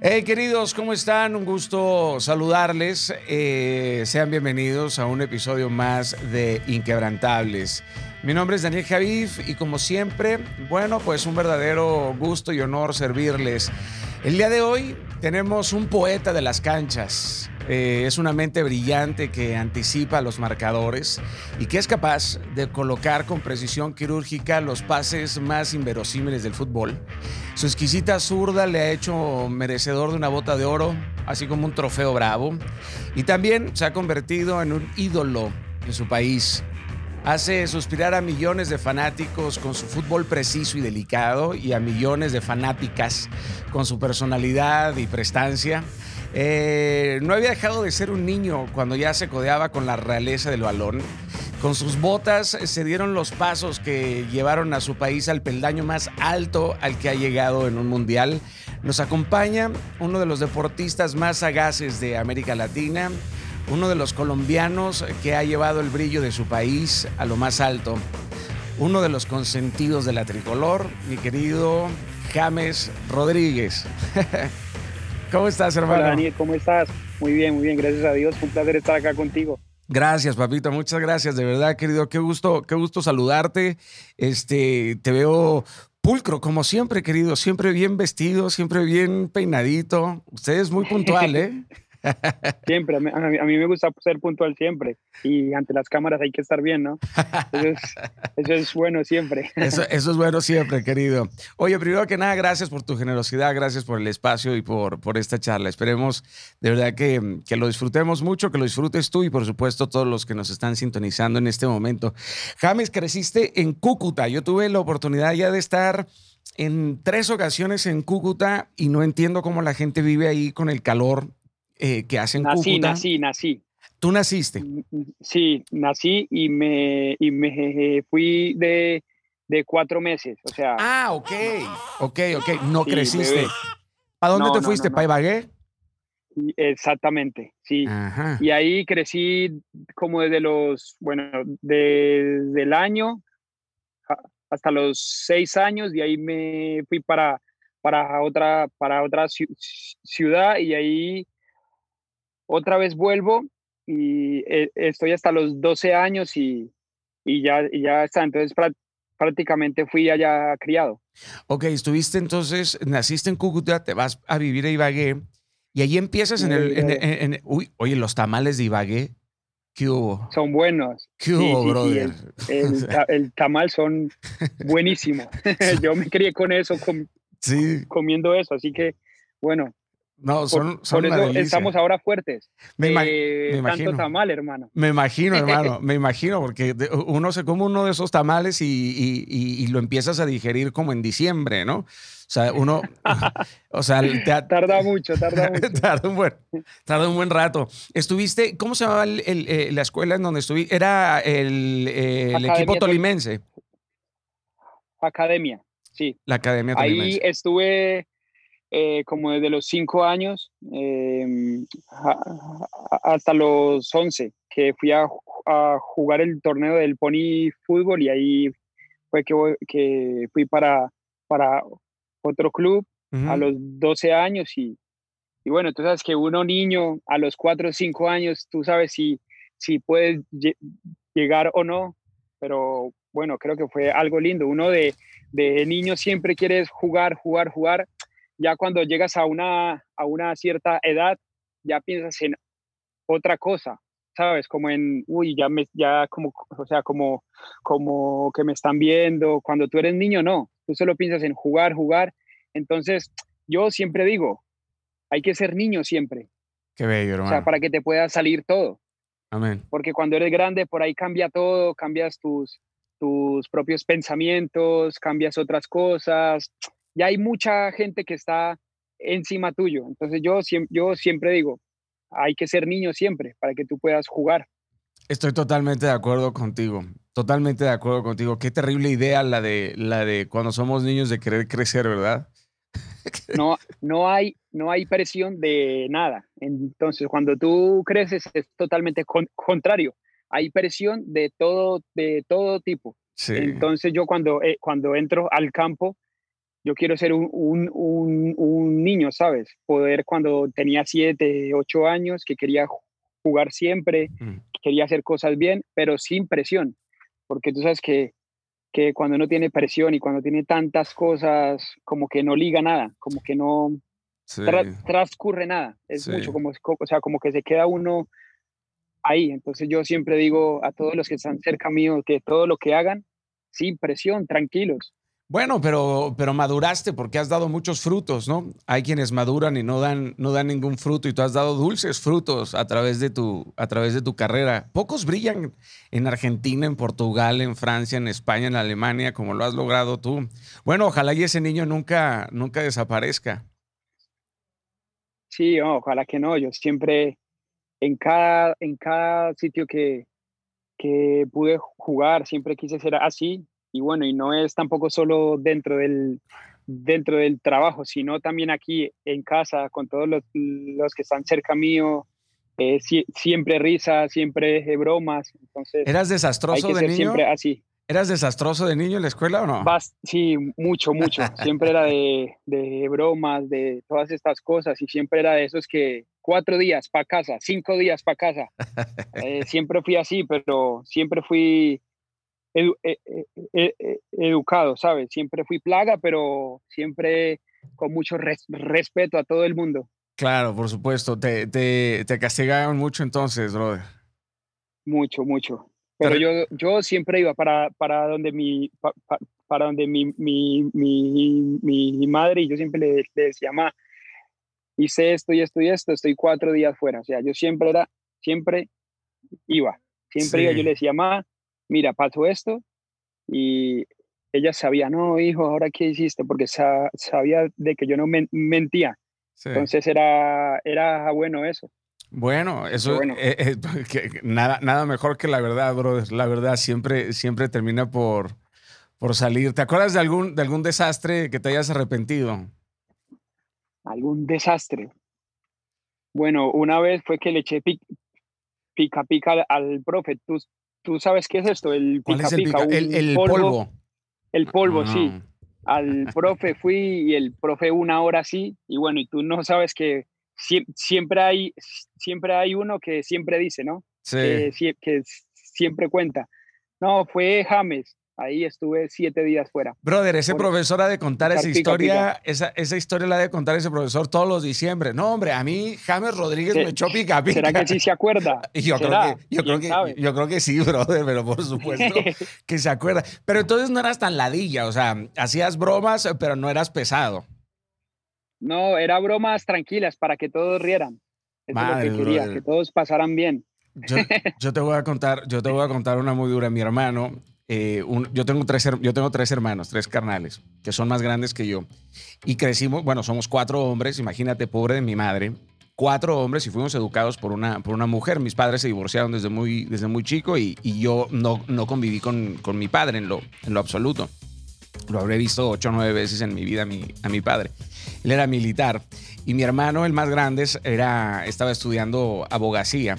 Hey queridos, ¿cómo están? Un gusto saludarles. Eh, sean bienvenidos a un episodio más de Inquebrantables. Mi nombre es Daniel Javif y como siempre, bueno, pues un verdadero gusto y honor servirles. El día de hoy tenemos un poeta de las canchas. Eh, es una mente brillante que anticipa los marcadores y que es capaz de colocar con precisión quirúrgica los pases más inverosímiles del fútbol. Su exquisita zurda le ha hecho merecedor de una bota de oro, así como un trofeo bravo. Y también se ha convertido en un ídolo en su país. Hace suspirar a millones de fanáticos con su fútbol preciso y delicado y a millones de fanáticas con su personalidad y prestancia. Eh, no había dejado de ser un niño cuando ya se codeaba con la realeza del balón. Con sus botas se dieron los pasos que llevaron a su país al peldaño más alto al que ha llegado en un mundial. Nos acompaña uno de los deportistas más sagaces de América Latina, uno de los colombianos que ha llevado el brillo de su país a lo más alto, uno de los consentidos de la tricolor, mi querido James Rodríguez. ¿Cómo estás, hermano? Hola, Daniel, ¿cómo estás? Muy bien, muy bien, gracias a Dios. Un placer estar acá contigo. Gracias, papito, muchas gracias, de verdad, querido. Qué gusto, qué gusto saludarte. Este, te veo pulcro, como siempre, querido, siempre bien vestido, siempre bien peinadito. Usted es muy puntual, ¿eh? Siempre, a mí, me gusta ser puntual siempre y ante las cámaras hay que estar bien, ¿no? Eso es, bueno siempre. Eso, es bueno siempre, querido. Oye, primero que nada, gracias por tu generosidad, gracias por el espacio y por, por esta charla. Esperemos de verdad que, que lo disfrutemos mucho, que lo disfrutes tú y por supuesto todos los que nos están sintonizando en este momento. James, creciste en Cúcuta. Yo tuve la oportunidad ya de estar en tres ocasiones en Cúcuta y no entiendo cómo la gente vive ahí con el calor eh, que hacen nací, Nací, nací, ¿Tú naciste? Mm, mm, sí, nací y me, y me fui de, de cuatro meses, o sea. Ah, ok, ok, ok, no creciste. ¿A dónde te fuiste? ¿Para Ibagué? Exactamente, sí. Y ahí crecí como desde los, bueno, desde el año hasta los seis años y ahí me fui para, para, otra, para otra ciudad y ahí otra vez vuelvo y eh, estoy hasta los 12 años y, y ya, ya está. Entonces prácticamente fui allá criado. Ok, estuviste entonces, naciste en Cúcuta, te vas a vivir a Ibagué y ahí empiezas en el... En, uy, oye, los tamales de Ibagué. ¿Qué hubo? Son buenos. ¿Qué hubo, brother? el, tamal son buenísimos. Yo me crié con eso, comiendo eso, así que, bueno, no, son, son por eso estamos ahora fuertes. Me, eh, imagino. Tanto tamal, hermano. Me imagino, hermano. me imagino, porque uno se come uno de esos tamales y, y, lo empiezas a digerir como en diciembre, ¿no? O sea, uno. o sea, tarda mucho, tarda mucho. tarda, un buen, tarda un buen rato. Estuviste, ¿cómo se llamaba el, eh, la escuela en donde estuviste? Era el, el equipo tolimense. Academia, sí. La Academia Tolimense. Ahí estuve eh, como desde los cinco años em, hasta los 11, que fui a, jugar el torneo del Pony Fútbol y ahí fue que, que fui para, para otro club a los 12 años y, y, bueno, tú sabes que uno niño a los 4 o 5 años, tú sabes si, si puedes llegar o no, pero bueno, creo que fue algo lindo. Uno de, de niño siempre quieres jugar, jugar, jugar ya cuando llegas a una, a una cierta edad, ya piensas en otra cosa, ¿sabes? Como en, uy, ya me, ya como, o sea, como, como que me están viendo. Cuando tú eres niño, no, tú solo piensas en jugar, jugar. Entonces, yo siempre digo, hay que ser niño siempre. Qué bello, hermano. O sea, para que te pueda salir todo. Amén. Porque cuando eres grande, por ahí cambia todo, cambias tus, tus propios pensamientos, cambias otras cosas ya hay mucha gente que está encima tuyo. Entonces yo, yo siempre digo, hay que ser niño siempre para que tú puedas jugar. Estoy totalmente de acuerdo contigo. Totalmente de acuerdo contigo. Qué terrible idea la de, la de cuando somos niños de querer crecer, ¿verdad? No, no, hay, no hay presión de nada. Entonces, cuando tú creces es totalmente contrario. Hay presión de todo, de todo tipo. Entonces, yo cuando, eh, cuando entro al campo, yo quiero ser un, un, un, niño, ¿sabes? Poder cuando tenía siete, ocho años, que quería jugar siempre, mm. quería hacer cosas bien, pero sin presión, porque tú sabes que, que cuando uno tiene presión y cuando tiene tantas cosas, como que no liga nada, como que no transcurre nada, es mucho como, o sea, como que se queda uno ahí. Entonces yo siempre digo a todos los que están cerca mío que todo lo que hagan, sin presión, tranquilos. Bueno, pero, pero maduraste porque has dado muchos frutos, ¿no? Hay quienes maduran y no dan, no dan ningún fruto y tú has dado dulces frutos a través, de tu, a través de tu carrera. Pocos brillan en Argentina, en Portugal, en Francia, en España, en Alemania, como lo has logrado tú. Bueno, ojalá y ese niño nunca, nunca desaparezca. Sí, ojalá que no. Yo siempre, en cada, en cada sitio que, que pude jugar, siempre quise ser así. Y bueno, y no es tampoco solo dentro del, dentro del trabajo, sino también aquí en casa, con todos los, los que están cerca mío. Eh, siempre risa, siempre bromas. Entonces, ¿Eras desastroso de niño? Siempre así. ¿Eras desastroso de niño en la escuela o no? sí, mucho, mucho. Siempre era de, de, bromas, de todas estas cosas y siempre era de esos que cuatro días para casa, cinco días para casa. Eh, siempre fui así, pero siempre fui eh, eh, educado, ¿sabes? Siempre fui plaga, pero siempre con mucho respeto a todo el mundo. Claro, por supuesto. Te, te, te castigaban mucho entonces, brother. Mucho, mucho. Pero yo, yo siempre iba para, para donde, mi, para donde mi, mi, mi, mi, madre y yo siempre le, decía, ma, hice esto y esto y esto, estoy cuatro días fuera. O sea, yo siempre era, siempre iba, siempre iba. Yo le decía, ma, mira, pasó esto y ella sabía, no, hijo, ahora qué hiciste, porque sabía de que yo no mentía. Entonces era, era bueno eso. Bueno, eso eh, eh, nada, nada mejor que la verdad, brother. La verdad siempre, siempre termina por, por salir. ¿Te acuerdas de algún, de algún desastre que te hayas arrepentido? ¿Algún desastre? Bueno, una vez fue que le eché pica pica al, profe. ¿Tú, ¿Tú, sabes qué es esto? El pica pica. El, polvo, El polvo, sí. Ah. Al profe fui y el profe una hora sí. Y bueno, y tú no sabes que siempre hay, siempre hay uno que siempre dice, ¿no? Sí. Que, siempre cuenta. No, fue James. Ahí estuve siete días fuera. Brother, ese profesor ha de contar esa historia, Esa, esa, historia la ha de contar ese profesor todos los diciembre. No, hombre, a mí James Rodríguez me echó pica pica. ¿Será que sí se acuerda? yo, creo que, yo, creo que, yo creo que sí, brother, pero por supuesto que se acuerda. Pero entonces no eras tan ladilla, o sea, hacías bromas, pero no eras pesado. No, era bromas tranquilas para que todos rieran. Eso es lo que quería, que todos pasaran bien. Yo, te voy a contar, yo te voy a contar una muy dura. Mi hermano, eh, yo, tengo tres, yo tengo tres hermanos, tres carnales, que son más grandes que yo. Y crecimos, bueno, somos cuatro hombres, imagínate, pobre de mi madre, cuatro hombres y fuimos educados por una, por una mujer. Mis padres se divorciaron desde muy, desde muy chico y, yo no, no conviví con, con, mi padre en lo, en lo absoluto. Lo habré visto ocho o nueve veces en mi vida a mi, a mi padre. Él era militar y mi hermano, el más grande, era, estaba estudiando abogacía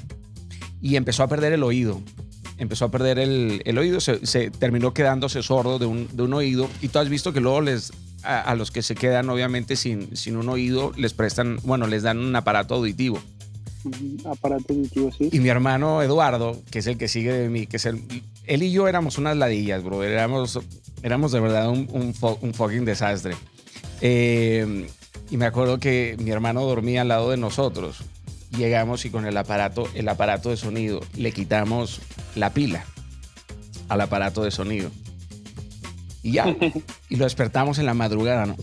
y empezó a perder el oído. Empezó a perder el, el oído, se, terminó quedándose sordo de un, de un, oído y tú has visto que luego les, a, los que se quedan obviamente sin, sin un oído les prestan, bueno, les dan un aparato auditivo. aparato auditivo, sí. Y mi hermano Eduardo, que es el que sigue de mí, que es el, él y yo éramos unas ladillas, bro. Éramos, éramos de verdad un, un, un fucking desastre. Eh, y me acuerdo que mi hermano dormía al lado de nosotros. Llegamos y con el aparato, el aparato de sonido, le quitamos la pila al aparato de sonido. Y ya. y lo despertamos en la madrugada, ¿no?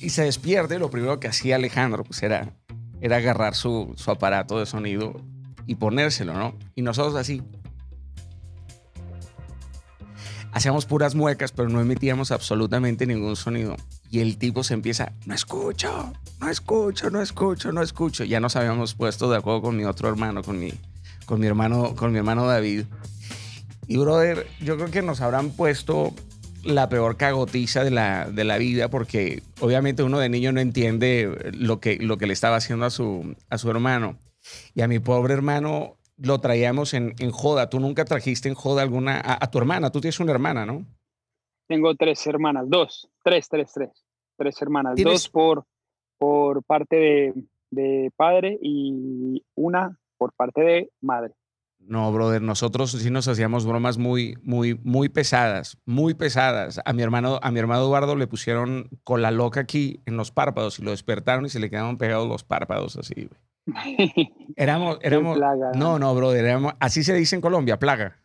Y se despierte. Lo primero que hacía Alejandro pues era, era agarrar su, su aparato de sonido y ponérselo, ¿no? Y nosotros así, hacíamos puras muecas, pero no emitíamos absolutamente ningún sonido. Y el tipo se empieza, no escucho, no escucho, no escucho, no escucho. Ya nos habíamos puesto de acuerdo con mi otro hermano, con mi, con mi, hermano, con mi hermano David. Y brother, yo creo que nos habrán puesto la peor cagotiza de la, de la vida porque obviamente uno de niño no entiende lo que, lo que le estaba haciendo a su, a su hermano. Y a mi pobre hermano lo traíamos en, en, joda. Tú nunca trajiste en joda alguna a, tu hermana. Tú tienes una hermana, ¿no? Tengo tres hermanas, dos, tres, tres, tres, tres hermanas, dos por, por parte de, de padre y una por parte de madre. No, brother, nosotros sí nos hacíamos bromas muy, muy, muy pesadas, muy pesadas. A mi hermano, a mi hermano Eduardo le pusieron con la loca aquí en los párpados y lo despertaron y se le quedaron pegados los párpados así. Éramos, éramos. No, no, brother, éramos, así se dice en Colombia, plaga.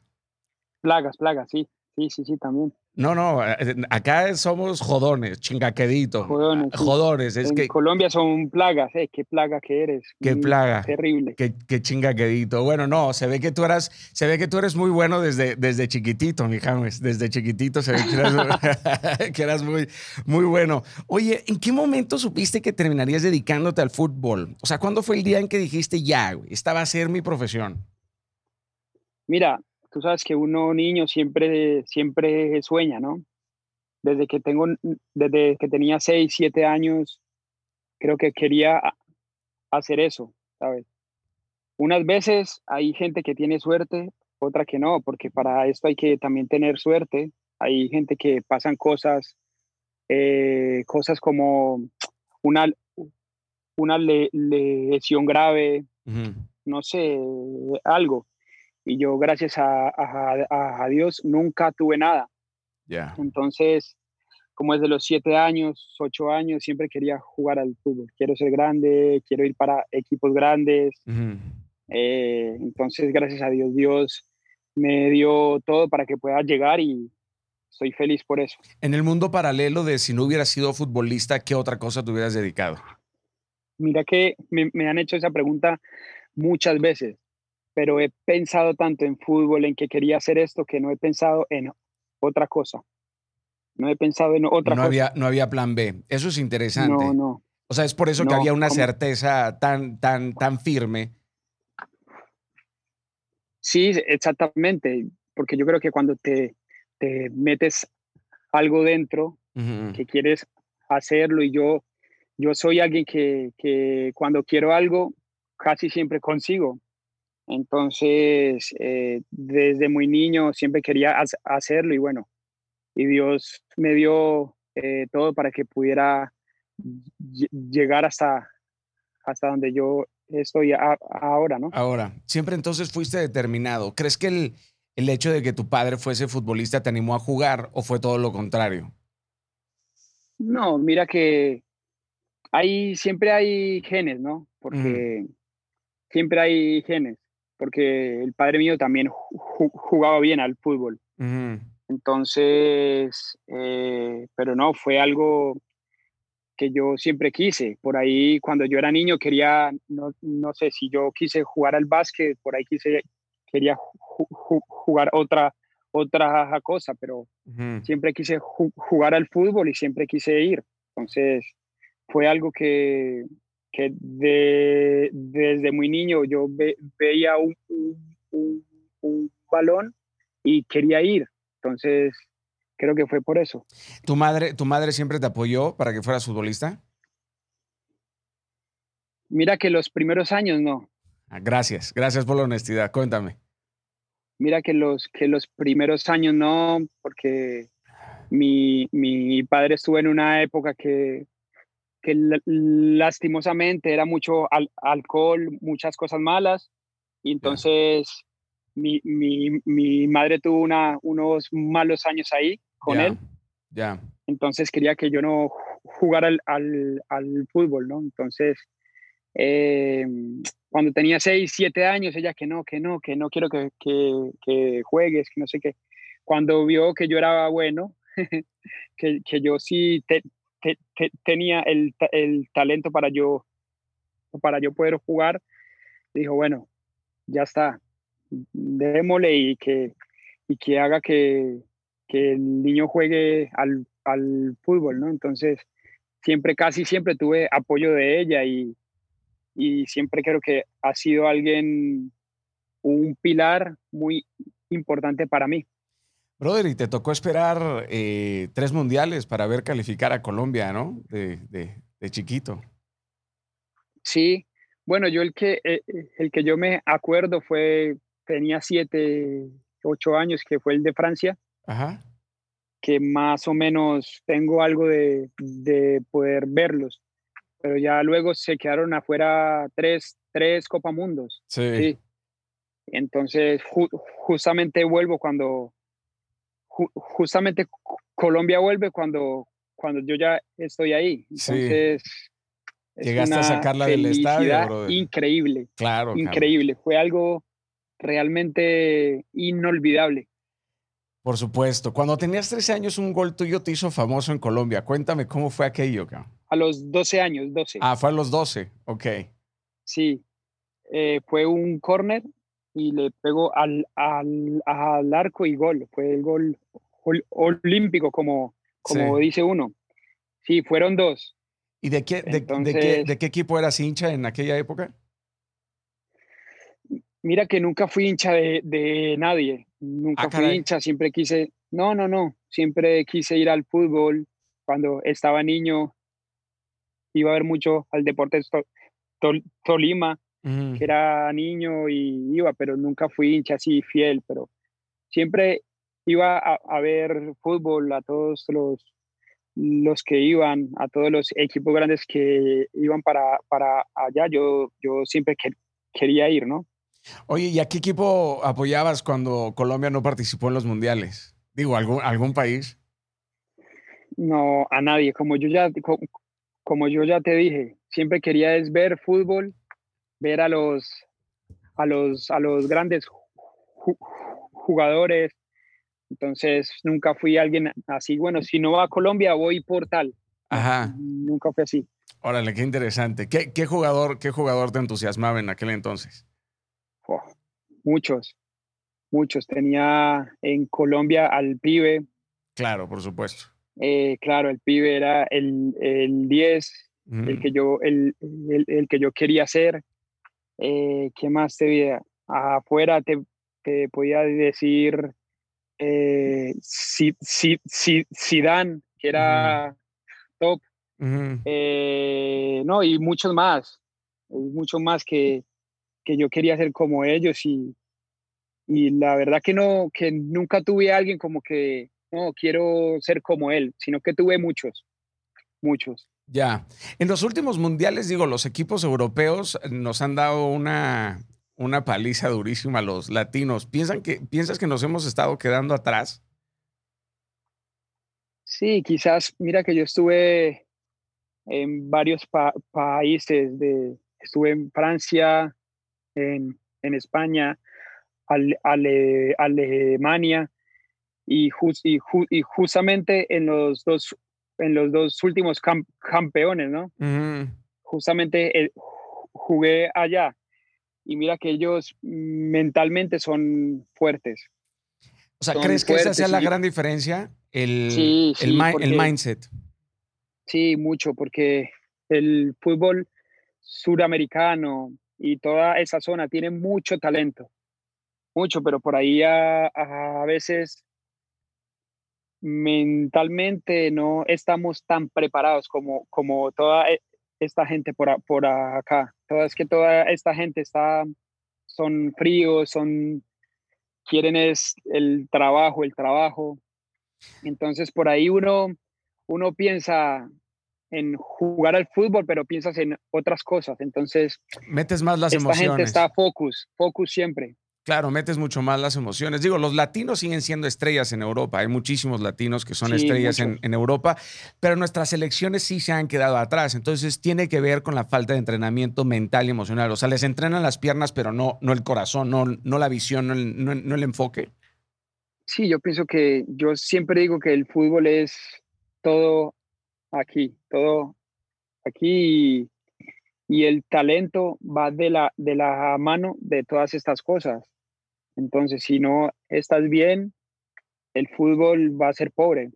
Plagas, plagas, sí, sí, sí, sí, también. No, no, eh, acá somos jodones, chingaqueditos. Jodones. Jodones. Es en Colombia son plagas, ¿eh? Qué plaga que eres. Qué plaga. Terrible. Qué, qué chingaquedito. Bueno, no, se ve que tú eras, se ve que tú eres muy bueno desde, desde chiquitito, mi James. Desde chiquitito se ve que eras, que eras muy, muy bueno. Oye, ¿en qué momento supiste que terminarías dedicándote al fútbol? O sea, ¿cuándo fue el día en que dijiste ya, güey, esta va a ser mi profesión? Mira, tú sabes que uno niño siempre, siempre sueña, ¿no? Desde que, tengo, desde que tenía 6, 7 años, creo que quería hacer eso, ¿sabes? Unas veces hay gente que tiene suerte, otra que no, porque para esto hay que también tener suerte. Hay gente que pasan cosas, eh, cosas como una, una lesión grave, no sé, algo y yo gracias a, a, a Dios nunca tuve nada. ya Entonces, como desde los siete años, ocho años, siempre quería jugar al fútbol. Quiero ser grande, quiero ir para equipos grandes. Eh, entonces, gracias a Dios, Dios me dio todo para que pueda llegar y soy feliz por eso. En el mundo paralelo de si no hubieras sido futbolista, ¿qué otra cosa te hubieras dedicado? Mira que me, me han hecho esa pregunta muchas veces pero he pensado tanto en fútbol, en que quería hacer esto, que no he pensado en otra cosa. No he pensado en otra no cosa. Había, no había plan B. Eso es interesante. No, no. O sea, es por eso que había una certeza tan, tan, tan firme. Sí, exactamente. Porque yo creo que cuando te, te metes algo dentro, que quieres hacerlo, y yo, yo soy alguien que, que cuando quiero algo, casi siempre consigo. Entonces, eh, desde muy niño siempre quería hacerlo y bueno, y Dios me dio eh, todo para que pudiera llegar hasta, hasta donde yo estoy ahora, ¿no? Ahora, siempre entonces fuiste determinado. ¿Crees que el, el hecho de que tu padre fuese futbolista te animó a jugar o fue todo lo contrario? No, mira que hay, siempre hay genes, ¿no? Porque siempre hay genes porque el padre mío también jugaba bien al fútbol. Entonces, eh, pero no, fue algo que yo siempre quise. Por ahí, cuando yo era niño, quería, no, no sé si yo quise jugar al básquet, por ahí quise, quería jugar otra, otra cosa, pero siempre quise jugar al fútbol y siempre quise ir. Entonces, fue algo que, que de, desde muy niño yo veía un, un, balón y quería ir. Entonces, creo que fue por eso. ¿Tu madre, ¿Tu madre siempre te apoyó para que fueras futbolista? Mira que los primeros años no. Ah, gracias, gracias por la honestidad. Cuéntame. Mira que los, que los primeros años no, porque mi, mi padre estuvo en una época que que lastimosamente era mucho alcohol, muchas cosas malas. Y entonces mi, mi, mi, madre tuvo una, unos malos años ahí con él. Ya. Entonces quería que yo no jugara al, al, al fútbol, ¿no? Entonces, eh, cuando tenía 6, 7 años, ella que no, que no, que no quiero que, que, que juegues, que no sé qué. Cuando vio que yo era bueno, que, que yo sí te, tenía el, el, talento para yo, para yo poder jugar, dijo, bueno, ya está, démosle y que, y que haga que, que el niño juegue al, al, fútbol, ¿no? Entonces, siempre, casi siempre tuve apoyo de ella y, y siempre creo que ha sido alguien, un pilar muy importante para mí. Brother, y te tocó esperar eh, tres mundiales para ver calificar a Colombia, ¿no? De, de, chiquito. Sí, bueno, yo el que, eh, el que yo me acuerdo fue, tenía siete, ocho años, que fue el de Francia. Ajá. que más o menos tengo algo de, poder verlos. Pero ya luego se quedaron afuera tres, tres Copa Mundos. Sí. Entonces, justamente vuelvo cuando, justamente Colombia vuelve cuando, cuando yo ya estoy ahí. Entonces, Llegaste a sacarla del estadio, Increíble. Claro. Increíble. Fue algo realmente inolvidable. Por supuesto. Cuando tenías 13 años, un gol tuyo te hizo famoso en Colombia. Cuéntame cómo fue aquello, cabrón. A los 12 años, 12. Ah, fue a los 12, ok. Sí. Eh, fue un córner y le pegó al, al, al, arco y gol. Fue el gol olímpico, como, como dice uno. Sí, fueron dos. ¿Y de qué, de, qué, de qué equipo eras hincha en aquella época? Mira que nunca fui hincha de, de nadie, nunca ah, fui hincha, siempre quise, no, no, no, siempre quise ir al fútbol. Cuando estaba niño iba a ver mucho al Deportes Tolima, que era niño y iba, pero nunca fui hincha así fiel, pero siempre iba a, a ver fútbol a todos los los que iban, a todos los equipos grandes que iban para, para allá, yo, yo siempre quería ir, ¿no? Oye, ¿y a qué equipo apoyabas cuando Colombia no participó en los mundiales? Digo, ¿algún, algún país? No, a nadie. Como yo ya, como, yo ya te dije, siempre quería es ver fútbol, ver a los, a los, a los grandes jugadores, entonces nunca fui alguien así, bueno, si no va a Colombia voy por tal. Ajá. Nunca fui así. Órale, qué interesante. ¿Qué, qué jugador, ¿Qué jugador te entusiasmaba en aquel entonces? muchos, muchos. Tenía en Colombia al pibe. Claro, por supuesto. Eh, claro, el pibe era el, el 10, el, que yo, el, el, que yo quería ser. Eh, ¿Qué más te veía? Afuera te, te podía decir eh, Zidane, que era top. Eh, no, y muchos más, muchos más que, que yo quería ser como ellos y, y la verdad que no, que nunca tuve a alguien como que, no, quiero ser como él, sino que tuve muchos, muchos. Ya. En los últimos mundiales, digo, los equipos europeos nos han dado una, una paliza durísima a los latinos. ¿Piensan que, ¿Piensas que nos hemos estado quedando atrás? Sí, quizás, mira que yo estuve en varios países, de, estuve en Francia, en, en España, Alemania, y, y, y, justamente en los dos, en los dos últimos campeones, ¿no? Justamente eh, jugué allá y mira que ellos mentalmente son fuertes. O sea, ¿crees que esa sea la gran diferencia? El, el, el mindset. Sí, mucho, porque el fútbol suramericano y toda esa zona tiene mucho talento, mucho, pero por ahí a, a veces mentalmente no estamos tan preparados como, como toda e, esta gente por, por acá. Toda, es que toda esta gente está, son fríos, son, quieren es el trabajo, el trabajo. Entonces por ahí uno, uno piensa en jugar al fútbol, pero piensas en otras cosas. Entonces, metes más las esta gente está focus, focus siempre. Claro, metes mucho más las emociones. Digo, los latinos siguen siendo estrellas en Europa. Hay muchísimos latinos que son estrellas en, Europa, pero nuestras elecciones sí se han quedado atrás. Entonces, tiene que ver con la falta de entrenamiento mental y emocional. O sea, les entrenan las piernas, pero no, no el corazón, no, no la visión, no el, no el enfoque. Sí, yo pienso que yo siempre digo que el fútbol es todo aquí, todo aquí y el talento va de la, de la mano de todas estas cosas. Entonces, si no estás bien, el fútbol va a ser pobre.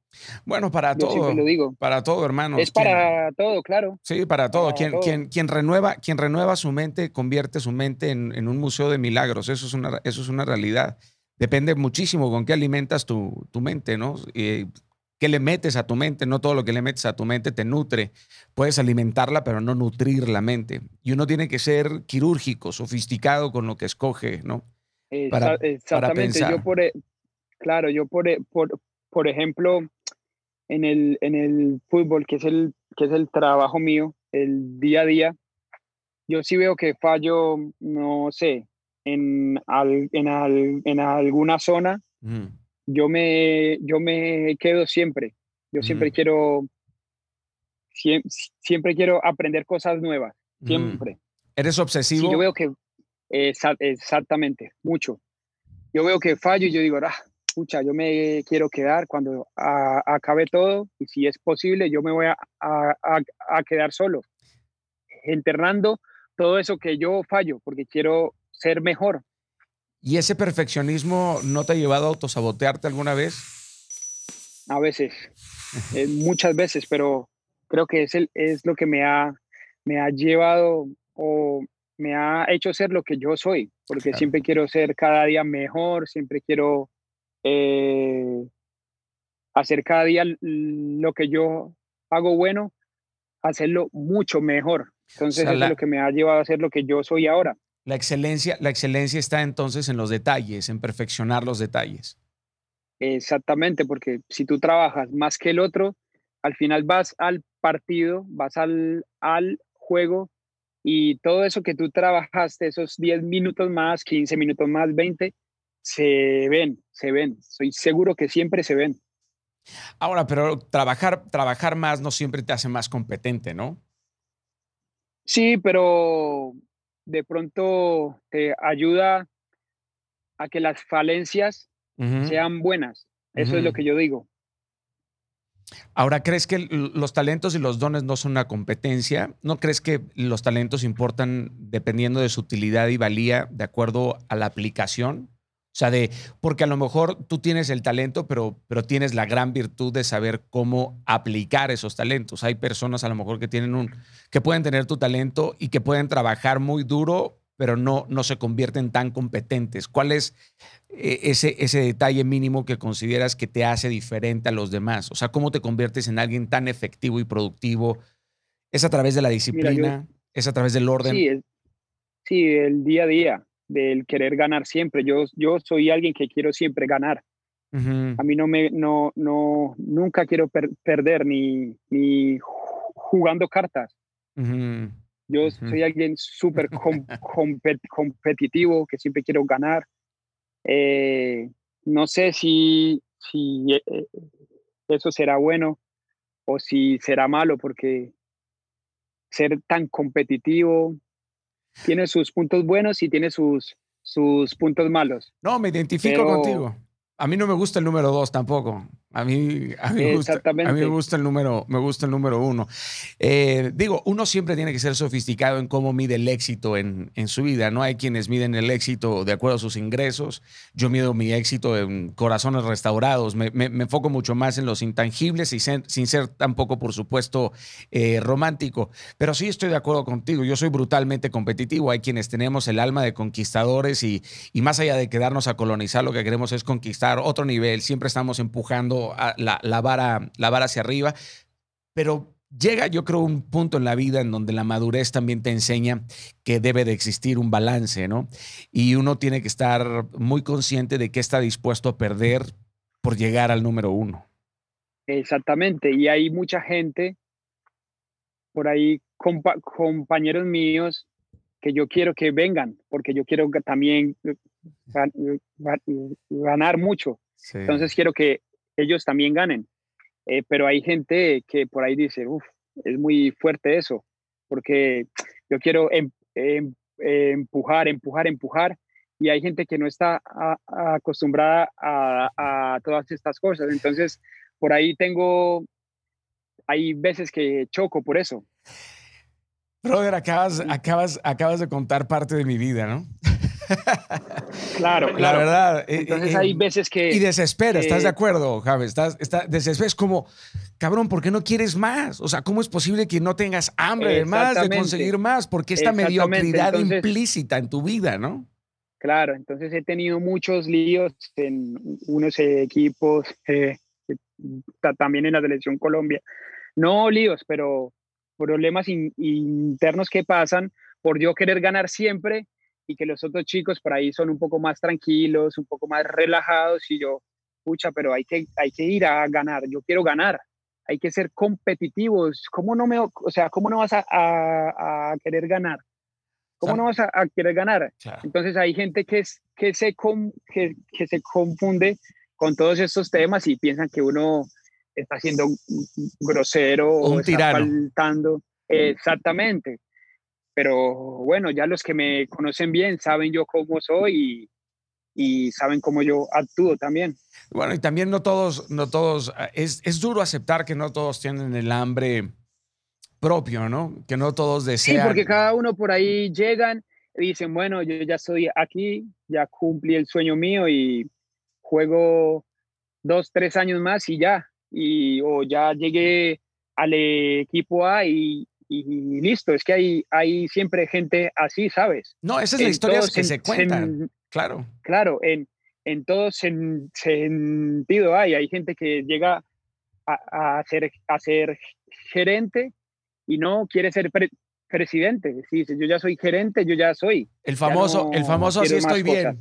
Bueno, para todo. Lo digo. Para todo, hermano. Es para todo, claro. Sí, para todo. quien, Quien, quien, renueva, quien renueva su mente, convierte su mente en, un museo de milagros. Eso es una, eso es una realidad. Depende muchísimo con qué alimentas tu, tu mente, ¿no? ¿Qué le metes a tu mente? No todo lo que le metes a tu mente te nutre. Puedes alimentarla, pero no nutrir la mente. Y uno tiene que ser quirúrgico, sofisticado con lo que escoge, ¿no? Exactamente, yo por, e, claro, yo por, e, por, por ejemplo, en el, en el fútbol, que es el, que es el trabajo mío, el día a día, yo sí veo que fallo, no sé, en, en, en alguna zona, yo, me, yo me quedo siempre. Yo siempre quiero siempre, quiero aprender cosas nuevas, siempre. ¿Eres obsesivo? yo veo que, exactamente, mucho. Yo veo que fallo y yo digo, ah, pucha, yo me quiero quedar cuando acabe todo y si es posible, yo me voy a, a, quedar solo, enterrando todo eso que yo fallo, porque quiero ser mejor. ¿Y ese perfeccionismo no te ha llevado a autosabotearte alguna vez? A veces, eh, muchas veces, pero creo que es, el, es lo que me ha, me ha llevado o me ha hecho ser lo que yo soy, porque siempre quiero ser cada día mejor, siempre quiero eh, hacer cada día lo que yo hago bueno, hacerlo mucho mejor. Entonces es lo que me ha llevado a ser lo que yo soy ahora. La excelencia, la excelencia está entonces en los detalles, en perfeccionar los detalles. Exactamente, porque si tú trabajas más que el otro, al final vas al partido, vas al, al juego y todo eso que tú trabajaste, esos 10 minutos más, 15 minutos más, 20, se ven, se ven. Soy seguro que siempre se ven. Ahora, pero trabajar, trabajar más no siempre te hace más competente, ¿no? Sí, pero de pronto te ayuda a que las falencias sean buenas. Eso es lo que yo digo. Ahora, ¿crees que los talentos y los dones no son una competencia? ¿No crees que los talentos importan dependiendo de su utilidad y valía de acuerdo a la aplicación? O sea, de, porque a lo mejor tú tienes el talento, pero, pero tienes la gran virtud de saber cómo aplicar esos talentos. Hay personas a lo mejor que tienen un, que pueden tener tu talento y que pueden trabajar muy duro, pero no, no se convierten tan competentes. ¿Cuál es eh, ese, ese detalle mínimo que consideras que te hace diferente a los demás? O sea, ¿cómo te conviertes en alguien tan efectivo y productivo? ¿Es a través de la disciplina? ¿Es a través del orden? Sí, sí, el día a día del querer ganar siempre. Yo, yo soy alguien que quiero siempre ganar. A mí no me, no, no, nunca quiero perder ni, ni jugando cartas. Yo soy alguien súper competitivo, que siempre quiero ganar. Eh, no sé si, si eh, eh, eso será bueno o si será malo, porque ser tan competitivo tiene sus puntos buenos y tiene sus, sus puntos malos. No, me identifico contigo. A mí no me gusta el número dos tampoco. A mí, a mí, me, gusta, a mí me gusta el número, me gusta el número uno. Eh, digo, uno siempre tiene que ser sofisticado en cómo mide el éxito en, en, su vida. No hay quienes miden el éxito de acuerdo a sus ingresos. Yo mido mi éxito en corazones restaurados. Me, me, enfoco mucho más en los intangibles y sin ser tampoco, por supuesto, eh, romántico. Pero sí estoy de acuerdo contigo. Yo soy brutalmente competitivo. Hay quienes tenemos el alma de conquistadores y, y más allá de quedarnos a colonizar, lo que queremos es conquistar otro nivel. Siempre estamos empujando la, vara, la vara hacia arriba, pero llega yo creo un punto en la vida en donde la madurez también te enseña que debe de existir un balance, ¿no? Y uno tiene que estar muy consciente de que está dispuesto a perder por llegar al número uno. Exactamente, y hay mucha gente por ahí, compañeros míos, que yo quiero que vengan, porque yo quiero también ganar mucho. Entonces quiero que ellos también ganen. Eh, pero hay gente que por ahí dice, uff, es muy fuerte eso, porque yo quiero em, em, empujar, empujar, empujar, y hay gente que no está acostumbrada a, todas estas cosas. Entonces, por ahí tengo, hay veces que choco por eso. Brother, acabas, acabas, acabas de contar parte de mi vida, ¿no? Claro, claro. La verdad. Eh, Entonces eh, hay veces que. Y desespera, ¿estás de acuerdo, Javes? Estás, está, desesperas como, cabrón, ¿por qué no quieres más? O sea, ¿cómo es posible que no tengas hambre de más, de conseguir más? Porque esta mediocridad implícita en tu vida, ¿no? Claro, entonces he tenido muchos líos en unos equipos, eh, también en la selección Colombia. No líos, pero problemas internos que pasan por yo querer ganar siempre y que los otros chicos por ahí son un poco más tranquilos, un poco más relajados y yo, pucha, pero hay que, hay que ir a ganar, yo quiero ganar. hay que ser competitivos. ¿Cómo no, me, o sea, ¿cómo no vas a, a, querer ganar? ¿Cómo no vas a, querer ganar? Entonces hay gente que, es, que, se que, que, se confunde con todos estos temas y piensan que uno está siendo grosero o, está faltando. Exactamente. Pero bueno, ya los que me conocen bien saben yo cómo soy y, y saben cómo yo actúo también. Bueno, y también no todos, no todos, ah, es, es duro aceptar que no todos tienen el hambre propio, ¿no? Que no todos desean. Sí, porque cada uno por ahí llegan y dicen, bueno, yo ya estoy aquí, ya cumplí el sueño mío y juego dos, tres años más y ya, y o ya llegué al equipo A y, y listo, es que hay, hay siempre gente así, ¿sabes? No, esa es la historia que se cuentan, claro. Claro, en, en todo sentido hay, hay gente que llega a, a, ser, a ser gerente y no quiere ser presidente. Si yo ya soy gerente, yo ya soy. El famoso, el famoso así estoy bien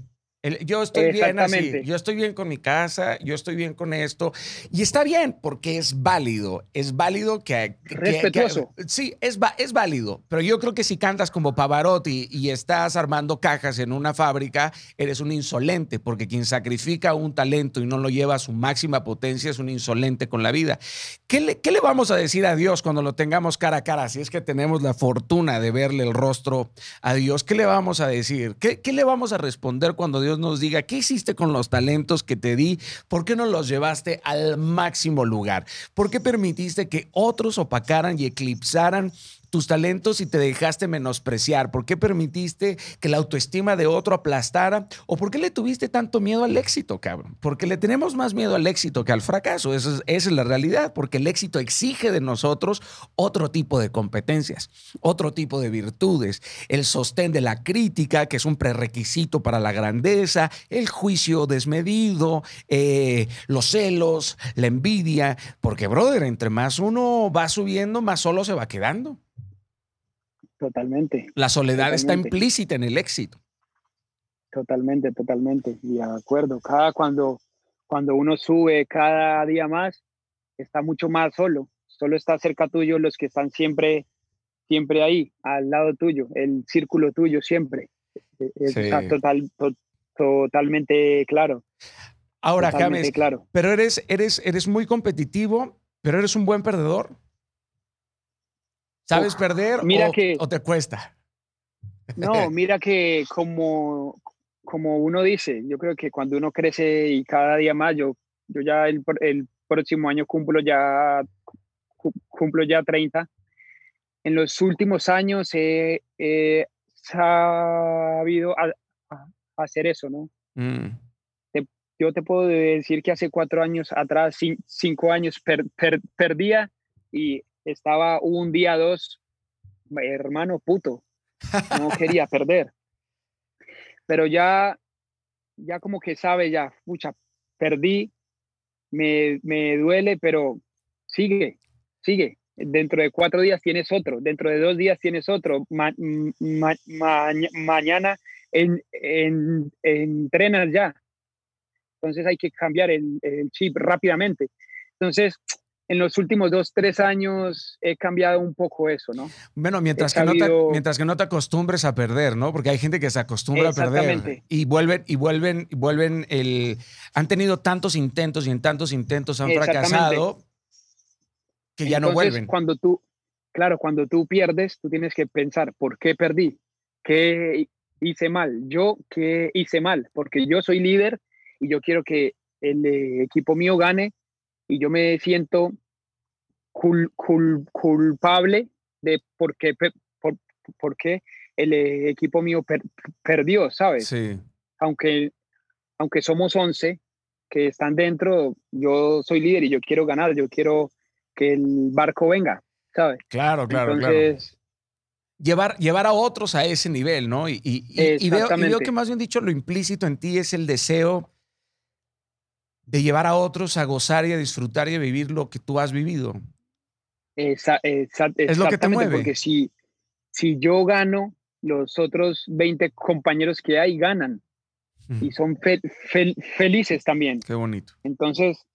yo estoy bien así, yo estoy bien con mi casa, yo estoy bien con esto. Y está bien porque es válido, es válido que... Respetuoso. sí, es, es válido, pero yo creo que si cantas como Pavarotti y estás armando cajas en una fábrica, eres un insolente, porque quien sacrifica un talento y no lo lleva a su máxima potencia es un insolente con la vida. ¿Qué le, qué le vamos a decir a Dios cuando lo tengamos cara a cara? Si es que tenemos la fortuna de verle el rostro a Dios, ¿qué le vamos a decir? ¿Qué, qué le vamos a responder cuando Dios nos diga, ¿qué hiciste con los talentos que te di? ¿Por qué no los llevaste al máximo lugar? ¿Por qué permitiste que otros opacaran y eclipsaran tus talentos y te dejaste menospreciar? ¿Por qué permitiste que la autoestima de otro aplastara? ¿O por qué le tuviste tanto miedo al éxito, cabrón? Porque le tenemos más miedo al éxito que al fracaso. Esa es, la realidad, porque el éxito exige de nosotros otro tipo de competencias, otro tipo de virtudes, el sostén de la crítica, que es un prerequisito para la grandeza, el juicio desmedido, eh, los celos, la envidia, porque, brother, entre más uno va subiendo, más solo se va quedando. Totalmente. La soledad está implícita en el éxito. Totalmente, totalmente. Y de acuerdo. Cada cuando, cuando uno sube cada día más, está mucho más solo. Solo está cerca tuyo los que están siempre, siempre ahí, al lado tuyo, el círculo tuyo siempre. E, e, está total, totalmente claro. Ahora, James, claro. pero eres, eres, eres muy competitivo, pero eres un buen perdedor. ¿Sabes perder mira o, que, o te cuesta? No, mira que como, como uno dice, yo creo que cuando uno crece y cada día más, yo, yo ya el, el próximo año cumplo ya, cumplo ya 30. En los últimos años he, sabido hacer eso, ¿no? Mm. yo te puedo decir que hace cuatro años atrás, cinco años, perdía y estaba un día, dos, hermano puto, no quería perder. Pero ya, ya como que sabe, ya, pucha, perdí, me, me duele, pero sigue, sigue. Dentro de cuatro días tienes otro, dentro de dos días tienes otro. mañana en, en, entrenas ya. Entonces hay que cambiar el, el chip rápidamente. Entonces, en los últimos dos, tres años he cambiado un poco eso, ¿no? Bueno, mientras, que, no te, mientras que no te acostumbres a perder, ¿no? Porque hay gente que se acostumbra a perder y vuelven, y vuelven, y vuelven el... Han tenido tantos intentos y en tantos intentos han fracasado que ya no vuelven. Cuando tú, claro, cuando tú pierdes, tú tienes que pensar, ¿por qué perdí? ¿Qué hice mal? ¿Yo qué hice mal? Porque yo soy líder y yo quiero que el equipo mío gane y yo me siento culpable de por qué, por, el equipo mío perdió, ¿sabes? Sí. Aunque, aunque somos 11 que están dentro, yo soy líder y yo quiero ganar, yo quiero que el barco venga, ¿sabes? Claro, claro, Entonces, claro. Llevar, llevar a otros a ese nivel, ¿no? Y, y, y, veo, y, veo, que más bien dicho, lo implícito en ti es el deseo de llevar a otros a gozar y a disfrutar y a vivir lo que tú has vivido. es lo que te mueve. Porque si, si yo gano, los otros 20 compañeros que hay ganan y son felices también. Qué bonito. Entonces,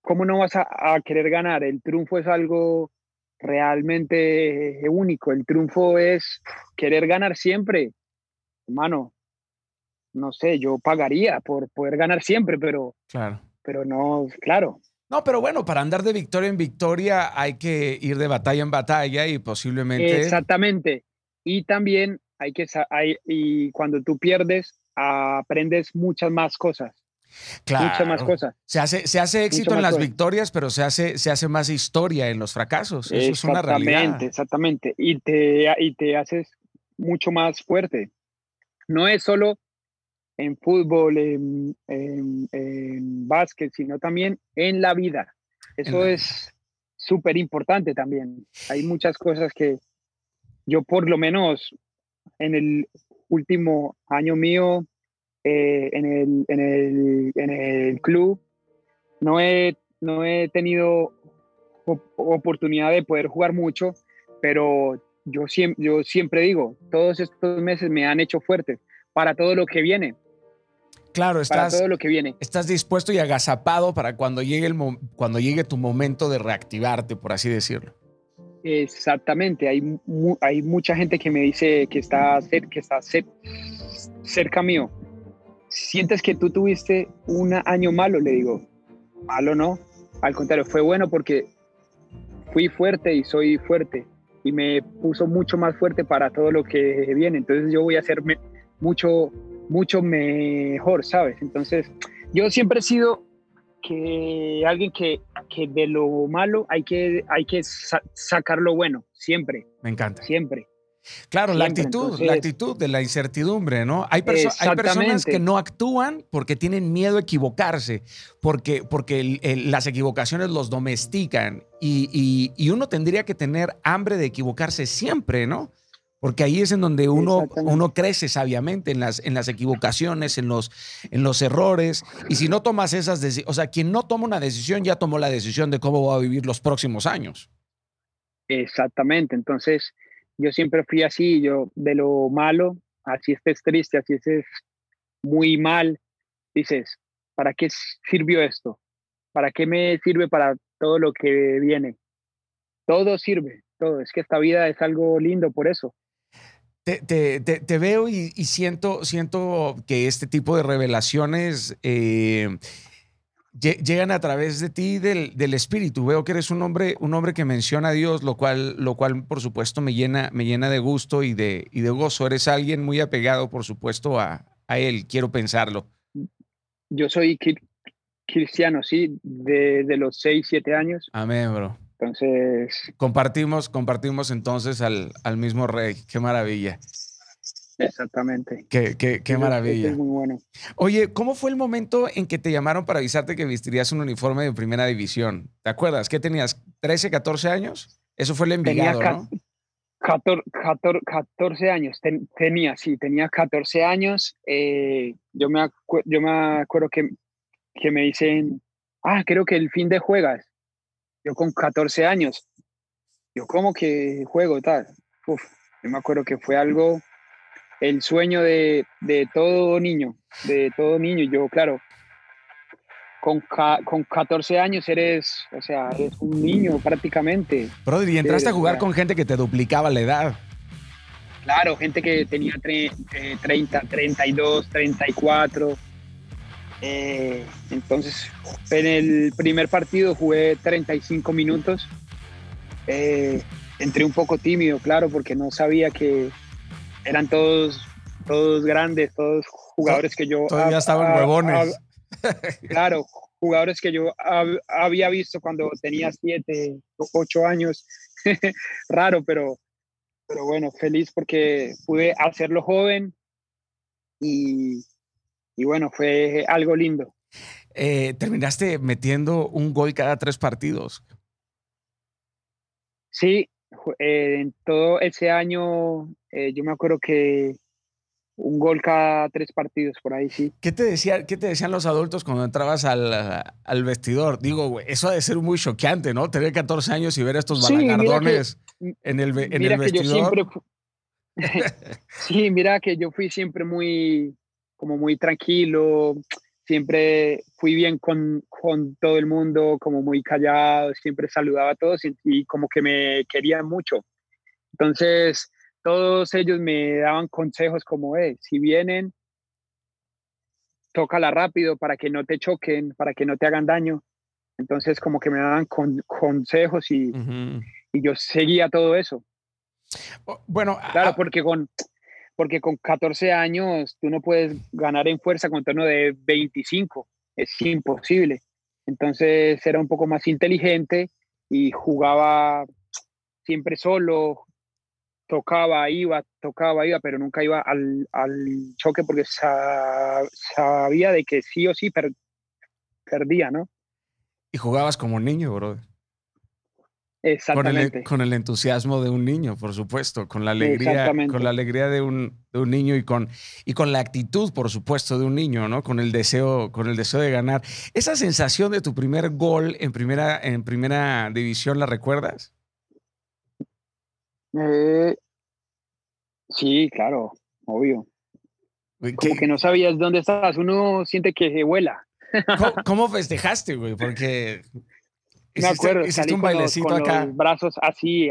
¿cómo no vas a, querer ganar? El triunfo es algo realmente único. El triunfo es querer ganar siempre. Hermano, no sé, yo pagaría por poder ganar siempre, pero, claro. Pero no, claro. No, pero bueno, para andar de victoria en victoria hay que ir de batalla en batalla y posiblemente. Exactamente. Y también hay que, hay, y cuando tú pierdes, aprendes muchas más cosas. Claro. Muchas más cosas. Se hace, se hace éxito en las victorias, pero se hace, se hace más historia en los fracasos. Eso es una realidad. Exactamente, exactamente. Y te, y te haces mucho más fuerte. No es solo en fútbol, en, en, básquet, sino también en la vida. Eso es súper importante también. Hay muchas cosas que yo por lo menos en el último año mío eh, en, el, en, el, en, el, club no he, no he tenido oportunidad de poder jugar mucho, pero yo siempre, yo siempre digo, todos estos meses me han hecho fuerte para todo lo que viene. Claro, estás, todo lo que viene. estás dispuesto y agazapado para cuando llegue, el cuando llegue tu momento de reactivarte, por así decirlo. Exactamente, hay, hay mucha gente que me dice que está, que está cerca mío. ¿Sientes que tú tuviste un año malo? Le digo, malo no, al contrario, fue bueno porque fui fuerte y soy fuerte y me puso mucho más fuerte para todo lo que viene. Entonces yo voy a hacerme mucho mucho mejor, ¿sabes? Entonces, yo siempre he sido que alguien que, que de lo malo hay que, hay que sacar lo bueno, siempre. Me encanta. Siempre. Claro, la actitud, la actitud de la incertidumbre, ¿no? Hay, hay, personas que no actúan porque tienen miedo a equivocarse, porque, porque las equivocaciones los domestican y, y, y, uno tendría que tener hambre de equivocarse siempre, ¿no? Porque ahí es en donde uno, uno crece sabiamente en las, en las equivocaciones, en los, en los errores. Y si no tomas esas decisiones, o sea, quien no toma una decisión ya tomó la decisión de cómo va a vivir los próximos años. Exactamente. Entonces, yo siempre fui así, yo de lo malo, así estés triste, así estés muy mal, dices, ¿para qué sirvió esto? ¿Para qué me sirve para todo lo que viene? Todo sirve, todo. Es que esta vida es algo lindo por eso te, veo y, siento, siento que este tipo de revelaciones eh, llegan a través de ti del, espíritu. Veo que eres un hombre, un hombre que menciona a Dios, lo cual, lo cual por supuesto me llena, me llena de gusto y de, y de gozo. Eres alguien muy apegado, por supuesto, a, Él. Quiero pensarlo. Yo soy cristiano, sí, de, de los 6, 7 años. Amén, bro. Entonces. Compartimos, compartimos entonces al, al mismo rey. Qué maravilla. Exactamente. Qué, qué, qué maravilla. Es muy bueno. Oye, ¿cómo fue el momento en que te llamaron para avisarte que vestirías un uniforme de primera división? ¿Te acuerdas? ¿Qué tenías? ¿13, 14 años? Eso fue el Envigado, tenía ¿no? 14, años, tenía, sí, tenía 14 años. Eh, yo, me yo me acuerdo que, que me dicen, ah, creo que el fin de juegas. Yo con 14 años, yo como que juego tal. Uf, yo me acuerdo que fue algo, el sueño de, de todo niño, de todo niño. Yo, claro, con, con 14 años eres, o sea, eres un niño prácticamente. Brother, y entraste a jugar con gente que te duplicaba la edad. Claro, gente que tenía 30, 32, 34. Eh, entonces, en el primer partido jugué 35 minutos. Eh, entré un poco tímido, claro, porque no sabía que eran todos, todos grandes, todos jugadores que yo... Todavía estaban huevones. claro, jugadores que yo había visto cuando tenía 7, 8 años. Raro, pero, pero bueno, feliz porque pude hacerlo joven y, y bueno, fue algo lindo. Eh, terminaste metiendo un gol cada tres partidos. Sí, eh, en todo ese año eh, yo me acuerdo que un gol cada tres partidos por ahí, sí. ¿Qué te, decía, qué te decían los adultos cuando entrabas al, al vestidor? Digo, eso ha de ser muy choqueante, ¿no? Tener 14 años y ver estos balagardones en el, en el vestidor. sí, mira que yo fui siempre muy, como muy tranquilo, siempre fui bien con, con, todo el mundo, como muy callado, siempre saludaba a todos y, como que me querían mucho. Entonces, todos ellos me daban consejos como, eh, si vienen, tócala rápido para que no te choquen, para que no te hagan daño. Entonces, como que me daban consejos y, y yo seguía todo eso. Bueno, claro, porque con, porque con 14 años tú no puedes ganar en fuerza contra uno de 25, es imposible. Entonces era un poco más inteligente y jugaba siempre solo, tocaba, iba, tocaba, iba, pero nunca iba al, al choque porque sabía de que sí o sí perdía, ¿no? Y jugabas como niño, brother. Exactamente. Con el, entusiasmo de un niño, por supuesto, con la alegría, con la alegría de un, de un, niño y con, y con la actitud, por supuesto, de un niño, ¿no? Con el deseo, con el deseo de ganar. Esa sensación de tu primer gol en primera, en primera división, ¿la recuerdas? Eh, sí, claro, obvio. Como que no sabías dónde estabas, uno siente que se vuela. ¿Cómo, ¿Cómo, festejaste, güey? Porque me acuerdo, hiciste un bailecito con acá. Los brazos así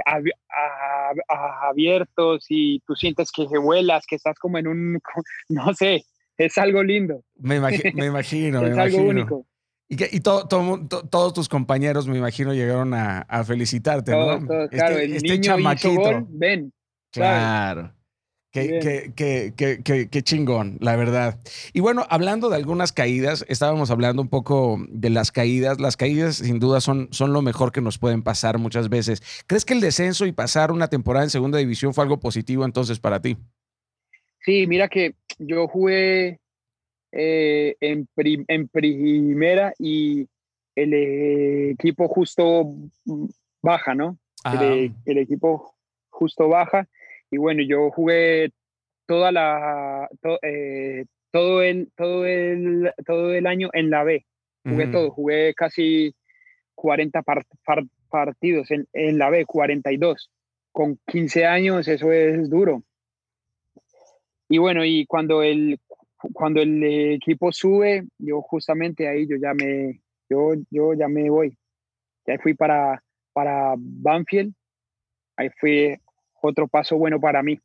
abiertos y tú sientes que vuelas, que estás como en un, no sé, es algo lindo. Me, me imagino, es algo único. Y, y todos tus compañeros, me imagino, llegaron a, felicitarte, ¿no? Todos, claro, este, el este niño chamaquito. Gol, ven. Claro. Qué, qué, qué, qué, chingón, la verdad. Y bueno, hablando de algunas caídas, estábamos hablando un poco de las caídas. Las caídas, sin duda, son, son lo mejor que nos pueden pasar muchas veces. ¿Crees que el descenso y pasar una temporada en segunda división fue algo positivo entonces para ti? Sí, mira que yo jugué eh, en, en primera y el equipo justo baja, ¿no? El, el equipo justo baja y bueno, yo jugué toda la, eh, todo, el, todo, el, todo el año en la B. Jugué todo, jugué casi 40 partidos en, en la B, 42. Con 15 años eso es duro. Y bueno, y cuando el, cuando el equipo sube, yo justamente ahí yo ya me, yo, yo ya me voy. Ya fui para, para Banfield. Ahí fui otro paso bueno para mí.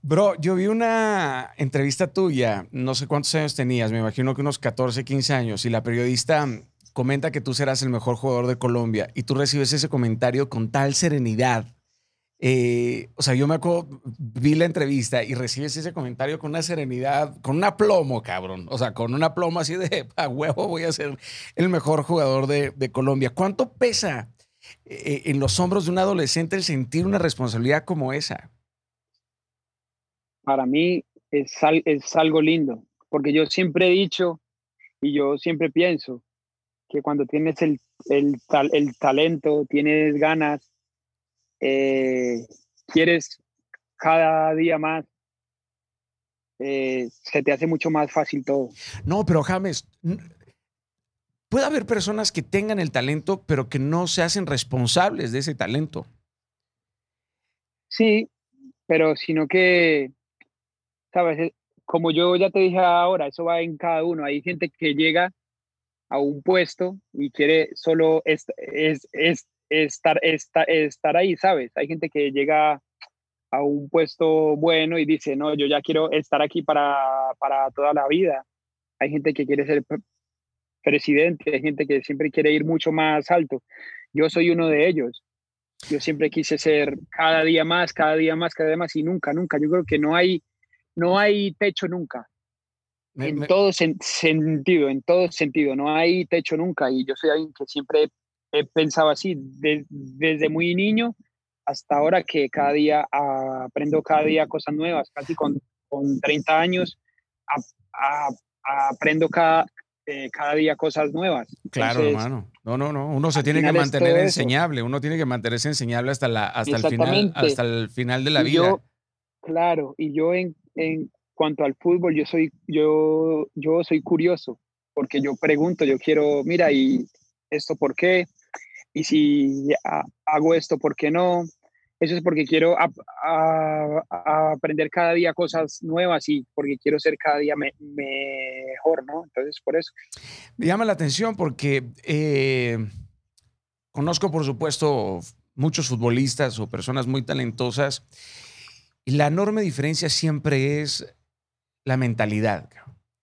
Bro, yo vi una entrevista tuya, no sé cuántos años tenías, me imagino que unos 14, 15 años, y la periodista comenta que tú serás el mejor jugador de Colombia y tú recibes ese comentario con tal serenidad. Eh, o sea, yo me acuerdo, vi la entrevista y recibes ese comentario con una serenidad, con un aplomo, cabrón. O sea, con un aplomo así de, a huevo, voy a ser el mejor jugador de, de Colombia. ¿Cuánto pesa eh, en los hombros de un adolescente el sentir una responsabilidad como esa? Para mí es, es algo lindo, porque yo siempre he dicho y yo siempre pienso que cuando tienes el, el, el talento, tienes ganas, eh, quieres cada día más, eh, se te hace mucho más fácil todo. No, pero James, puede haber personas que tengan el talento, pero que no se hacen responsables de ese talento. Sí, pero sino que, sabes, eh, como yo ya te dije ahora, eso va en cada uno. Hay gente que llega a un puesto y quiere solo es, es, estar, estar ahí, ¿sabes? Hay gente que llega a un puesto bueno y dice, no, yo ya quiero estar aquí para, para toda la vida. Hay gente que quiere ser presidente, hay gente que siempre quiere ir mucho más alto. Yo soy uno de ellos. Yo siempre quise ser cada día más, cada día más, cada día más y nunca, nunca. Yo creo que no hay, no hay techo nunca. en todo sentido, en todo sentido, no hay techo nunca. Y yo soy alguien que siempre he pensado así, desde muy niño hasta ahora que cada día aprendo cada día cosas nuevas, casi con, con 30 años aprendo cada, eh, cada día cosas nuevas. claro, hermano. No, no, no. Uno se tiene que mantener enseñable. Uno tiene que mantenerse enseñable hasta, la, hasta, el, final, hasta el final de la vida. claro, y yo en, en cuanto al fútbol, yo soy, yo, yo soy curioso, porque yo pregunto, yo quiero, mira, ¿y esto por qué? Y si hago esto, ¿por qué no? Eso es porque quiero aprender cada día cosas nuevas y porque quiero ser cada día mejor, ¿no? Entonces, por eso. Me llama la atención porque eh, conozco, por supuesto, muchos futbolistas o personas muy talentosas y la enorme diferencia siempre es la mentalidad,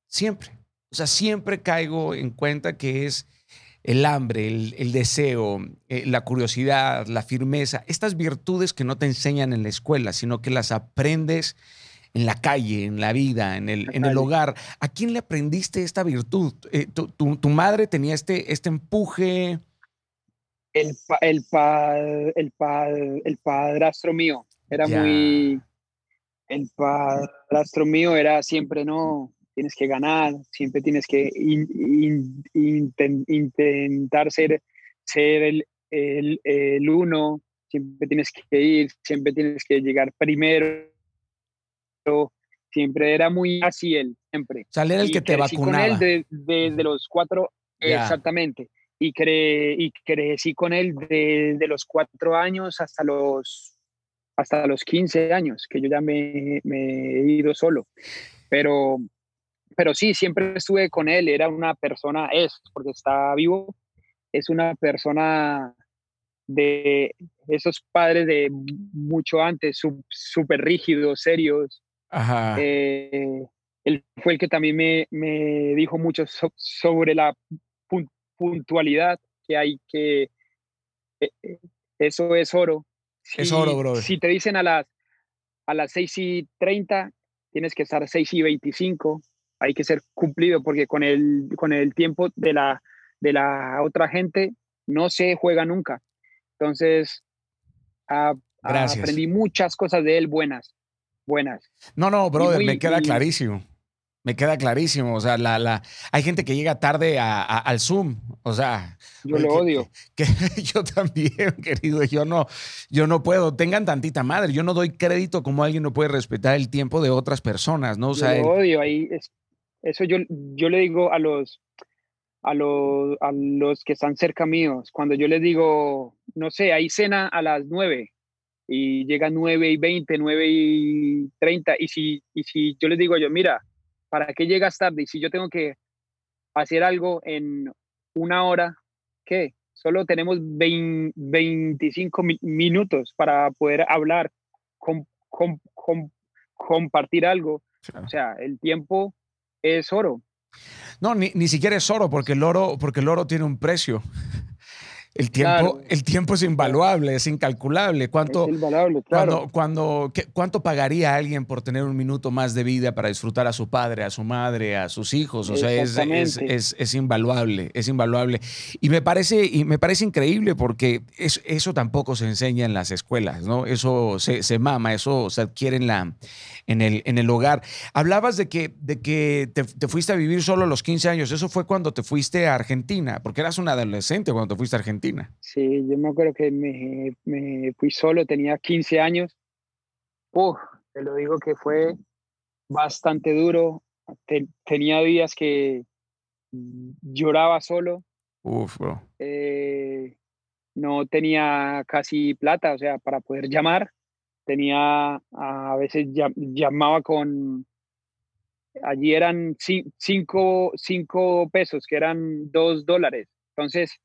siempre. O sea, siempre caigo en cuenta que es el hambre, el, deseo, eh, la curiosidad, la firmeza, estas virtudes que no te enseñan en la escuela, sino que las aprendes en la calle, en la vida, en el, en el hogar. ¿A quién le aprendiste esta virtud? Eh, tu, madre tenía este, este empuje? El, el, el, el padrastro mío era muy... El padrastro mío era siempre, no, tienes que ganar, siempre tienes que intentar ser, ser el, el, el, uno, siempre tienes que ir, siempre tienes que llegar primero. Siempre era muy así él, siempre. O el que te vacunaba. con él desde los cuatro, exactamente. Y, cre, y crecí con él desde los cuatro años hasta los hasta los 15 años, que yo ya me, me he ido solo. Pero, pero sí, siempre estuve con él, era una persona, es, porque está vivo, es una persona de esos padres de mucho antes, súper rígidos, serios. Ajá. Eh, él fue el que también me, me dijo mucho sobre la puntualidad que hay que... Eh, eh, eso es oro. es oro, bro. Si te dicen a las, a las 6 y 30, tienes que estar 6 y 25 hay que ser cumplido porque con el, con el tiempo de la, de la otra gente no se juega nunca. Entonces, aprendí muchas cosas de él buenas, buenas. No, no, brother, me queda clarísimo. Me queda clarísimo. O sea, la, la, hay gente que llega tarde al Zoom. O sea. Yo lo odio. Que, yo también, querido. Yo no, yo no puedo. Tengan tantita madre. Yo no doy crédito como alguien no puede respetar el tiempo de otras personas, ¿no? O sea, yo lo odio. Ahí es, eso yo, yo le digo a los, a los, a los que están cerca míos, cuando yo les digo, no sé, hay cena a las nueve y llega nueve y veinte, nueve y treinta, y si, y si yo les digo yo, mira, ¿para qué llegas tarde? Y si yo tengo que hacer algo en una hora, ¿qué? Solo tenemos 25 minutos para poder hablar, compartir algo. O sea, el tiempo es oro. No, ni, ni siquiera es oro, porque el oro, porque el oro tiene un precio. El tiempo, el tiempo es invaluable, es incalculable. ¿Cuánto, es invaluable, claro. cuando, ¿Cuánto pagaría alguien por tener un minuto más de vida para disfrutar a su padre, a su madre, a sus hijos? O sea, es, es, es, invaluable, es invaluable. Y me parece, y me parece increíble porque eso tampoco se enseña en las escuelas, ¿no? Eso se, se mama, eso se adquiere en, la, en, el, en el hogar. Hablabas de que, de que te, te fuiste a vivir solo a los 15 años. Eso fue cuando te fuiste a Argentina, porque eras un adolescente cuando te fuiste a Argentina. Sí, yo me acuerdo que me, me fui solo, tenía 15 años. Uf, te lo digo que fue bastante duro. tenía días que lloraba solo. Uf, bro. Eh, no tenía casi plata, o sea, para poder llamar. Tenía, a veces llamaba con, allí eran cinco, cinco pesos, que eran dos dólares. Entonces,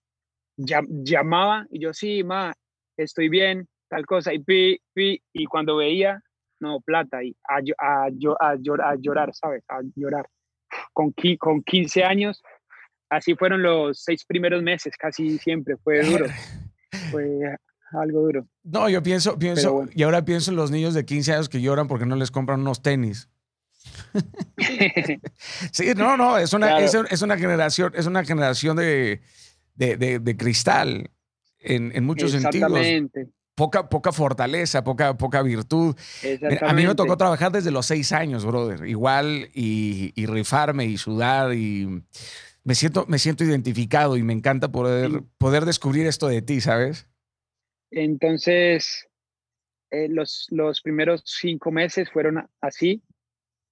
llamaba y yo, sí, ma, estoy bien, tal cosa, y pi, pi, y cuando veía, no, plata, y a, a, a, a llorar, ¿sabes? A llorar. Con, con 15 años, así fueron los seis primeros meses, casi siempre, fue duro. Fue algo duro. No, yo pienso, pienso, y ahora pienso en los niños de 15 años que lloran porque no les compran unos tenis. sí, no, no, es una, es una generación, es una generación de, de, cristal en, muchos sentidos. Poca, poca fortaleza, poca, poca virtud. A mí me tocó trabajar desde los seis años, brother. Igual y, rifarme y sudar y me siento, me siento identificado y me encanta poder, poder descubrir esto de ti, ¿sabes? Entonces, eh, los, los primeros cinco meses fueron así.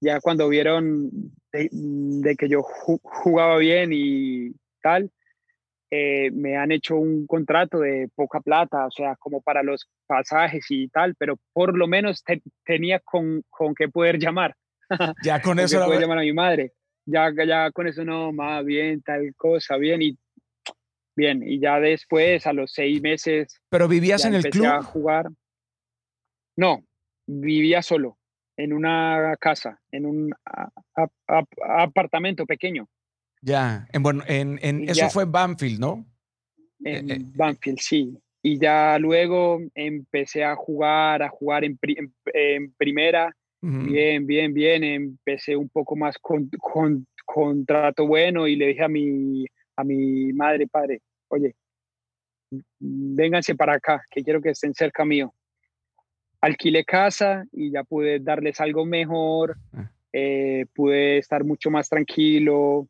Ya cuando vieron de, de que yo jugaba bien y tal, eh, me han hecho un contrato de poca plata, o sea, como para los pasajes y tal, pero por lo menos tenía con, con qué poder llamar. Ya con eso. Poder llamar a mi madre. Ya, ya con eso no, más bien, tal cosa, bien. Y bien, y ya después, a los seis meses. ¿Pero vivías en el club? a jugar. No, vivía solo, en una casa, en un apartamento pequeño. Ya, en, bueno, en, en eso fue Banfield, ¿no? En eh, eh. Banfield, sí. Y ya luego empecé a jugar, a jugar en, en, primera. Bien, bien, bien. Empecé un poco más con, con, contrato bueno y le dije a mi, a mi madre, padre, oye, vénganse para acá, que quiero que estén cerca mío. Alquilé casa y ya pude darles algo mejor, ah. eh, pude estar mucho más tranquilo,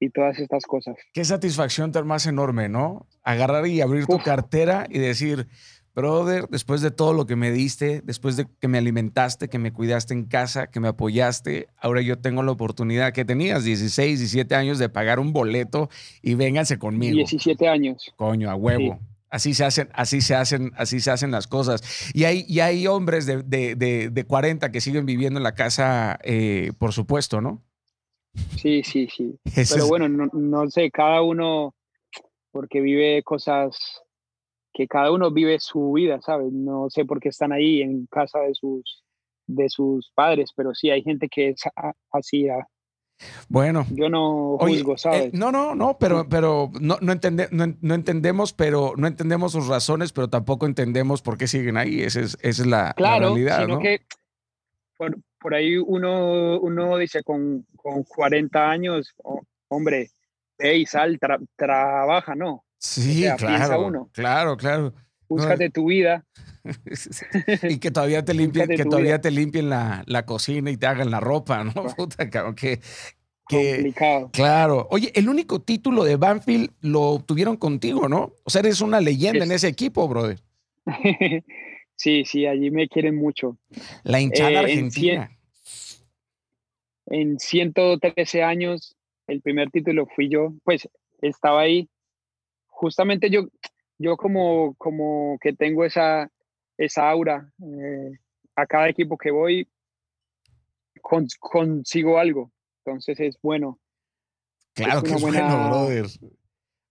y todas estas cosas. Qué satisfacción tan más enorme, ¿no? Agarrar y abrir tu cartera y decir, brother, después de todo lo que me diste, después de que me alimentaste, que me cuidaste en casa, que me apoyaste, ahora yo tengo la oportunidad que tenías 16, 17 años de pagar un boleto y vénganse conmigo. 17 años. Coño, a huevo. Así se hacen, así se hacen, así se hacen las cosas. Y hay, y hay hombres de, de, de, 40 que siguen viviendo en la casa, eh, por supuesto, ¿no? Sí, sí, sí. Pero bueno, no, no, sé, cada uno, porque vive cosas que cada uno vive su vida, ¿sabes? No sé por qué están ahí en casa de sus, de sus padres, pero sí hay gente que es así. Bueno. Yo no juzgo, eh, ¿sabes? no, no, no, pero, pero no, no, entende, no, entendemos, pero no entendemos sus razones, pero tampoco entendemos por qué siguen ahí. Esa es, esa es la, claro, realidad. Sino que por, por ahí uno, uno dice con, con 40 años, hombre, hey, sal, trabaja, ¿no? Sí, claro, uno. claro, claro. Búscate tu vida. y que todavía te limpien, que todavía te limpien la, la, cocina y te hagan la ropa, ¿no? Puta, que, que, Complicado. Claro. Oye, el único título de Banfield lo obtuvieron contigo, ¿no? O sea, eres una leyenda en ese equipo, brother. Sí, sí, allí me quieren mucho. La hinchada eh, argentina. En, 113 años, el primer título fui yo, pues estaba ahí. Justamente yo, yo como, como que tengo esa, esa aura. Eh, a cada equipo que voy, consigo algo. Entonces es bueno. Claro que es bueno, brother.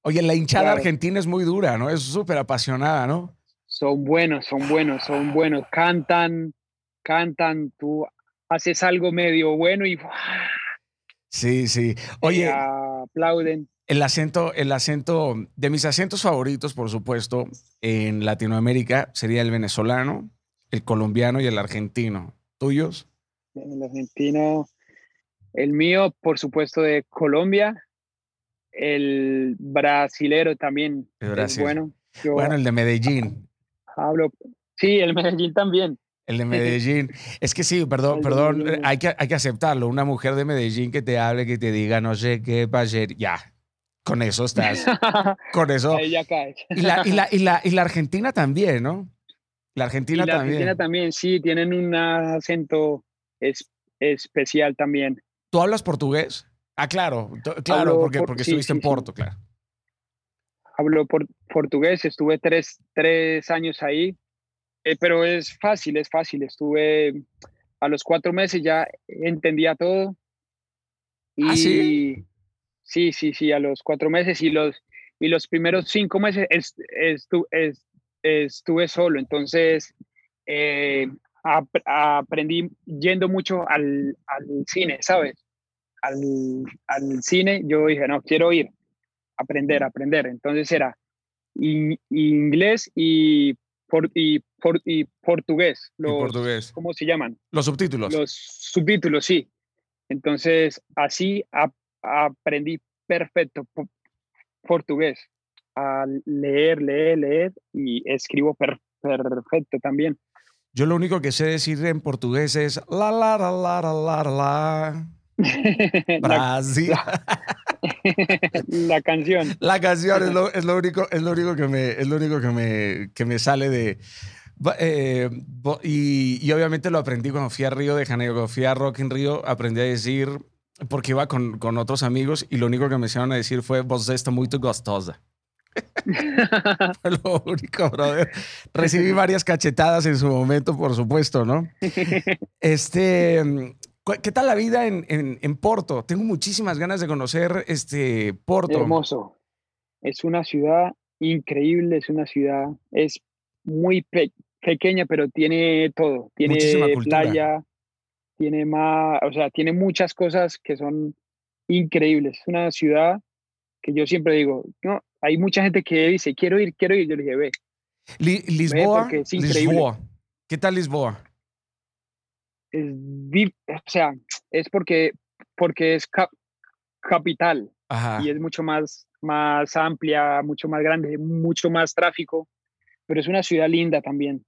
Oye, la hinchada argentina es muy dura, ¿no? Es súper apasionada, ¿no? Son buenos, son buenos, son buenos. Cantan, cantan, tú haces algo medio bueno y Sí, sí. Oye, aplauden. El acento, el acento de mis acentos favoritos, por supuesto, en Latinoamérica sería el venezolano, el colombiano y el argentino. ¿Tuyos? El argentino, el mío, por supuesto, de Colombia. El brasilero también. Es bueno. bueno, el de Medellín. Hablo, sí, el Medellín también. El de Medellín. Es que sí, perdón, perdón, hay que, hay que aceptarlo. Una mujer de Medellín que te hable, que te diga no sé qué va ya. Con eso estás. con eso. Ahí ya caes. y, la, y, la, y, la, y la Argentina también, ¿no? La Argentina la también. Argentina también, sí, tienen un acento es, especial también. ¿Tú hablas portugués? Ah, claro, claro, porque, porque estuviste en Porto, claro hablo por, portugués, estuve tres, tres años ahí, eh, pero es fácil, es fácil. Estuve a los cuatro meses ya entendía todo. ¿Ah, y, sí? Sí, sí, sí, a los cuatro meses y los, y los primeros cinco meses estuve solo. Entonces, eh, aprendí yendo mucho al, al cine, ¿sabes? Al, al, cine, yo dije, no, quiero ir aprender, aprender. Entonces era inglés y, por, y, por, y portugués. Los, portugués. ¿Cómo se llaman? Los subtítulos. Los subtítulos, sí. Entonces así aprendí perfecto portugués. A leer, leer, leer y escribo perfecto también. Yo lo único que sé decir en portugués es la la la la la la la. Brasil. La, canción. La canción es lo, es lo, único, es lo único que me, es lo único que me, que me sale de. Eh, y, y, obviamente lo aprendí cuando fui a Río de Janeiro, cuando fui a Rock in Río, aprendí a decir porque iba con, con, otros amigos y lo único que me hicieron a decir fue, vos esto muy gostosa. fue lo único, brother. Recibí varias cachetadas en su momento, por supuesto, ¿no? Este, ¿qué tal la vida en, en, en Porto? Tengo muchísimas ganas de conocer este Porto. Hermoso. Es una ciudad increíble, es una ciudad, es muy pequeña, pero tiene todo. Tiene playa, tiene más, o sea, tiene muchas cosas que son increíbles. Es una ciudad que yo siempre digo, no, hay mucha gente que dice, quiero ir, quiero ir. Yo le dije, ve. Lisboa, Lisboa. ¿Qué tal Lisboa? Es, o sea, es porque, porque es capital y es mucho más, más amplia, mucho más grande, mucho más tráfico, pero es una ciudad linda también.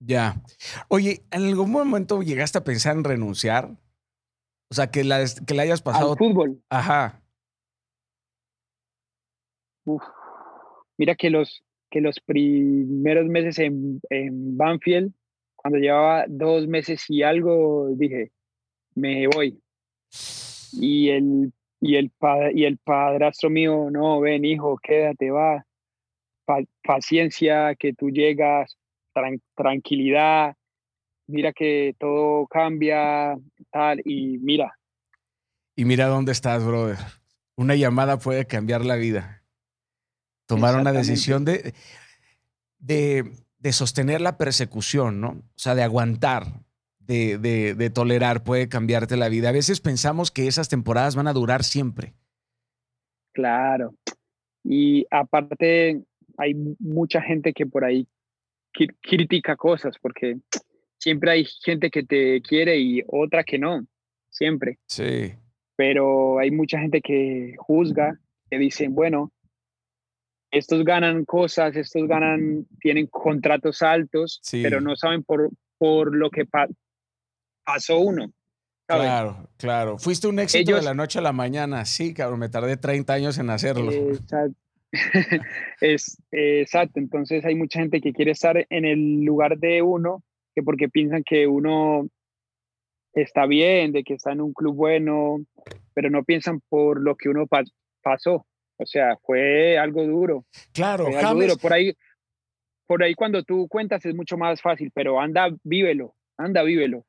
Ya. Oye, ¿en algún momento llegaste a pensar en renunciar? O sea, que la, que hayas pasado. Al fútbol. Ajá. Mira que los, que los primeros meses en, en Banfield, cuando llevaba dos meses y algo, dije, me voy. Y el, y el, y el padrastro mío, no, ven hijo, quédate, va. paciencia, que tú llegas, tranquilidad, mira que todo cambia, tal, y mira. Y mira dónde estás, brother. Una llamada puede cambiar la vida. Tomar una decisión de, de, de, sostener la persecución, ¿no? O sea, de aguantar, de, de, de tolerar, puede cambiarte la vida. A veces pensamos que esas temporadas van a durar siempre. Claro. Y aparte, hay mucha gente que por ahí critica cosas, porque siempre hay gente que te quiere y otra que no, siempre. Sí. Pero hay mucha gente que juzga, que dicen, bueno, estos ganan cosas, estos ganan, tienen contratos altos, pero no saben por, por lo que pasó uno. Claro, claro. Fuiste un éxito de la noche a la mañana. Sí, cabrón, me tardé 30 años en hacerlo. Exacto. es, exacto, entonces hay mucha gente que quiere estar en el lugar de uno, que porque piensan que uno está bien, de que está en un club bueno, pero no piensan por lo que uno pasó. O sea, fue algo duro. Claro, algo duro. Por ahí, por ahí cuando tú cuentas es mucho más fácil, pero anda, vívelo, anda, vívelo.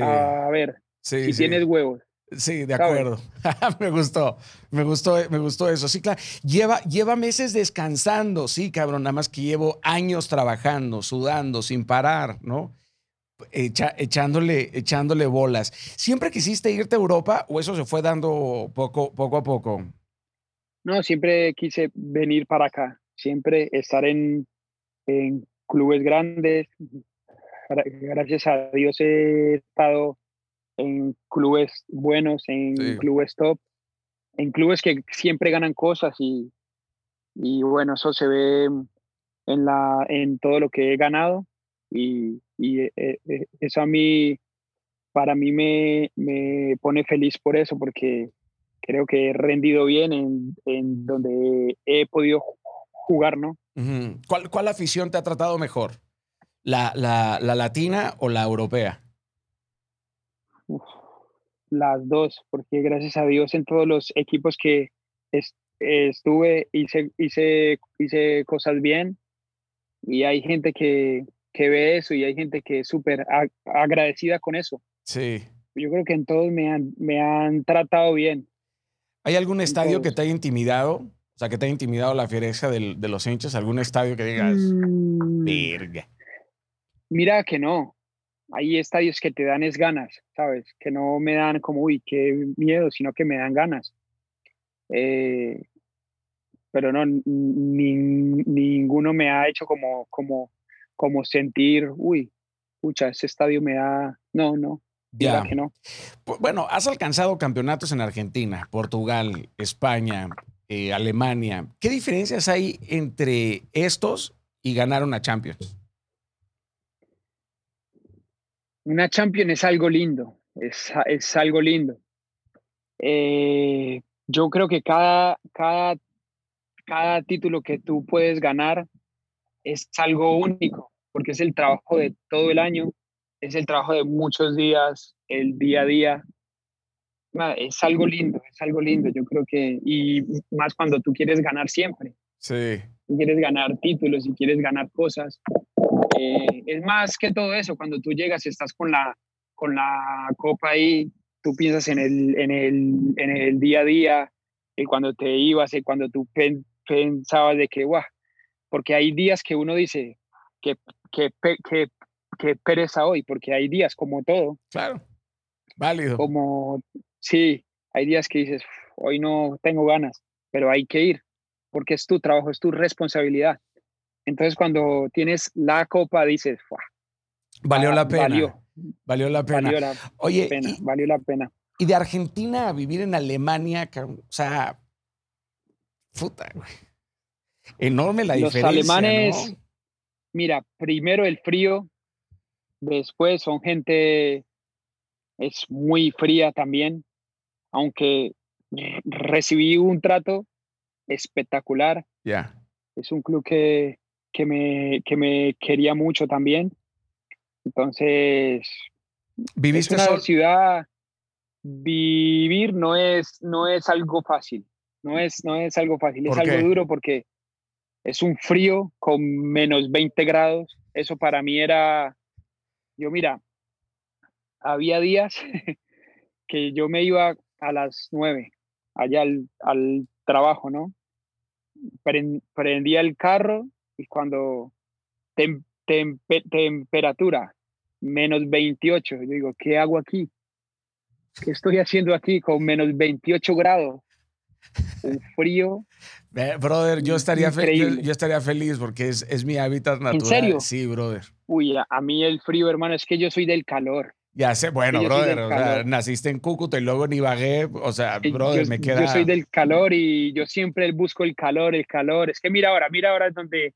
A ver, si tienes huevos. Sí, de acuerdo. me gustó, me gustó, me gustó eso. Sí, claro. Lleva, lleva meses descansando, sí, cabrón. Nada más que llevo años trabajando, sudando, sin parar, ¿no? echándole, echándole bolas. ¿Siempre quisiste irte a Europa o eso se fue dando poco, poco a poco? No, siempre quise venir para acá. Siempre estar en, en clubes grandes. Gracias a Dios he estado en clubes buenos, en clubes top, en clubes que siempre ganan cosas y, y bueno, eso se ve en, la, en todo lo que he ganado y, y eh, eh, eso a mí, para mí me, me, pone feliz por eso, porque creo que he rendido bien en, en donde he podido jugar, ¿no? ¿Cuál, ¿Cuál afición te ha tratado mejor? ¿La, la, la latina o la europea? las dos, porque gracias a Dios en todos los equipos que estuve hice, hice, hice cosas bien y hay gente que, que ve eso y hay gente que es súper agradecida con eso. Sí. Yo creo que en todos me han, me han tratado bien. ¿Hay algún estadio que te haya intimidado? O sea, que te haya intimidado la fiereza de, de los hinchas, algún estadio que digas, mm. Mira que no, hay estadios que te dan es ganas, ¿sabes? Que no me dan como, uy, qué miedo, sino que me dan ganas. Eh, pero no, ninguno me ha hecho como, como, como sentir, uy, pucha, ese estadio me da, no, no. Ya. Que no. Bueno, has alcanzado campeonatos en Argentina, Portugal, España, eh, Alemania. ¿Qué diferencias hay entre estos y ganar una Champions? una champion es algo lindo, es, es algo lindo. Eh, yo creo que cada, cada, cada título que tú puedes ganar es algo único, porque es el trabajo de todo el año, es el trabajo de muchos días, el día a día. es algo lindo, es algo lindo, yo creo que, y más cuando tú quieres ganar siempre. Sí. Tú quieres ganar títulos y quieres ganar cosas. Eh, es más que todo eso, cuando tú llegas y estás con la, con la copa ahí, tú piensas en el, en el, en el día a día, y cuando te ibas y cuando tú pensabas de que, guau, porque hay días que uno dice que, que, que, que pereza hoy, porque hay días como todo. Claro, válido. Como, sí, hay días que dices, hoy no tengo ganas, pero hay que ir, porque es tu trabajo, es tu responsabilidad. Entonces cuando tienes la copa dices, valió la pena. Valió, valió la pena. Valió la Oye, pena, valió la pena. Y de Argentina a vivir en Alemania, o sea, puta, güey. Enorme la diferencia. Los alemanes, mira, primero el frío, después son gente, es muy fría también, aunque recibí un trato espectacular. Ya. Es un club que, que, me, que me quería mucho también. Entonces, ¿Viviste es una ciudad vivir no es, no es algo fácil, no es, no es algo fácil, es algo duro porque es un frío con menos 20 grados. Eso para mí era, yo mira, había días que yo me iba a las 9 allá al, trabajo, ¿no? Prendía el carro y cuando temperatura menos 28, yo digo, ¿qué hago aquí? ¿Qué estoy haciendo aquí con menos 28 grados? Un frío. brother, yo estaría, feliz, yo, estaría feliz porque es, es, mi hábitat natural. ¿En serio? Sí, brother. Uy, a, mí el frío, hermano, es que yo soy del calor. Ya sé, bueno, brother, o sea, naciste en Cúcuta y luego en Ibagué, o sea, brother, me queda... Yo soy del calor y yo siempre busco el calor, el calor. Es que mira ahora, mira ahora es donde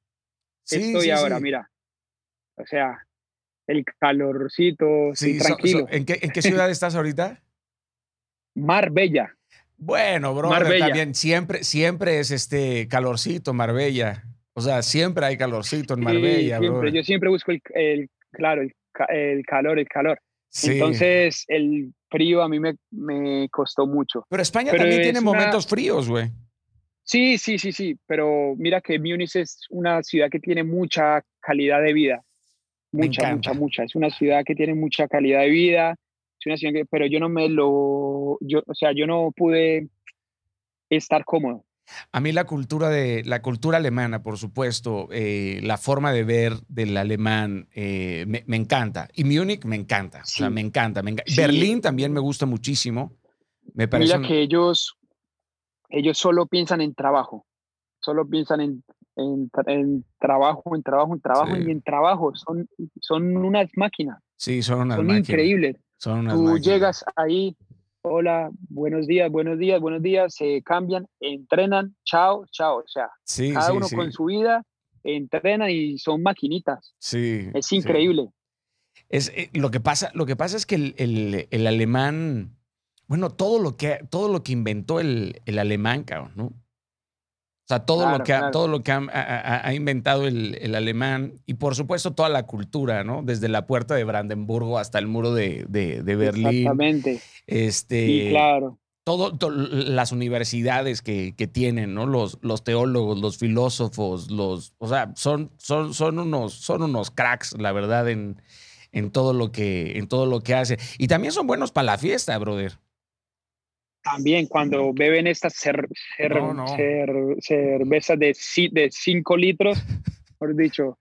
estoy ahora, mira. O sea, el calorcito, sí, tranquilo. ¿en, qué, ¿En qué ciudad estás ahorita? Marbella. Bueno, bro, también siempre, siempre es este calorcito, Marbella. O sea, siempre hay calorcito en Marbella, siempre, Yo siempre busco el, claro, el, calor, el calor. Entonces, el frío a mí me, me costó mucho. Pero España también tiene momentos fríos, güey. Sí, sí, sí, sí. Pero mira que Múnich es una ciudad que tiene mucha calidad de vida. Mucha, mucha, mucha. Es una ciudad que tiene mucha calidad de vida pero yo no me lo, yo, o sea, yo no pude estar cómodo. A mí la cultura de la cultura alemana, por supuesto, eh, la forma de ver del alemán eh, me, encanta y Múnich me encanta, o sea, me encanta, Berlín también me gusta muchísimo. Me parece Mira que ellos ellos solo piensan en trabajo, solo piensan en, en, trabajo, en trabajo, en trabajo y en trabajo. Son, son unas máquinas. Sí, son unas son increíbles. Tú llegas ahí, hola, buenos días, buenos días, buenos días, se cambian, entrenan, chao, chao. O sea, cada uno con su vida entrenan y son maquinitas. Sí. Es increíble. Es, eh, lo, que pasa, lo que pasa es que el, el, alemán, bueno, todo lo que, todo lo que inventó el, el alemán, cabrón, ¿no? O sea, todo lo que, ha, todo lo que ha, inventado el, alemán y por supuesto toda la cultura, ¿no? Desde la puerta de Brandenburgo hasta el muro de, de, Berlín. Exactamente. Este, claro. Todo, las universidades que, que, tienen, ¿no? Los, los teólogos, los filósofos, los, o sea, son, son, son, unos, son unos cracks, la verdad, en, en, todo lo que, en todo lo que hace. Y también son buenos para la fiesta, brother. También cuando beben estas cer, cervezas de 5 litros, por dicho,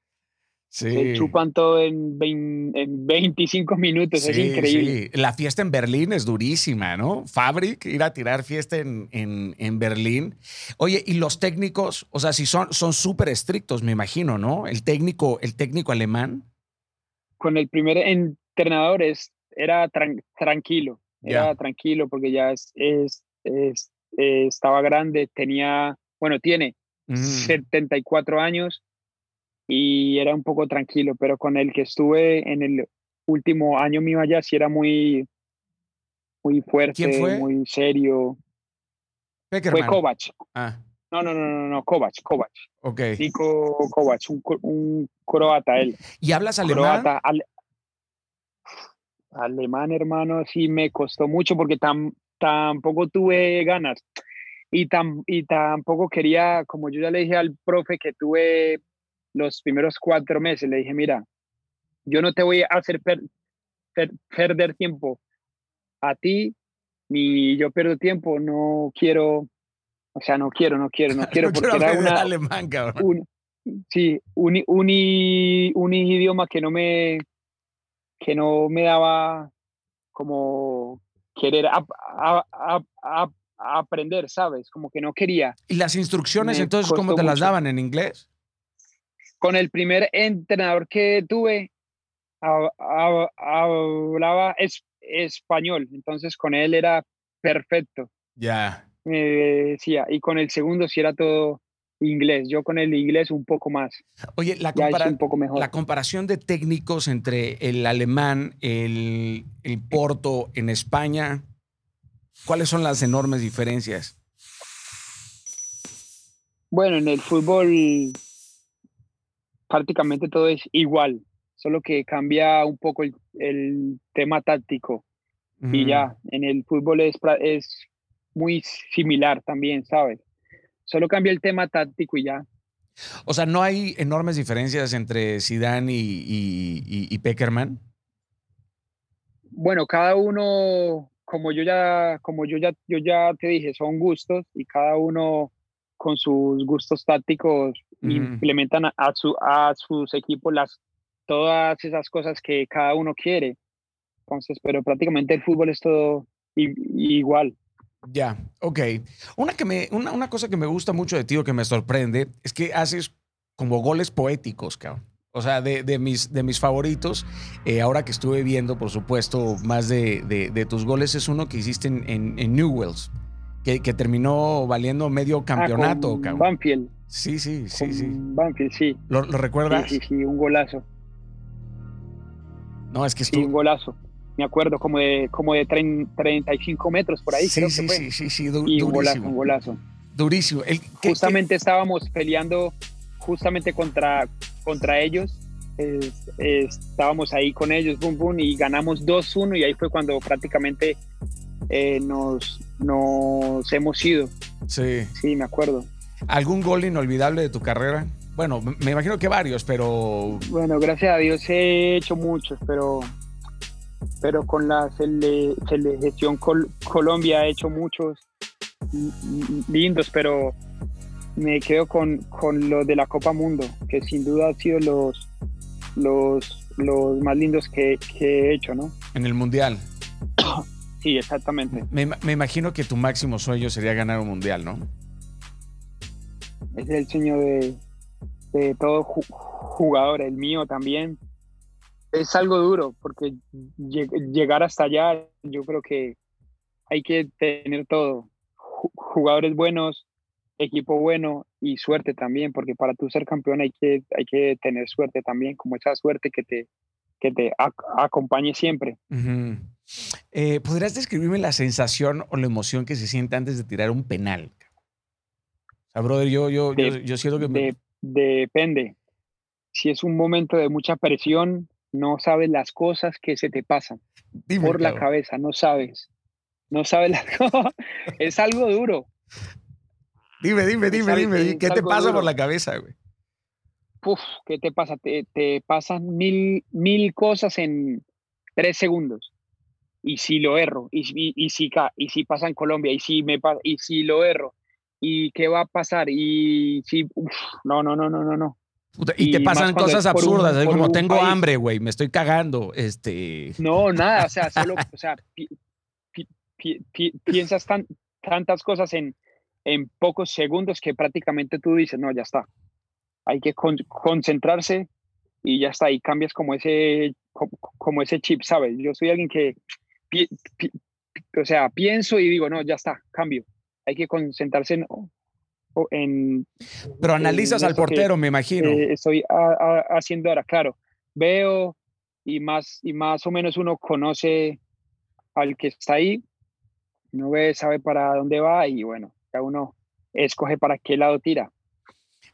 se chupan todo en, 25 minutos, es increíble. La fiesta en Berlín es durísima, ¿no? Fabric, ir a tirar fiesta en, en, Berlín. Oye, y los técnicos, o sea, si son súper estrictos, me imagino, ¿no? El técnico, el técnico alemán. Con el primer entrenador es, era tranquilo era tranquilo porque ya es, es, eh, estaba grande, tenía, bueno, tiene 74 años y era un poco tranquilo, pero con el que estuve en el último año mío allá sí era muy, muy fuerte, muy serio. Fue Kovac. Ah. No, no, no, no, no, Kovac, Kovac. Ok. Nico Kovac, un, croata él. ¿Y hablas alemán? Alemán, hermano, sí me costó mucho porque tam, tampoco tuve ganas. Y, y tampoco quería, como yo ya le dije al profe que tuve los primeros cuatro meses, le dije, mira, yo no te voy a hacer perder tiempo a ti, ni yo pierdo tiempo, no quiero, o sea, no quiero, no quiero, no quiero, porque era una, alemán, cabrón. sí, un, un, un, idioma que no me, que no me daba como querer aprender, ¿sabes? Como que no quería. ¿Y las instrucciones entonces cómo te las daban en inglés? Con el primer entrenador que tuve, hablaba español, entonces con él era perfecto. Ya. Me decía, y con el segundo sí era todo inglés. Yo con el inglés un poco más. Oye, la, un poco mejor. la comparación de técnicos entre el alemán, el, el porto en España, ¿cuáles son las enormes diferencias? Bueno, en el fútbol prácticamente todo es igual, solo que cambia un poco el, tema táctico. Y ya, en el fútbol es, es muy similar también, ¿sabes? Solo cambia el tema táctico y ya. O sea, ¿no hay enormes diferencias entre Zidane y, y, Peckerman? Bueno, cada uno, como yo ya, como yo ya, yo ya te dije, son gustos y cada uno con sus gustos tácticos implementan a, su, a sus equipos las, todas esas cosas que cada uno quiere. Entonces, pero prácticamente el fútbol es todo igual. Ya, ok. Una, que me, una, una, cosa que me gusta mucho de ti o que me sorprende es que haces como goles poéticos, cabrón. O sea, de, de mis, de mis favoritos, eh, ahora que estuve viendo, por supuesto, más de, de, tus goles, es uno que hiciste en, en, en Newells que, terminó valiendo medio ah, campeonato, ah, Banfield. Sí, sí, sí, sí. Banfield, sí. ¿Lo, recuerdas? Sí, sí, sí, un golazo. No, es que estuvo... Sí, un golazo. Me acuerdo, como de, como de 35 metros por ahí. Sí, sí, sí, sí, sí, y durísimo. un golazo, un golazo. Durísimo. justamente estábamos peleando justamente contra, contra ellos. estábamos ahí con ellos, boom, boom, y ganamos 2-1 y ahí fue cuando prácticamente eh, nos, nos hemos ido. Sí. Sí, me acuerdo. ¿Algún gol inolvidable de tu carrera? Bueno, me imagino que varios, pero... Bueno, gracias a Dios he hecho muchos, pero, pero con la selección Colombia he hecho muchos lindos, pero me quedo con, con lo de la Copa Mundo, que sin duda han sido los, los, los más lindos que, que he hecho, ¿no? En el Mundial. Sí, exactamente. Me, imagino que tu máximo sueño sería ganar un mundial, ¿no? Es el sueño de, de todo jugador, el mío también. Es algo duro porque llegar hasta allá, yo creo que hay que tener todo. Jugadores buenos, equipo bueno y suerte también, porque para tú ser campeón hay que, hay que tener suerte también, como esa suerte que te, que te acompañe siempre. Eh, ¿Podrías describirme la sensación o la emoción que se siente antes de tirar un penal? O sea, brother, yo, yo, yo, siento que... depende. Si es un momento de mucha presión, no sabes las cosas que se te pasan por la cabeza, no sabes. No sabes las cosas. es algo duro. Dime, dime, dime, dime. ¿Qué te pasa por la cabeza, güey? Uf, ¿qué te pasa? Te, te pasan mil, mil cosas en tres segundos y si lo erro, y, y, y, si, y si pasa en Colombia, y si, me, y si lo erro, y qué va a pasar, y si, no, no, no, no, no, no. Y, te pasan cosas absurdas, como tengo hambre, güey, me estoy cagando, este... No, nada, o sea, solo, o sea, piensas tan, tantas cosas en, en pocos segundos que prácticamente tú dices, no, ya está. Hay que concentrarse y ya está, y cambias como ese, como ese chip, ¿sabes? Yo soy alguien que o sea, pienso y digo, no, ya está, cambio. Hay que concentrarse en... en Pero analizas al portero, me imagino. Eh, estoy haciendo ahora, claro. Veo y más, y más o menos uno conoce al que está ahí, no ve, sabe para dónde va y bueno, cada uno escoge para qué lado tira.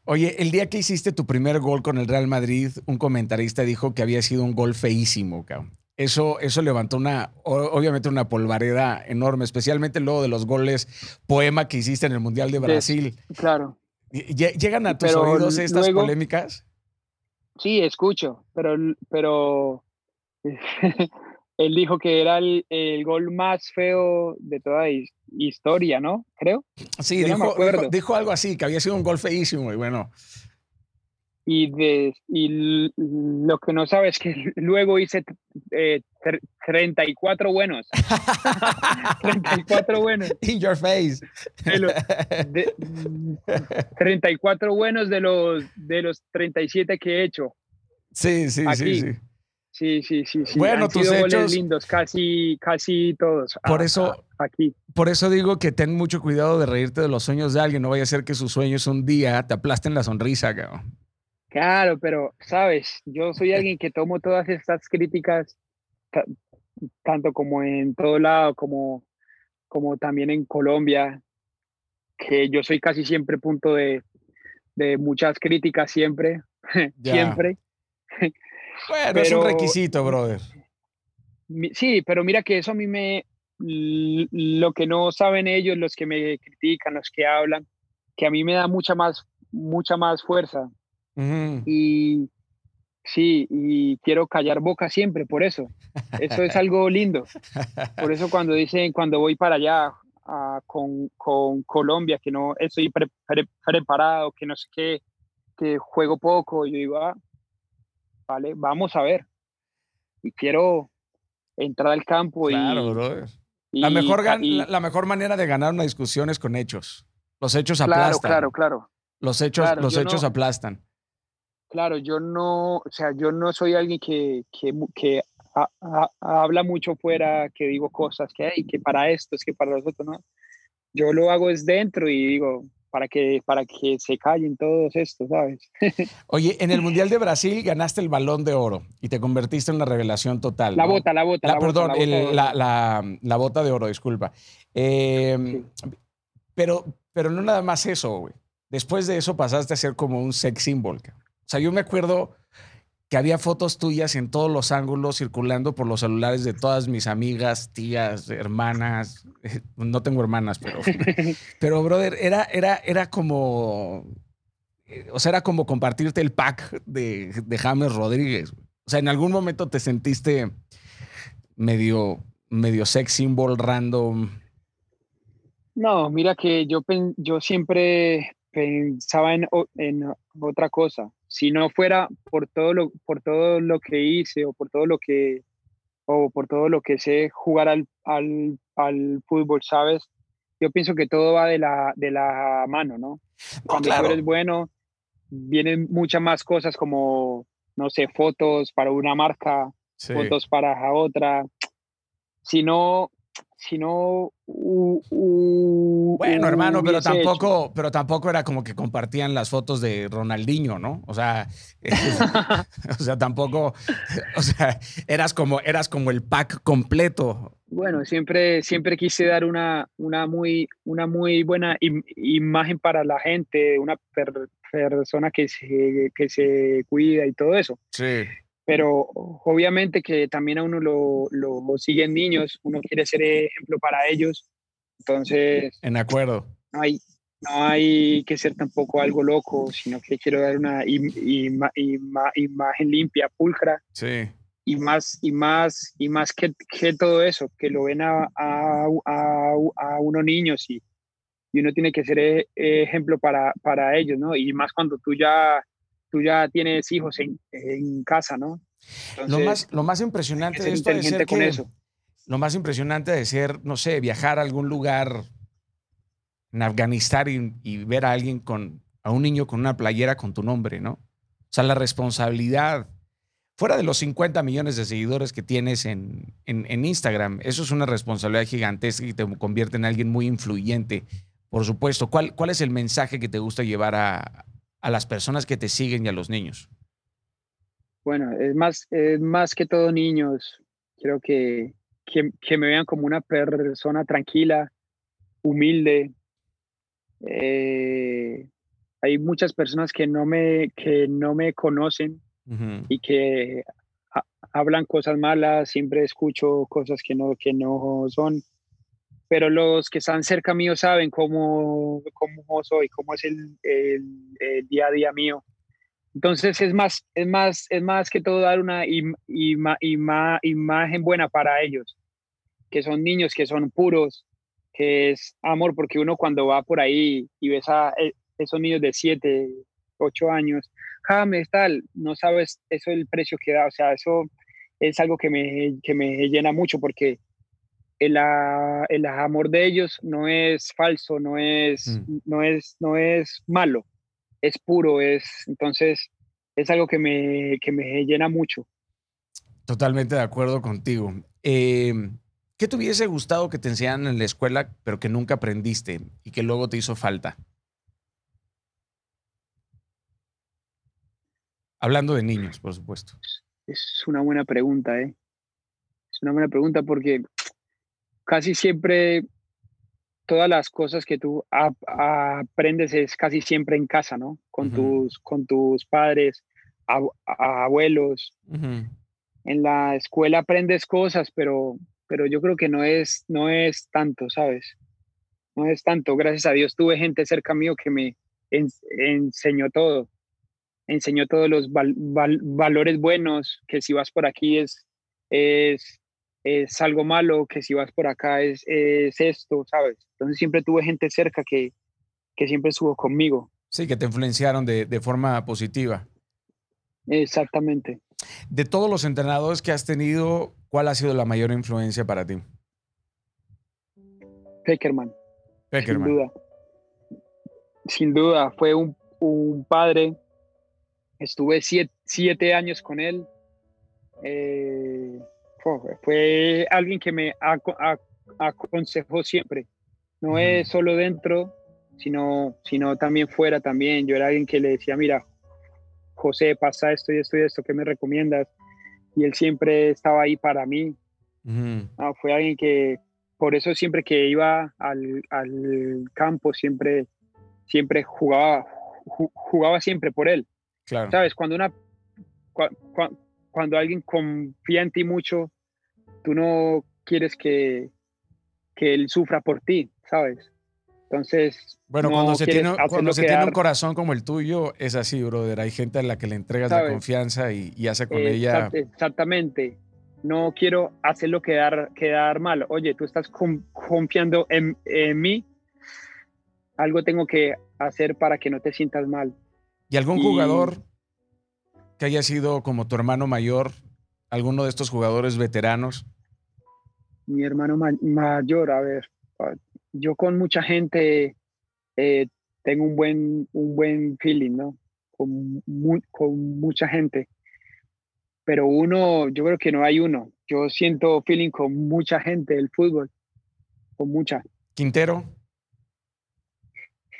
Oye, el día que hiciste tu primer gol con el Real Madrid, un comentarista dijo que había sido un gol feísimo, cabrón eso, eso levantó una, obviamente una polvareda enorme, especialmente luego de los goles poema que hiciste en el Mundial de Brasil. claro. ¿Llegan a tus oídos estas polémicas? Sí, escucho, pero, pero él dijo que era el, gol más feo de toda historia, ¿no? Creo. Sí, dijo, dijo, algo así, que había sido un gol feísimo y bueno. Y, de, y lo que no sabes es que luego hice eh, 34 buenos. 34 buenos. In your face. 34 buenos de los, de los 37 que he hecho. Sí, sí, sí, sí. Sí, sí, sí, Bueno, tus hechos lindos, casi, casi todos. Por eso, aquí. Por eso digo que ten mucho cuidado de reírte de los sueños de alguien. No vaya a ser que sus sueños un día te aplasten la sonrisa, cabrón. Claro, pero sabes, yo soy alguien que tomo todas estas críticas tanto como en todo lado, como, como también en Colombia, que yo soy casi siempre punto de, de muchas críticas, siempre, siempre. Bueno, es un requisito, brother. Sí, pero mira que eso a mí me, lo que no saben ellos, los que me critican, los que hablan, que a mí me da mucha más, mucha más fuerza. Y Sí, y quiero callar boca siempre, por eso. Eso es algo lindo. Por eso cuando dicen, cuando voy para allá con, con, Colombia, que no estoy preparado, que no sé qué, que juego poco, yo digo, ah, vale, vamos a ver. Y quiero entrar al campo claro, y... la, mejor la, mejor manera de ganar una discusión es con hechos. Los hechos aplastan. Claro, claro, claro. Los hechos, los hechos aplastan. Claro, yo no, o sea, yo no soy alguien que, que, que habla mucho fuera, que digo cosas que hay, que para esto, es que para los otros, ¿no? Yo lo hago es dentro y digo, para que, para que se callen todos estos, ¿sabes? Oye, en el Mundial de Brasil ganaste el balón de oro y te convertiste en una revelación total. La bota, la bota. La, perdón, la, bota de oro, disculpa. Em, pero, pero no nada más eso, güey. Después de eso pasaste a ser como un sex symbol. O sea, yo me acuerdo que había fotos tuyas en todos los ángulos circulando por los celulares de todas mis amigas, tías, hermanas. No tengo hermanas, pero, pero brother, era, era, era como, o sea, era como compartirte el pack de, de James Rodríguez. O sea, en algún momento te sentiste medio, medio sex symbol random. No, mira que yo, yo siempre pensaba en, en otra cosa si no fuera por todo lo, por todo lo que hice o por todo lo que, o por todo lo que sé jugar al, al, al fútbol, ¿sabes? Yo pienso que todo va de la, de la mano, ¿no? Cuando tú eres bueno, vienen muchas más cosas como, no sé, fotos para una marca, fotos para otra. Si no, si no bueno, hermano, pero tampoco, pero tampoco era como que compartían las fotos de Ronaldinho, ¿no? O sea, o sea, tampoco, o sea, eras como, eras como el pack completo. Bueno, siempre, siempre quise dar una, una, muy, una muy buena imagen para la gente, una persona que se, que se cuida y todo eso. Sí pero obviamente que también a uno lo, lo, siguen niños, uno quiere ser ejemplo para ellos, entonces... En acuerdo. No hay, no hay que ser tampoco algo loco, sino que quiero dar una imagen limpia, pulcra. Sí. Y más, y más, y más que, que todo eso, que lo ven a, a, a, uno niños y, y, uno tiene que ser e, ejemplo para, para ellos, ¿no? Y más cuando tú ya tú ya tienes hijos en, en casa, ¿no? lo, más, lo más impresionante de esto es ser con eso. Lo más impresionante de ser, no sé, viajar a algún lugar en Afganistán y, ver a alguien con, a un niño con una playera con tu nombre, ¿no? O sea, la responsabilidad, fuera de los 50 millones de seguidores que tienes en, en, en Instagram, eso es una responsabilidad gigantesca y te convierte en alguien muy influyente. Por supuesto, ¿cuál, cuál es el mensaje que te gusta llevar a, a las personas que te siguen y a los niños? Bueno, es más, es más que todo niños. Quiero que, que, me vean como una persona tranquila, humilde. Eh, hay muchas personas que no me, que no me conocen y que hablan cosas malas, siempre escucho cosas que no, que no son, pero los que están cerca mío saben cómo, cómo soy, cómo es el, el, día a día mío. Entonces es más, es más, es más que todo dar una imagen buena para ellos, que son niños, que son puros, que es amor, porque uno cuando va por ahí y ves a eh, esos niños de 7, 8 años, James, tal, no sabes eso el precio que da, o sea, eso es algo que me, que me llena mucho porque el, el, amor de ellos no es falso, no es, mm. no es, no es malo, es puro, es, entonces es algo que me, que me llena mucho. Totalmente de acuerdo contigo. Em, ¿Qué te hubiese gustado que te enseñaran en la escuela, pero que nunca aprendiste y que luego te hizo falta? Hablando de niños, por supuesto. Es una buena pregunta, ¿eh? Es una buena pregunta porque casi siempre todas las cosas que tú aprendes es casi siempre en casa, ¿no? Con, tus, con tus padres, abuelos. En la escuela aprendes cosas, pero, pero yo creo que no es, no es tanto, ¿sabes? No es tanto. Gracias a Dios tuve gente cerca mío que me enseñó todo enseñó todos los valores buenos, que si vas por aquí es, es, es algo malo, que si vas por acá es, es esto, ¿sabes? Entonces siempre tuve gente cerca que, que siempre estuvo conmigo. Sí, que te influenciaron de, de forma positiva. Exactamente. De todos los entrenadores que has tenido, ¿cuál ha sido la mayor influencia para ti? Peckerman. Peckerman. Sin duda. Sin duda, fue un, un padre, Estuve siete, años con él. Eh, fue alguien que me aconsejó siempre. No es solo dentro, sino, sino también fuera también. Yo era alguien que le decía, mira, José, pasa esto y esto y esto, ¿qué me recomiendas? Y él siempre estaba ahí para mí. fue alguien que, por eso siempre que iba al, al campo, siempre, siempre jugaba, jugaba siempre por él. ¿Sabes? Cuando, una, cuando alguien confía en ti mucho, tú no quieres que, que él sufra por ti, ¿sabes? Entonces. Bueno, cuando se, tiene, cuando se tiene un corazón como el tuyo, es así, brother. Hay gente a la que le entregas la confianza y, hace con ella. Exactamente. No quiero hacerlo quedar, quedar mal. Oye, tú estás confiando en, en mí. Algo tengo que hacer para que no te sientas mal. ¿Y algún jugador que haya sido como tu hermano mayor, alguno de estos jugadores veteranos? Mi hermano mayor, a ver, yo con mucha gente eh, tengo un buen, un buen feeling, ¿no? Con, con mucha gente. Pero uno, yo creo que no hay uno. Yo siento feeling con mucha gente del fútbol, con mucha. Quintero.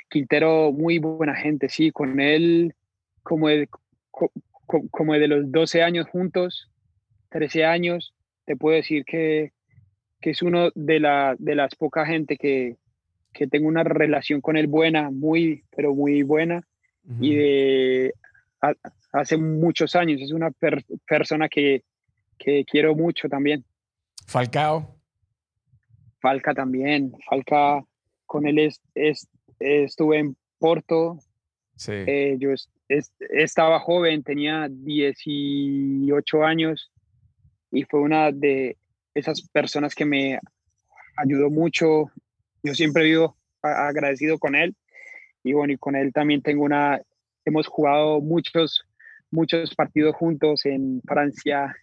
Quintero, muy buena gente, sí, con él como de, como de los 12 años juntos, 13 años, te puedo decir que, que es uno de, la, de las pocas gente que, que tengo una relación con él buena, muy, pero muy buena, y de hace muchos años, es una persona que, que quiero mucho también. Falcao. Falca también, Falca, con él es, es estuve en Porto. Eh, yo estaba joven, tenía 18 años y fue una de esas personas que me ayudó mucho. Yo siempre vivo agradecido con él y bueno, y con él también tengo una, hemos jugado muchos, muchos partidos juntos en Francia,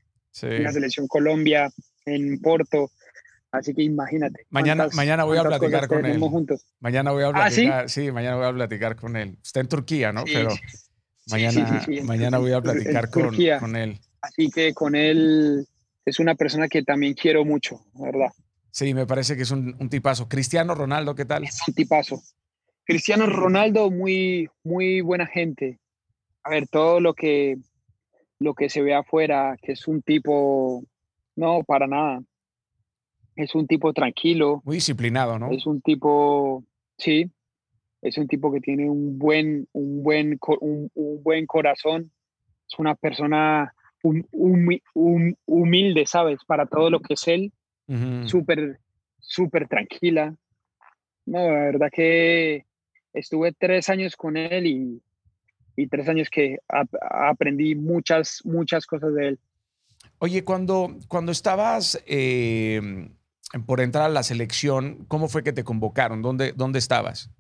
en la selección Colombia, en Porto. Así que imagínate. Mañana, mañana voy a platicar con él. Juntos. Mañana voy a ¿Ah, platicar. sí? mañana voy a platicar con él. Está en Turquía, ¿no? Pero mañana, mañana voy a platicar con, con, él. Así que con él es una persona que también quiero mucho, ¿verdad? Sí, me parece que es un, un tipazo. Cristiano Ronaldo, ¿qué tal? Es un tipazo. Cristiano Ronaldo, muy, muy buena gente. A ver, todo lo que, lo que se ve afuera, que es un tipo, no, para nada es un tipo tranquilo. Muy disciplinado, ¿no? Es un tipo, sí, es un tipo que tiene un buen, un buen, un, buen corazón. Es una persona humilde, ¿sabes? Para todo lo que es él, súper, súper tranquila. No, la verdad que estuve tres años con él y, y tres años que aprendí muchas, muchas cosas de él. Oye, cuando, cuando estabas em, por entrar a la selección, ¿cómo fue que te convocaron? ¿Dónde, dónde estabas?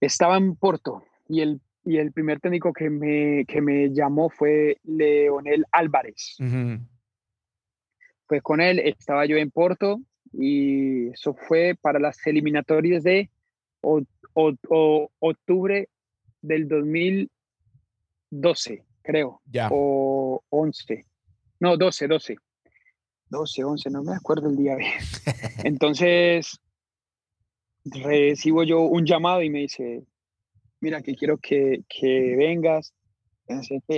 Estaba en Porto y el, y el primer técnico que me, que me llamó fue Leonel Álvarez. Pues con él estaba yo en Porto y eso fue para las eliminatorias de octubre del 2012, creo. Ya. O 11. No, 12, 12. 12, 11, no me acuerdo el día bien. Entonces, recibo yo un llamado y me dice, mira, que quiero que, que vengas.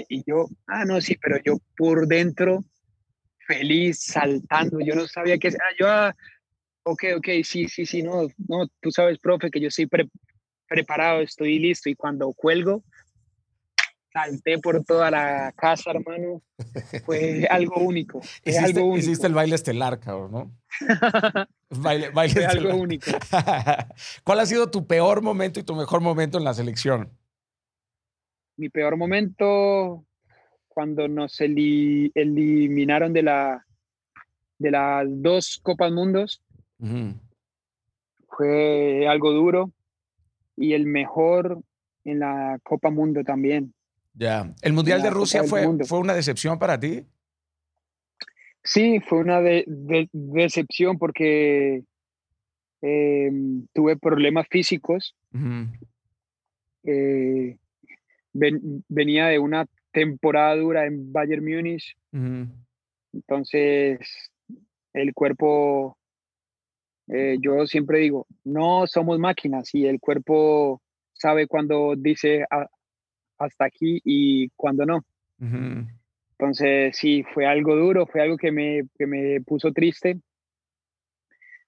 Y yo, ah, no, sí, pero yo por dentro, feliz, saltando, yo no sabía qué, ah, yo, ah, ok, ok, sí, sí, sí, no, no, tú sabes, profe, que yo estoy preparado, estoy listo, y cuando cuelgo, salté por toda la casa, hermano. Fue algo único. Fue hiciste, algo único. hiciste el baile estelar, cabrón, ¿no? baile, baile fue algo único. ¿Cuál ha sido tu peor momento y tu mejor momento en la selección? Mi peor momento cuando nos eliminaron de, la, de las dos Copas Mundos. Fue algo duro. Y el mejor en la Copa Mundo también. Ya. ¿El Mundial de Rusia fue, fue una decepción para ti? Sí, fue una decepción porque em, tuve problemas físicos. Eh, venía de una temporada dura en Bayern Múnich. Entonces, el cuerpo, eh, yo siempre digo, no somos máquinas y el cuerpo sabe cuando dice hasta aquí y cuando no. Entonces, sí, fue algo duro, fue algo que me, que me puso triste.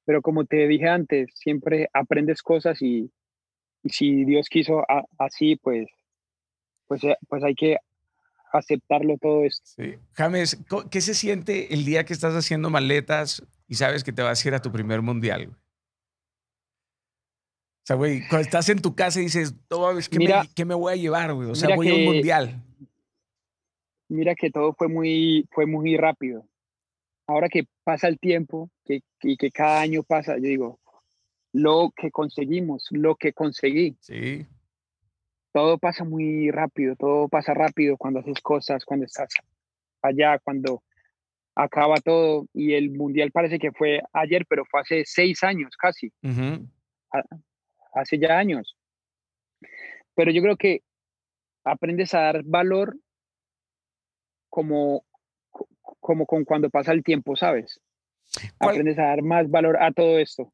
Pero como te dije antes, siempre aprendes cosas y, si Dios quiso así, pues, pues, eh, pues hay que aceptarlo todo esto. Sí. James, ¿qué se siente el día que estás haciendo maletas y sabes que te vas a ir a tu primer mundial? O sea, güey, cuando estás en tu casa y dices, ¿qué, me, ¿qué me voy a llevar, güey? O sea, voy a un mundial. Mira que todo fue muy, fue muy rápido. Ahora que pasa el tiempo que, y que cada año pasa, yo digo, lo que conseguimos, lo que conseguí. Sí. Todo pasa muy rápido, todo pasa rápido cuando haces cosas, cuando estás allá, cuando acaba todo. Y el mundial parece que fue ayer, pero fue hace seis años casi hace ya años. Pero yo creo que aprendes a dar valor como, como con cuando pasa el tiempo, ¿sabes? Aprendes a dar más valor a todo esto.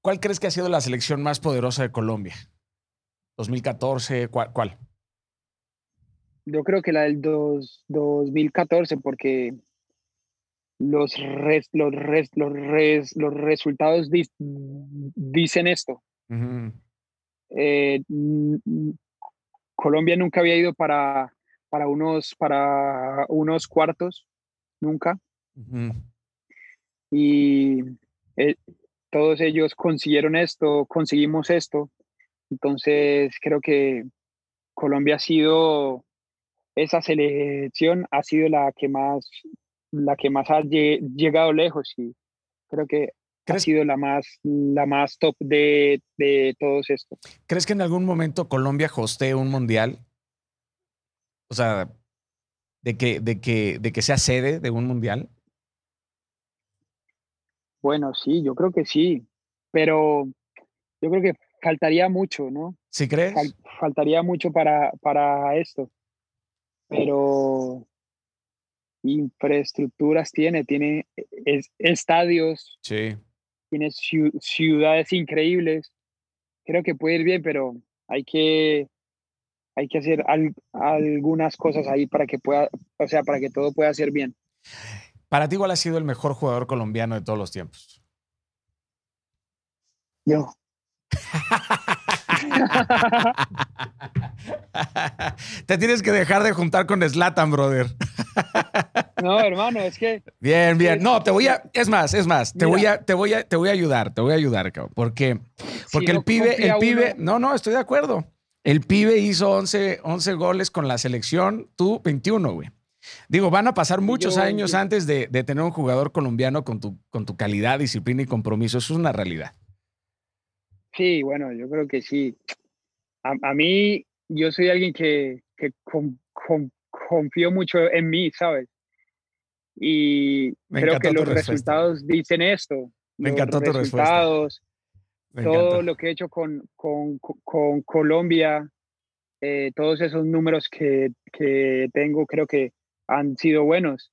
¿Cuál crees que ha sido la selección más poderosa de Colombia? 2014, ¿cuál? Yo creo que la del 2014, porque los, los, los, resultados dicen esto. Eh, Colombia nunca había ido para, para, unos, para unos cuartos, nunca. Y eh, todos ellos consiguieron esto, conseguimos esto. Entonces creo que Colombia ha sido, esa selección ha sido la que más, la que más ha llegado lejos y creo que ha sido la más, la más top de, de todos estos. ¿Crees que en algún momento Colombia hostee un mundial? O sea, de que, de que, de que sea sede de un mundial. Bueno, sí, yo creo que sí, pero yo creo que faltaría mucho, ¿no? ¿Sí crees? faltaría mucho para, para esto, pero infraestructuras tiene, tiene estadios, sí tiene ciudades increíbles. Creo que puede ir bien, pero hay que, hay que hacer algunas cosas ahí para que pueda, o sea, para que todo pueda ser bien. Para ti, ¿cuál ha sido el mejor jugador colombiano de todos los tiempos? Yo. Te tienes que dejar de juntar con Slatan, brother. No, hermano, es que. Bien, bien. No, te voy a. Es más, es más. Te voy a, te voy a, te voy a ayudar, te voy a ayudar, cabrón. Porque, porque el pibe, el pibe. No, no, estoy de acuerdo. El pibe hizo 11, 11 goles con la selección, tú 21, güey. Digo, van a pasar muchos años antes de, tener un jugador colombiano con tu, con tu calidad, disciplina y compromiso. Eso es una realidad. Sí, bueno, yo creo que sí. A, mí, yo soy alguien que, que confío mucho en mí, ¿sabes? Y creo que los resultados dicen esto. Me encantó tu resultados, todo lo que he hecho con, con, con Colombia, eh, todos esos números que, que, tengo, creo que han sido buenos.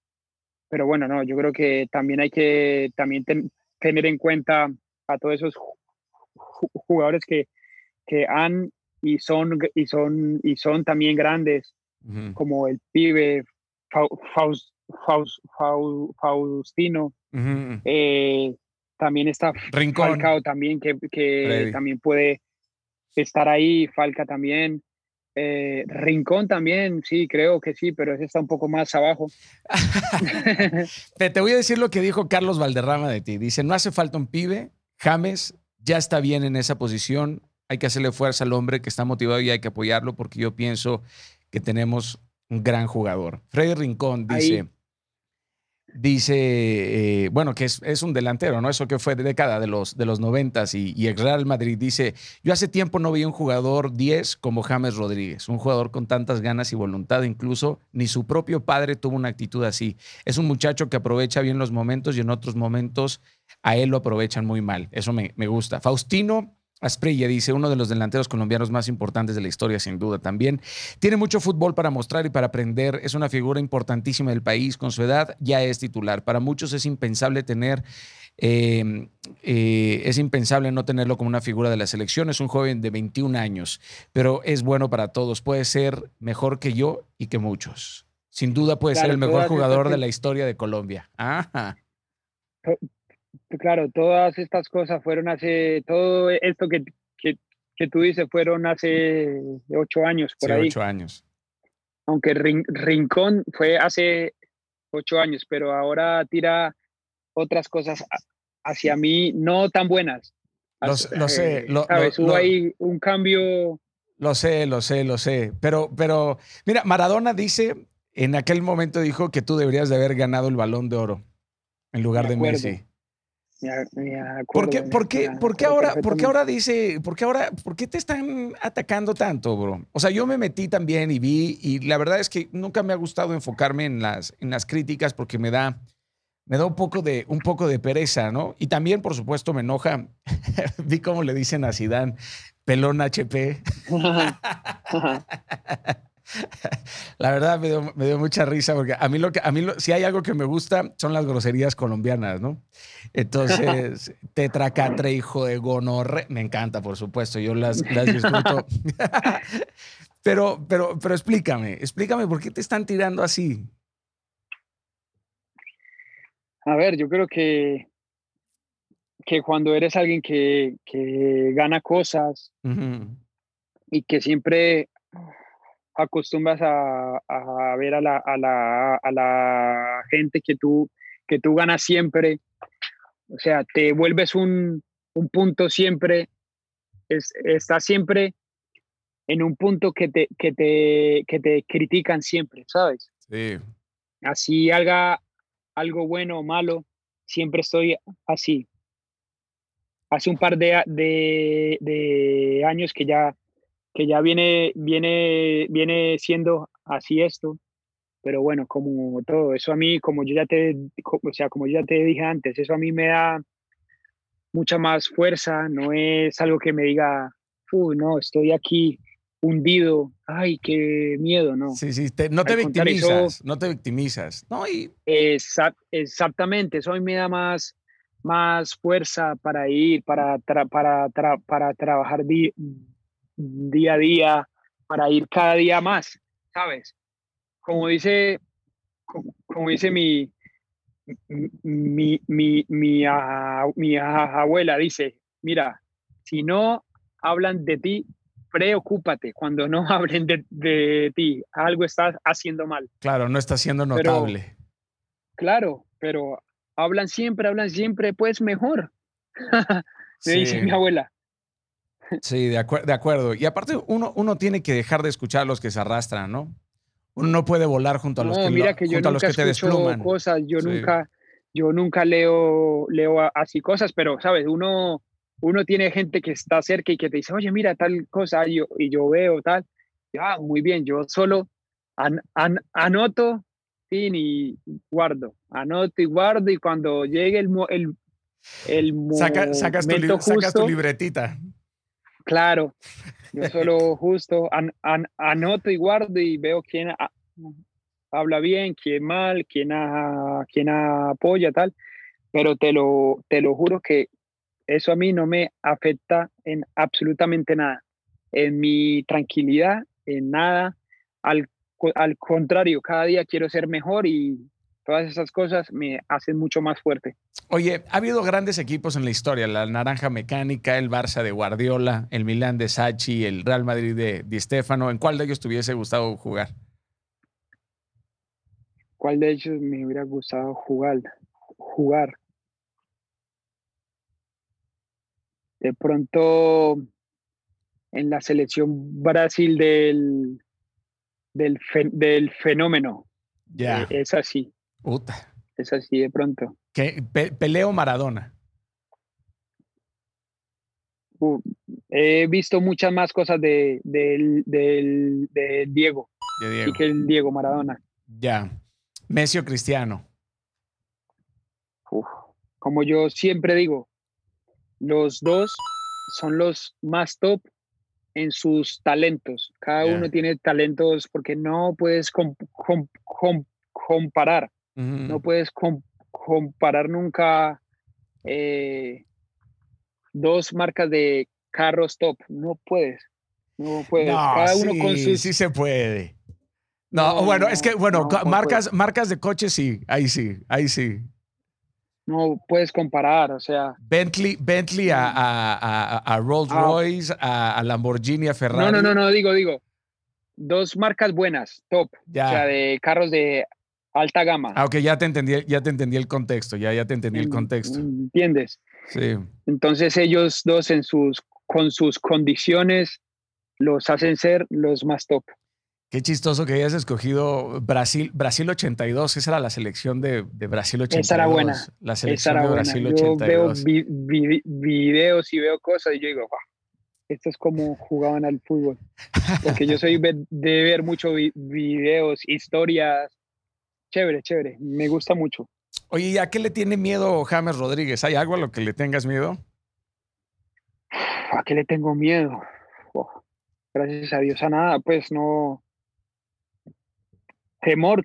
Pero bueno, no, yo creo que también hay que también tener en cuenta a todos esos jugadores que, que han y son, y son, y son también grandes, como el pibe Faustino. Eh, también está Rincón. Falcao también, que, que también puede estar ahí, Falca también. Eh, Rincón también, sí, creo que sí, pero ese está un poco más abajo. Te voy a decir lo que dijo Carlos Valderrama de ti. Dice, no hace falta un pibe, James ya está bien en esa posición, hay que hacerle fuerza al hombre que está motivado y hay que apoyarlo porque yo pienso que tenemos un gran jugador. Freddy Rincón dice, dice, eh, bueno, que es, un delantero, ¿no? Eso que fue de década de los, de los 90 y, y el Real Madrid dice, yo hace tiempo no vi un jugador 10 como James Rodríguez, un jugador con tantas ganas y voluntad, incluso ni su propio padre tuvo una actitud así. Es un muchacho que aprovecha bien los momentos y en otros momentos a él lo aprovechan muy mal. Eso me, me gusta. Faustino Asprilla dice, uno de los delanteros colombianos más importantes de la historia, sin duda también. Tiene mucho fútbol para mostrar y para aprender. Es una figura importantísima del país. Con su edad ya es titular. Para muchos es impensable tener, em, eh, es impensable no tenerlo como una figura de la selección. Es un joven de 21 años, pero es bueno para todos. Puede ser mejor que yo y que muchos. Sin duda puede ser el mejor jugador de la historia de Colombia. Ajá claro, todas estas cosas fueron hace, todo esto que, que, que tú dices fueron hace ocho años por ahí. Ocho años. Aunque Rincón fue hace ocho años, pero ahora tira otras cosas hacia mí no tan buenas. Lo, sé, eh, lo, Hubo ahí un cambio. Lo sé, lo sé, lo sé. Pero, pero, mira, Maradona dice, en aquel momento dijo que tú deberías de haber ganado el balón de oro en lugar de Messi. ¿Por qué, por qué, por qué ahora, por qué ahora dice, por qué ahora, por qué te están atacando tanto, bro? O sea, yo me metí también y vi, y la verdad es que nunca me ha gustado enfocarme en las, en las críticas porque me da, me da un poco de, un poco de pereza, ¿no? Y también, por supuesto, me enoja. vi cómo le dicen a Sidán, pelón HP. La verdad me dio, mucha risa porque a mí lo que a mí si hay algo que me gusta son las groserías colombianas, ¿no? Entonces, tetracatre, hijo de gonorre, me encanta, por supuesto, yo las, las disfruto. pero, pero, pero explícame, explícame por qué te están tirando así. A ver, yo creo que, que cuando eres alguien que, gana cosas y que siempre acostumbras a, a ver a la, a, la, a la, gente que tú, que tú ganas siempre, o sea, te vuelves un, un punto siempre, es, estás siempre en un punto que te, que te, que te critican siempre, ¿sabes? Sí. Así haga algo bueno o malo, siempre estoy así. Hace un par de, de, de años que ya que ya viene, viene, viene siendo así esto, pero bueno, como todo, eso a mí, como yo ya te, o sea, como ya te dije antes, eso a mí me da mucha más fuerza, no es algo que me diga, uy, no, estoy aquí hundido, ay, qué miedo, ¿no? Sí, sí, no te victimizas, no te victimizas, ¿no? Y... exactamente, eso a mí me da más, más fuerza para ir, para, para, para trabajar día a día para ir cada día más, ¿sabes? Como dice, como, dice mi, mi, mi, mi, mi, abuela, dice, mira, si no hablan de ti, preocúpate cuando no hablen de, ti. Algo estás haciendo mal. Claro, no está siendo notable. claro, pero hablan siempre, hablan siempre, pues mejor. Me dice mi abuela. Sí, de, de acuerdo. Y aparte, uno, uno tiene que dejar de escuchar a los que se arrastran, ¿no? Uno no puede volar junto a los que, mira que yo nunca los que te despluman. Cosas, yo nunca, yo nunca leo, leo así cosas, pero sabes, uno, uno tiene gente que está cerca y que te dice, oye, mira tal cosa, y yo, y yo veo tal, ah, muy bien, yo solo anoto y guardo, anoto y guardo, y cuando llegue el, el, el sacas, tu, sacas tu libretita. Claro, yo solo justo anoto y guardo y veo quién habla bien, quién mal, quién, quién apoya, tal. Pero te lo, te lo juro que eso a mí no me afecta en absolutamente nada. En mi tranquilidad, en nada. Al, al contrario, cada día quiero ser mejor y todas esas cosas me hacen mucho más fuerte. Oye, ha habido grandes equipos en la historia, la Naranja Mecánica, el Barça de Guardiola, el Milán de Sachi, el Real Madrid de Di Stefano. ¿En cuál de ellos te hubiese gustado jugar? ¿Cuál de ellos me hubiera gustado jugar? Jugar. De pronto en la selección Brasil del, del, fenómeno. Ya. Eh, es así. Puta. Es así de pronto. ¿Qué? ¿Peleo Maradona? Uh, he visto muchas más cosas de, Diego. De Diego. que el Diego Maradona. Ya. Messi o Cristiano. como yo siempre digo, los dos son los más top en sus talentos. Cada uno tiene talentos porque no puedes comparar. No puedes comparar nunca eh, dos marcas de carros top. No puedes. No puedes. Cada uno con sus. Sí se puede. No, bueno, es que, bueno, marcas, marcas de coches sí, ahí sí, ahí sí. No puedes comparar, o sea. Bentley, Bentley a, a, a, Rolls ah. Royce, a, Lamborghini, a Ferrari. No, no, no, no, digo, digo. Dos marcas buenas, top. Ya. O sea, de carros de alta gama. Ah, ok, ya te entendí, ya te entendí el contexto, ya, ya te entendí el contexto. ¿Entiendes? Sí. Entonces ellos dos en sus, con sus condiciones los hacen ser los más top. Qué chistoso que hayas escogido Brasil, Brasil 82, esa era la selección de, de Brasil 82. Esa era buena. La selección de Brasil 82. Yo veo videos y veo cosas y yo digo, wow, esto es como jugaban al fútbol. Porque yo soy de ver muchos videos, historias, Chévere, chévere. Me gusta mucho. Oye, ¿y a qué le tiene miedo James Rodríguez? ¿Hay algo a lo que le tengas miedo? ¿A qué le tengo miedo? Oh, gracias a Dios a nada, pues no. Temor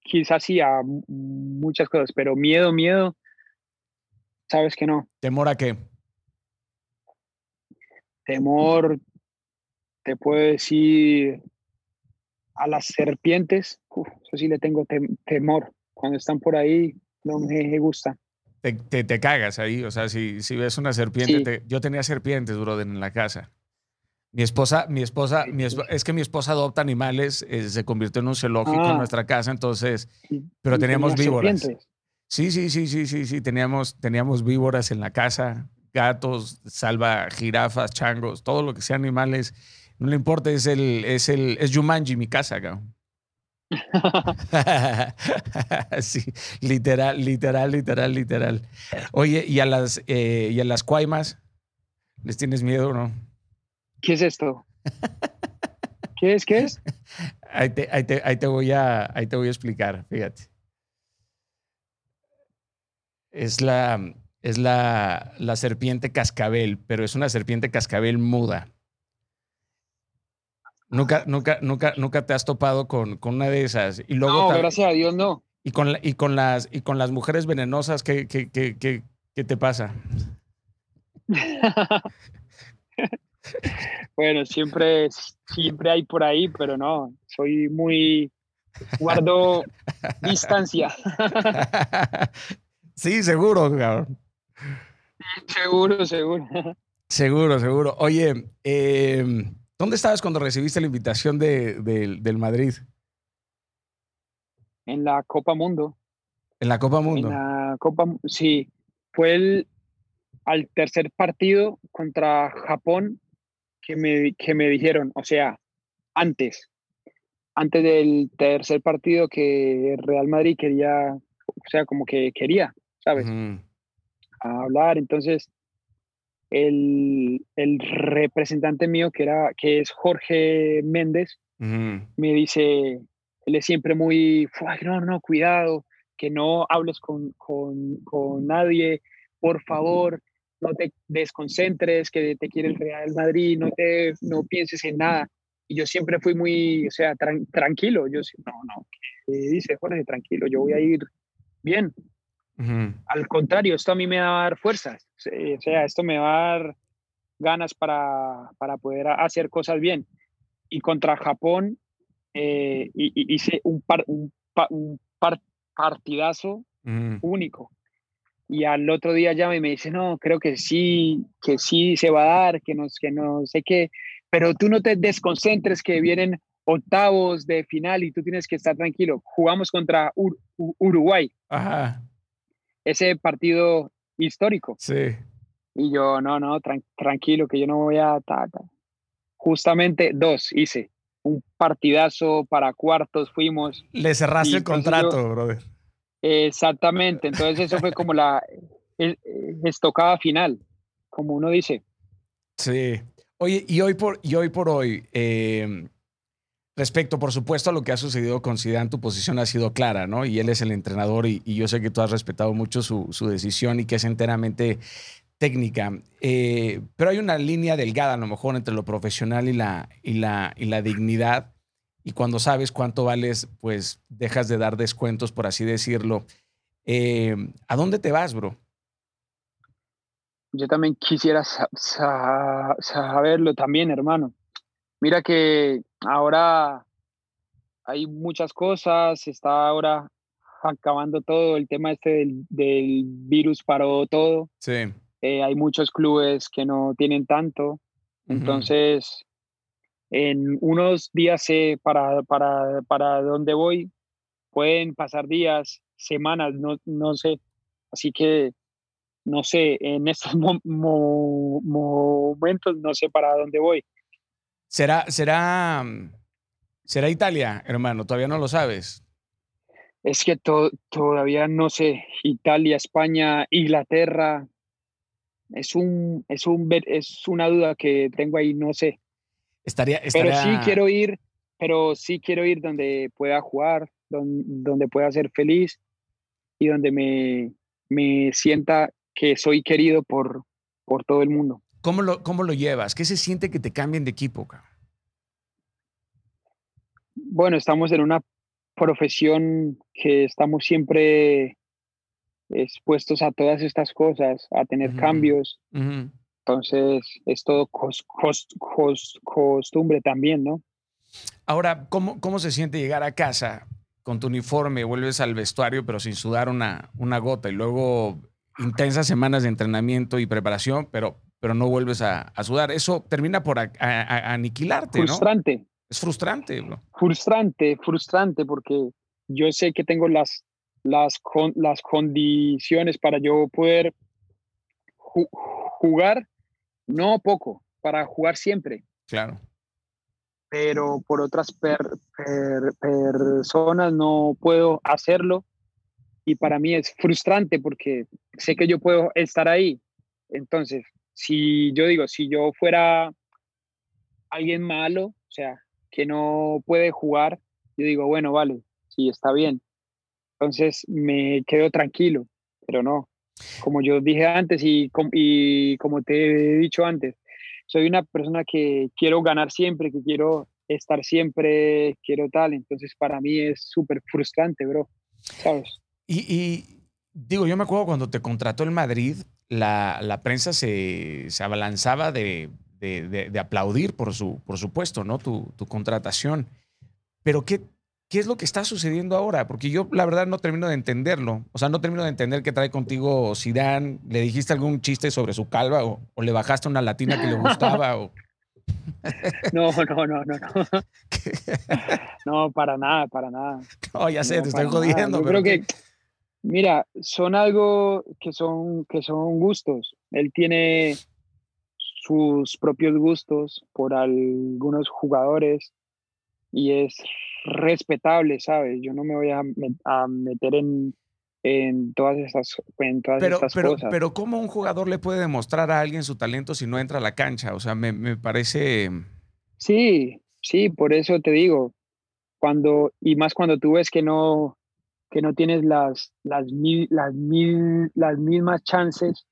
quizás sí a muchas cosas, pero miedo, miedo, sabes que no. ¿Temor a qué? Temor, te puedo decir a las serpientes, eso sí le tengo temor. Cuando están por ahí, no me gusta. Te, te, cagas ahí, o sea, si, si ves una serpiente, yo tenía serpientes, bro, en la casa. Mi esposa, mi esposa, mi es que mi esposa adopta animales, eh, se convirtió en un zoológico en ah. nuestra casa, entonces, pero teníamos víboras. Sí, sí, sí, sí, sí, sí, teníamos, teníamos víboras en la casa, gatos, salva, jirafas, changos, todo lo que sea animales no le importa, es el, es el, es Jumanji, mi casa, cabrón. sí, literal, literal, literal, literal. Oye, ¿y a las, eh, ¿y a las cuaimas? ¿Les tienes miedo o no? ¿Qué es esto? ¿Qué es? ¿Qué es? Ahí te, ahí te, ahí te, voy, a, ahí te voy a explicar, fíjate. Es la, es la, la serpiente cascabel, pero es una serpiente cascabel muda. Nunca, nunca, nunca, nunca te has topado con, con una de esas. Y luego no, gracias a Dios no. Y con, y con, las, y con las mujeres venenosas, ¿qué, qué, qué, qué, te pasa? bueno, siempre, siempre hay por ahí, pero no, soy muy, guardo distancia. sí, seguro, cabrón. Seguro, seguro. Seguro, seguro. Oye, em, ¿dónde estabas cuando recibiste la invitación de, del Madrid? En la Copa Mundo. En la Copa Mundo. En la Copa, sí. Fue el, al tercer partido contra Japón que me, que me dijeron, o sea, antes, antes del tercer partido que Real Madrid quería, o sea, como que quería, ¿sabes? hablar. Entonces, el, el, representante mío, que, era, que es Jorge Méndez, me dice, él es siempre muy, no, no, cuidado, que no hables con, con, con nadie, por favor, no te desconcentres, que te quiere el Real Madrid, no, te, no pienses en nada. Y yo siempre fui muy, o sea, tranquilo. Yo, no, no, ¿qué dice Jorge? Tranquilo, yo voy a ir bien. Al contrario, esto a mí me va a dar fuerzas. O sea, esto me va a dar ganas para, para poder hacer cosas bien. Y contra Japón eh, hice un, par, un, un partidazo único. Y al otro día llama y me dice, no, creo que sí, que sí se va a dar, que no, que no sé qué, pero tú no te desconcentres que vienen octavos de final y tú tienes que estar tranquilo. Jugamos contra Uruguay. Ajá ese partido histórico. Sí. Y yo, no, no, tranquilo, que yo no voy a... Justamente dos hice. Un partidazo para cuartos fuimos. Le cerraste el contrato, brother. Exactamente. Entonces eso fue como la estocada final, como uno dice. Sí. Oye, y hoy por, y hoy, por hoy, eh, Respecto, por supuesto, a lo que ha sucedido con Zidane, tu posición ha sido clara, ¿no? Y él es el entrenador y, yo sé que tú has respetado mucho su, decisión y que es enteramente técnica. Eh, pero hay una línea delgada, a lo mejor, entre lo profesional y la, y la, y la dignidad. Y cuando sabes cuánto vales, pues dejas de dar descuentos, por así decirlo. Eh, ¿A dónde te vas, bro? Yo también quisiera saberlo también, hermano. Mira que ahora hay muchas cosas, está ahora acabando todo, el tema este del, virus paró todo. Sí. Eh, hay muchos clubes que no tienen tanto, entonces en unos días sé para, para, para dónde voy, pueden pasar días, semanas, no, no sé. Así que, no sé, en estos momentos no sé para dónde voy. ¿Será, será, será Italia, hermano? ¿Todavía no lo sabes? Es que todavía no sé. Italia, España, Inglaterra. Es, un, es, un, es una duda que tengo ahí, no sé. Estaría, Pero sí quiero ir, pero sí quiero ir donde pueda jugar, donde, donde pueda ser feliz y donde me, me sienta que soy querido por, por todo el mundo. ¿Cómo lo, ¿Cómo lo llevas? ¿Qué se siente que te cambien de equipo? Bueno, estamos en una profesión que estamos siempre expuestos a todas estas cosas, a tener cambios. Entonces, es todo costumbre también, ¿no? Ahora, ¿cómo, ¿cómo se siente llegar a casa con tu uniforme, vuelves al vestuario, pero sin sudar una, una gota y luego intensas semanas de entrenamiento y preparación, pero pero no vuelves a, sudar. Eso termina por aniquilarte, frustrante. Es frustrante, bro. Frustrante, frustrante, porque yo sé que tengo las, las, las condiciones para yo poder jugar, no poco, para jugar siempre. Claro. Pero por otras personas no puedo hacerlo y para mí es frustrante porque sé que yo puedo estar ahí. Entonces, si yo digo, si yo fuera alguien malo, o sea, que no puede jugar, yo digo, bueno, vale, sí, está bien. Entonces me quedo tranquilo, pero no. Como yo dije antes y, y como te he dicho antes, soy una persona que quiero ganar siempre, que quiero estar siempre, quiero tal. Entonces para mí es súper frustrante, bro. ¿Sabes? Y, y, digo, yo me acuerdo cuando te contrató el Madrid, la, prensa se, abalanzaba de, aplaudir, por, su, por supuesto, ¿no? Tu, contratación. Pero ¿qué, ¿qué es lo que está sucediendo ahora? Porque yo la verdad no termino de entenderlo. O sea, no termino de entender qué trae contigo Zidane. ¿Le dijiste algún chiste sobre su calva o, o le bajaste una latina que le gustaba? o... No, no, no, no, no. No, para nada, para nada. No, ya sé, No, te estoy jodiendo. Yo pero creo que, mira, son algo que son, que son gustos. Él tiene sus propios gustos por algunos jugadores y es respetable, ¿sabes? Yo no me voy a, a meter en, en todas estas, en todas Pero, estas pero, cosas. pero ¿cómo un jugador le puede demostrar a alguien su talento si no entra a la cancha? O sea, me, me parece... Sí, sí, por eso te digo, cuando, y más cuando tú ves que no, que no tienes las, las, mi- las, mi- las mismas chances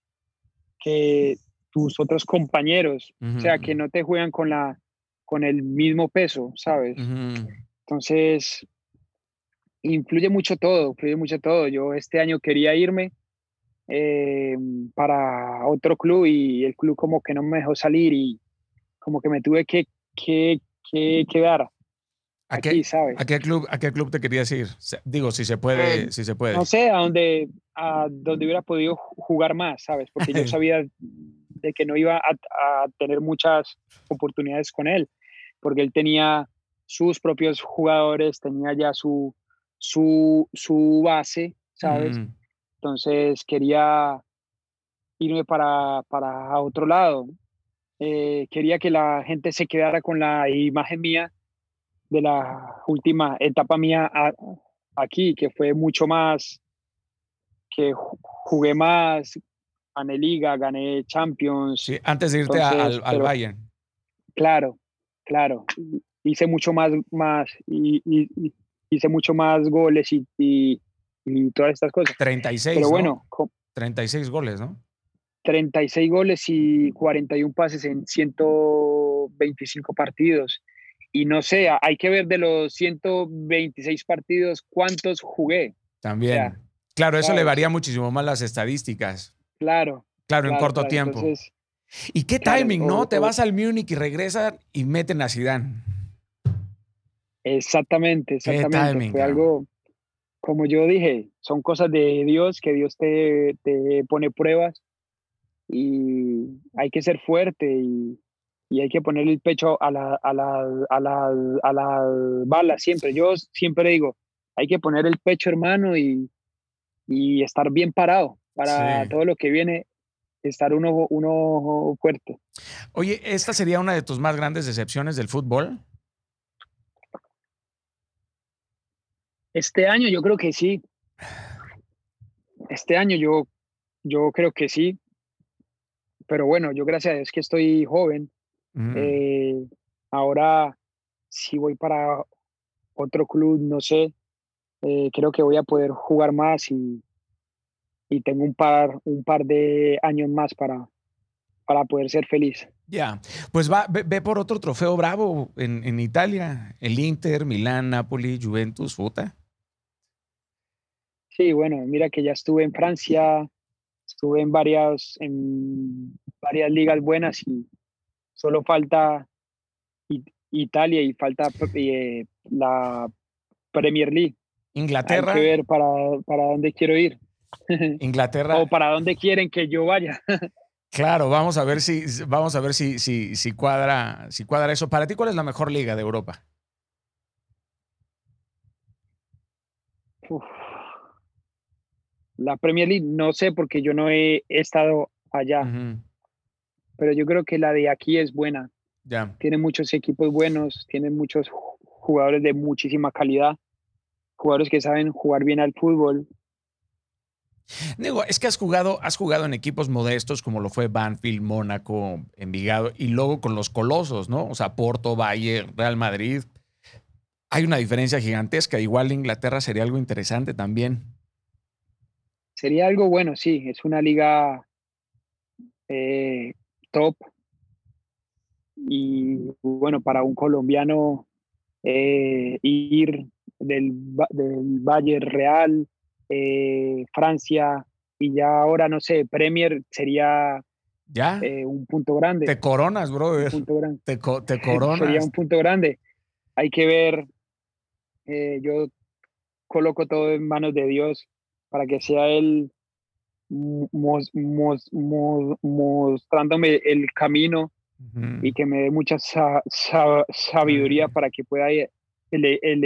que tus otros compañeros, o sea, que no te juegan con la, con el mismo peso, ¿sabes? Entonces, influye mucho todo, influye mucho todo. Yo este año quería irme eh, para otro club y el club como que no me dejó salir y como que me tuve que, que, que quedar ¿A aquí, qué, ¿sabes? a qué club, ¿A qué club te querías ir? Digo, si se puede, Eh, si se puede. No sé, a donde, a donde hubiera podido ju- jugar más, ¿sabes? Porque yo sabía de que no iba a, a tener muchas oportunidades con él, porque él tenía sus propios jugadores, tenía ya su, su, su base, ¿sabes? Ujú. Entonces quería irme para, para otro lado. Eh, quería que la gente se quedara con la imagen mía de la última etapa mía a- aquí, que fue mucho más, que ju- jugué más, gané liga, gané Champions, Sí, antes de irte Entonces, al, al pero- Bayern. claro, claro. Hice mucho más, más y, y- hice mucho más goles y, y- y todas estas cosas. 36, Pero ¿no? bueno, co- 36 goles, ¿no? 36 goles y 41 pases en 125 partidos. Y no sé, hay que ver de los 126 partidos cuántos jugué. También. Claro, eso le varía muchísimo más las estadísticas. Claro. Claro, en corto claro. tiempo. Entonces, ¿Y qué timing, o- no? Te o- vas al Múnich y regresan y meten a Zidane. exactamente, exactamente. timing, Fue algo, como yo dije, son cosas de Dios, que Dios te, te pone pruebas y hay que ser fuerte y, y hay que poner el pecho a la, a la, a la, a la bala siempre. Yo siempre digo, hay que poner el pecho, hermano, y, y estar bien parado para Sí. todo lo que viene, estar uno, uno fuerte. Oye, ¿esta sería una de tus más grandes decepciones del fútbol? Este año yo creo que sí. Este año yo, yo creo que sí. Pero bueno, yo gracias a Dios que estoy joven. Ujú. Eh, ahora, si voy para otro club, no sé, eh, creo que voy a poder jugar más y, y tengo un par, un par de años más para, para poder ser feliz. Ya, pues va, ve, ve por otro trofeo bravo en, en Italia. El Inter, Milán, Napoli, Juventus, puta. Sí, bueno, mira que ya estuve en Francia, estuve en varias, en varias ligas buenas y solo falta Italia y falta eh, la Premier League. Inglaterra, Hay que ver para, para dónde quiero ir Inglaterra. o para dónde quieren que yo vaya. Claro, vamos a ver si vamos a ver si, si, si cuadra, si cuadra eso. Para ti, ¿cuál es la mejor liga de Europa? Uf. La Premier League, no sé porque yo no he estado allá, pero yo creo que la de aquí es buena. Ya. tiene muchos equipos buenos, tiene muchos ju- jugadores de muchísima calidad, jugadores que saben jugar bien al fútbol. Digo, es que has jugado, has jugado en equipos modestos como lo fue Banfield, Mónaco, Envigado, y luego con los colosos, ¿no? O sea, Porto, Bayern, Real Madrid. Hay una diferencia gigantesca. Igual Inglaterra sería algo interesante también. Sería algo bueno, sí, es una liga eh, top. Y bueno, para un colombiano eh, ir del, del Bayern Real, eh, Francia y ya ahora, no sé, Premier sería Ya, eh, un punto grande. te coronas, un brother. punto grande. Te, co- te Sería coronas. un punto grande. Hay que ver yo coloco todo en manos de Dios para que sea Él mostrándome el camino y que me dé mucha sabiduría para que pueda elegir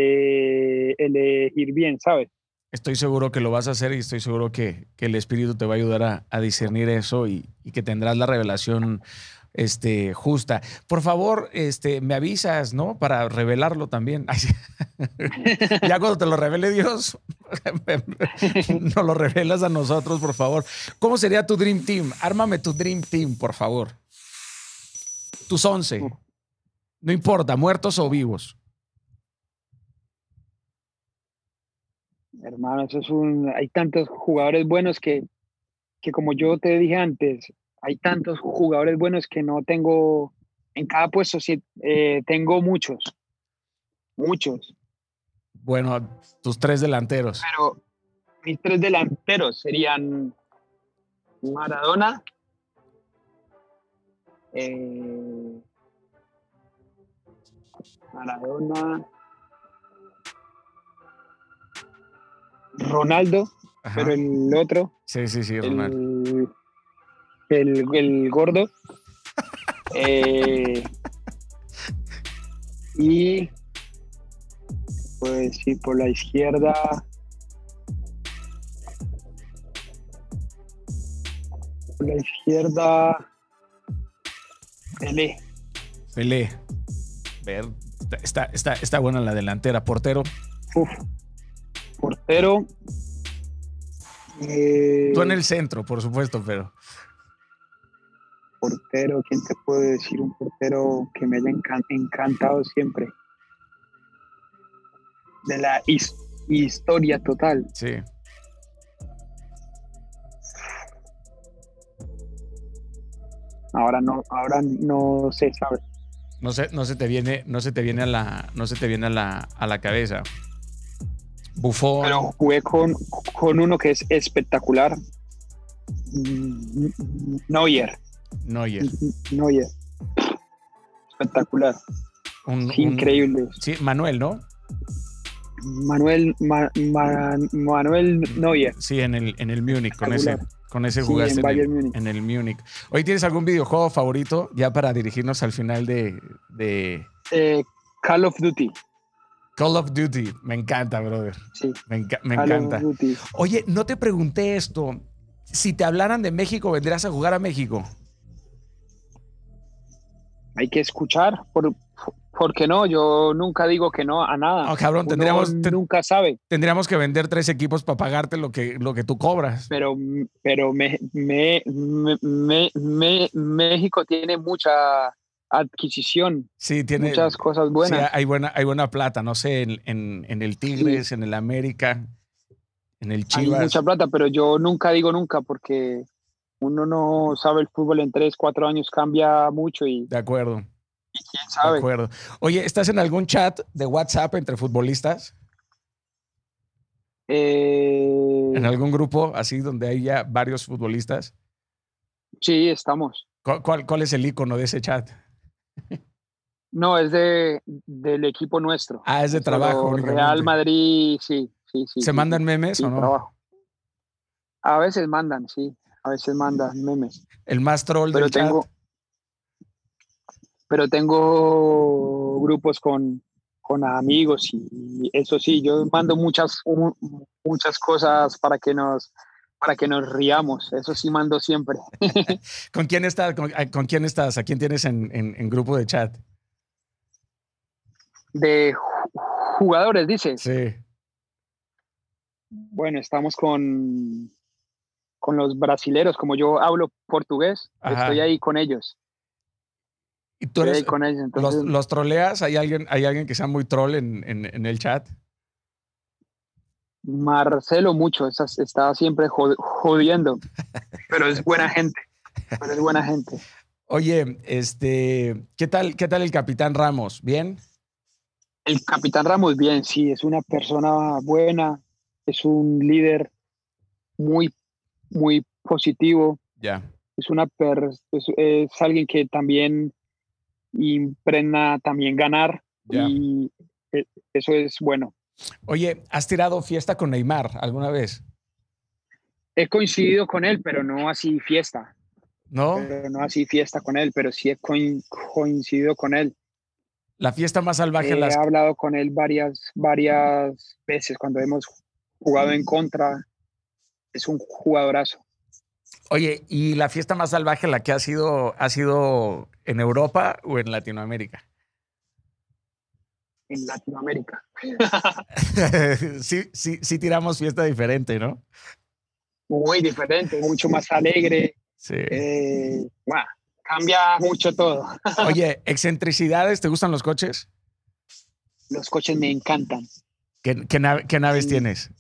bien, ¿sabes? Estoy seguro que lo vas a hacer y estoy seguro que, el Espíritu te va a ayudar a, discernir eso y, que tendrás la revelación este, justa. Por favor, este, me avisas, ¿no? Para revelarlo también. ya cuando te lo revele Dios, nos lo revelas a nosotros, por favor. ¿Cómo sería tu Dream Team? Ármame tu Dream Team, por favor. Tus once. No importa, muertos o vivos. Hermano, eso es un. Hay tantos jugadores buenos que, que, como yo te dije antes, hay tantos jugadores buenos que no tengo. En cada puesto sí, eh, tengo muchos. Muchos. Bueno, tus tres delanteros. Pero mis tres delanteros serían Maradona, eh, Maradona, Ronaldo, pero el otro. Sí, sí, sí, Ronaldo. El, el, gordo. Eh, y pues sí, por la izquierda. Por la izquierda. Pelé. Pelé. Ver, está, está, está buena la delantera. Portero. Uf, portero. Eh, Tú en el centro, por supuesto, pero. Portero, ¿quién te puede decir un portero que me haya encantado siempre? De la historia total. Sí. Ahora no, ahora no sé, ¿sabes? No se, no se te viene, no se te viene a la, no se te viene a la, a la cabeza. Bufón. Pero jugué con, con uno que es espectacular. Neuer. Neuer. Neuer. Espectacular. Increíble. sí, Manuel, ¿no? Manuel, Manuel Neuer. Sí, en el, en el Múnich, con ese, con ese jugaste en, el, en, el, Múnich. ¿Hoy tienes algún videojuego favorito ya para dirigirnos al final de... de... Eh, Call of Duty. Call of Duty, me encanta, brother. Sí. Me, encanta. Oye, no te pregunté esto. Si te hablaran de México, ¿vendrías a jugar a México? Hay que escuchar, por, qué no? Yo nunca digo que no a nada. Oh, cabrón, tendríamos. nunca sabe. Tendríamos que vender tres equipos para pagarte lo que, lo que tú cobras. Pero, pero me, México tiene mucha adquisición. Sí, tiene muchas cosas buenas. hay buena, hay buena plata, no sé, en, el Tigres, en el América, en el Chivas. Hay mucha plata, pero yo nunca digo nunca porque uno no sabe el fútbol en tres, cuatro años cambia mucho y. De acuerdo. quién sabe. De acuerdo. Oye, ¿estás en algún chat de WhatsApp entre futbolistas? Eh, ¿En algún grupo así donde hay ya varios futbolistas? Sí, estamos. ¿Cuál, cuál es el icono de ese chat? No, es de, del equipo nuestro. Ah, es de trabajo. Real Madrid, sí, sí, sí. ¿Se mandan memes o no? A veces mandan, sí. A veces mandan memes. El más troll pero del tengo, chat. Pero tengo grupos con, con amigos y eso sí, yo mando muchas, muchas cosas para que nos para que nos riamos. Eso sí mando siempre. ¿Con quién estás? Con, quién estás? ¿A quién tienes en, grupo de chat? De jugadores, dices. Sí. Bueno, estamos con, con los brasileros. Como yo hablo portugués, estoy ahí con ellos. ¿Y tú eres, con ellos, los, troleas? ¿Hay alguien, ¿Hay alguien que sea muy troll en, en el chat? Marcelo mucho, está, siempre jodiendo, pero es buena gente, pero es buena gente. Oye, este, ¿qué tal, qué tal el capitán Ramos? ¿Bien? El capitán Ramos, bien, sí, es una persona buena, es un líder muy, muy positivo. Ya. Es una es, alguien que también impregna también ganar y e, eso es bueno Oye, ¿has tirado fiesta con Neymar alguna vez? He coincidido con él, pero no así fiesta. ¿No? Pero no así fiesta con él, pero sí he coincidido con él. La fiesta más salvaje. He hablado con él varias, varias veces cuando hemos jugado en contra. Es un jugadorazo. Oye, ¿y la fiesta más salvaje la que ha sido, ha sido en Europa o en Latinoamérica? En Latinoamérica. sí, sí, sí tiramos fiesta diferente, ¿no? Muy diferente, mucho más alegre. Sí. Eh, cambia mucho todo. Oye, excentricidades, ¿te gustan los coches? Los coches me encantan. ¿Qué, naves tienes?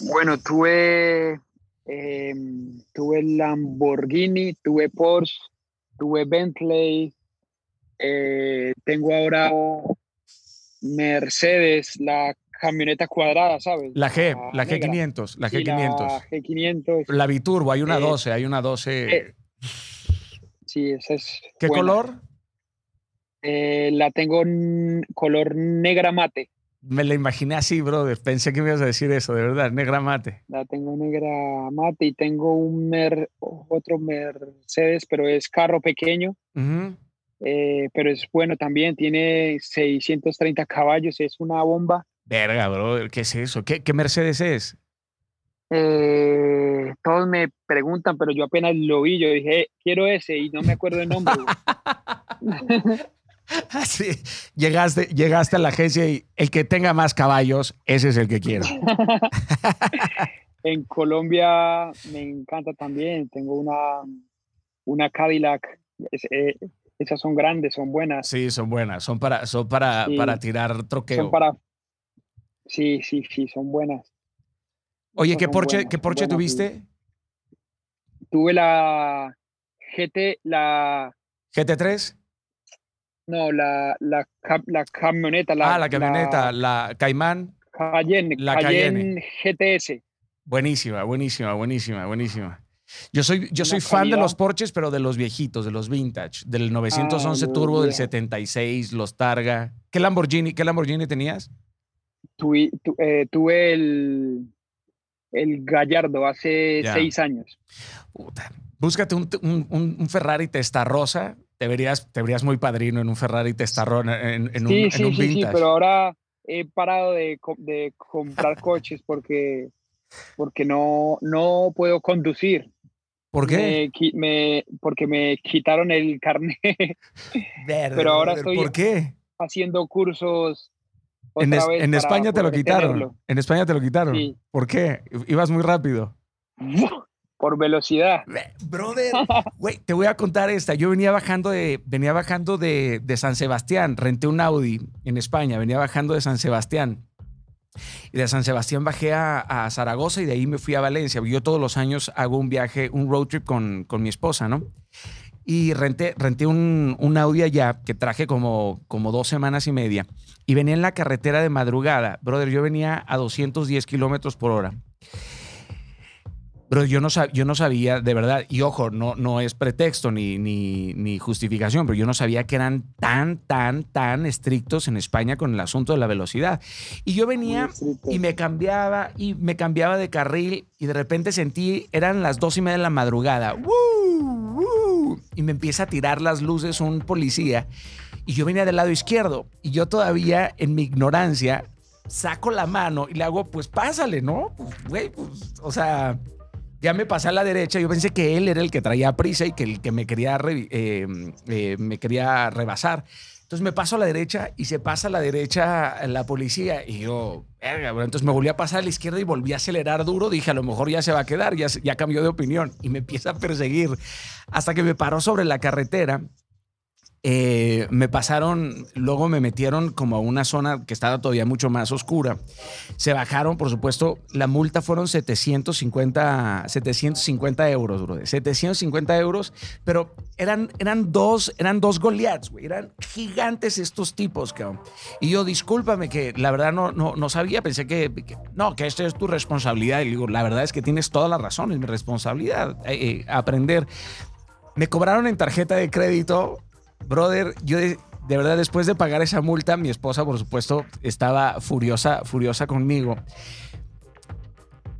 Bueno, tuve, em, tuve Lamborghini, tuve Porsche, tuve Bentley, eh, tengo ahora Mercedes, la camioneta cuadrada, ¿sabes? La G, la, G500, la G500. La G500. La Biturbo, hay una 12, eh, hay una 12. Eh, sí, esa es. ¿Qué color? la tengo en color negra mate. Me la imaginé así, brother. Pensé que me ibas a decir eso, de verdad, negra mate. La tengo negra mate y tengo un otro Mercedes, pero es carro pequeño. Eh, pero es bueno también, tiene 630 caballos, es una bomba. Verga, brother, ¿qué es eso? ¿Qué, qué Mercedes es? Eh, todos me preguntan, pero yo apenas lo vi, yo dije, quiero ese y no me acuerdo el nombre. Así, llegaste, llegaste a la agencia y el que tenga más caballos, ese es el que quiero. en Colombia me encanta también. Tengo una, una Cadillac. Eh, esas son grandes, son buenas. Sí, son buenas. Son para, son para, para tirar troqueo. Son para, sí, sí, sí, son buenas. Oye, ¿qué Porsche, ¿qué Porsche tuviste? Tuve la GT, la... ¿GT3? No, la, la, la camioneta. La, ah, la camioneta, la, Caimán. Cayenne, la Cayenne, GTS. Buenísima, buenísima, buenísima, buenísima. Yo soy, yo soy fan de los Porsches, pero de los viejitos, de los vintage, del 911 ah, Turbo, del 76, los Targa. ¿Qué Lamborghini, qué Lamborghini tenías? Tuve, eh, tuve el, el Gallardo hace seis años. Búscate un, un, un, Ferrari Testarossa te verías, te verías muy padrino en un Ferrari Testarrón, en, en, un, sí, sí, Sí, pero ahora he parado de, de comprar coches porque, porque no, no puedo conducir. ¿Por qué? Me, porque me quitaron el carnet. pero ahora estoy ¿por qué? haciendo cursos. En, en España te lo quitaron. En España te lo quitaron. ¿Por qué? Ibas muy rápido. por velocidad. Brother, güey, te voy a contar esta. Yo venía bajando de, venía bajando de, San Sebastián, renté un Audi en España, venía bajando de San Sebastián. Y de San Sebastián bajé a, Zaragoza y de ahí me fui a Valencia. Yo todos los años hago un viaje, un road trip con, con mi esposa, ¿no? Y renté, renté un, un, Audi allá que traje como, como dos semanas y media. Y venía en la carretera de madrugada. Brother, yo venía a 210 kilómetros por hora. Pero yo no, yo no sabía, de verdad, y ojo, no, no es pretexto ni, ni, ni, justificación, pero yo no sabía que eran tan, tan, tan estrictos en España con el asunto de la velocidad. Y yo venía y me cambiaba y me cambiaba de carril y de repente sentí, eran las dos y media de la madrugada, y me empieza a tirar las luces un policía y yo venía del lado izquierdo y yo todavía en mi ignorancia saco la mano y le hago, pues pásale, ¿no? Pues, güey, pues, o sea ya me pasé a la derecha, yo pensé que él era el que traía prisa y que el que me quería, eh, eh, me quería rebasar. Entonces me paso a la derecha y se pasa a la derecha la policía y yo, verga, entonces me volví a pasar a la izquierda y volví a acelerar duro. Dije, a lo mejor ya se va a quedar, ya, ya cambió de opinión y me empieza a perseguir hasta que me paró sobre la carretera eh, me pasaron, luego me metieron como a una zona que estaba todavía mucho más oscura. Se bajaron, por supuesto, la multa fueron 750, 750 euros, bro. 750 euros, pero eran, eran dos, eran dos Goliaths, güey. Eran gigantes estos tipos, cabrón. Y yo, discúlpame, que la verdad no, no, no sabía, pensé que, no, que esto es tu responsabilidad. Y digo, la verdad es que tienes toda la razón, es mi responsabilidad eh, eh, aprender. Me cobraron en tarjeta de crédito brother, yo de verdad, después de pagar esa multa, mi esposa, por supuesto, estaba furiosa, furiosa conmigo.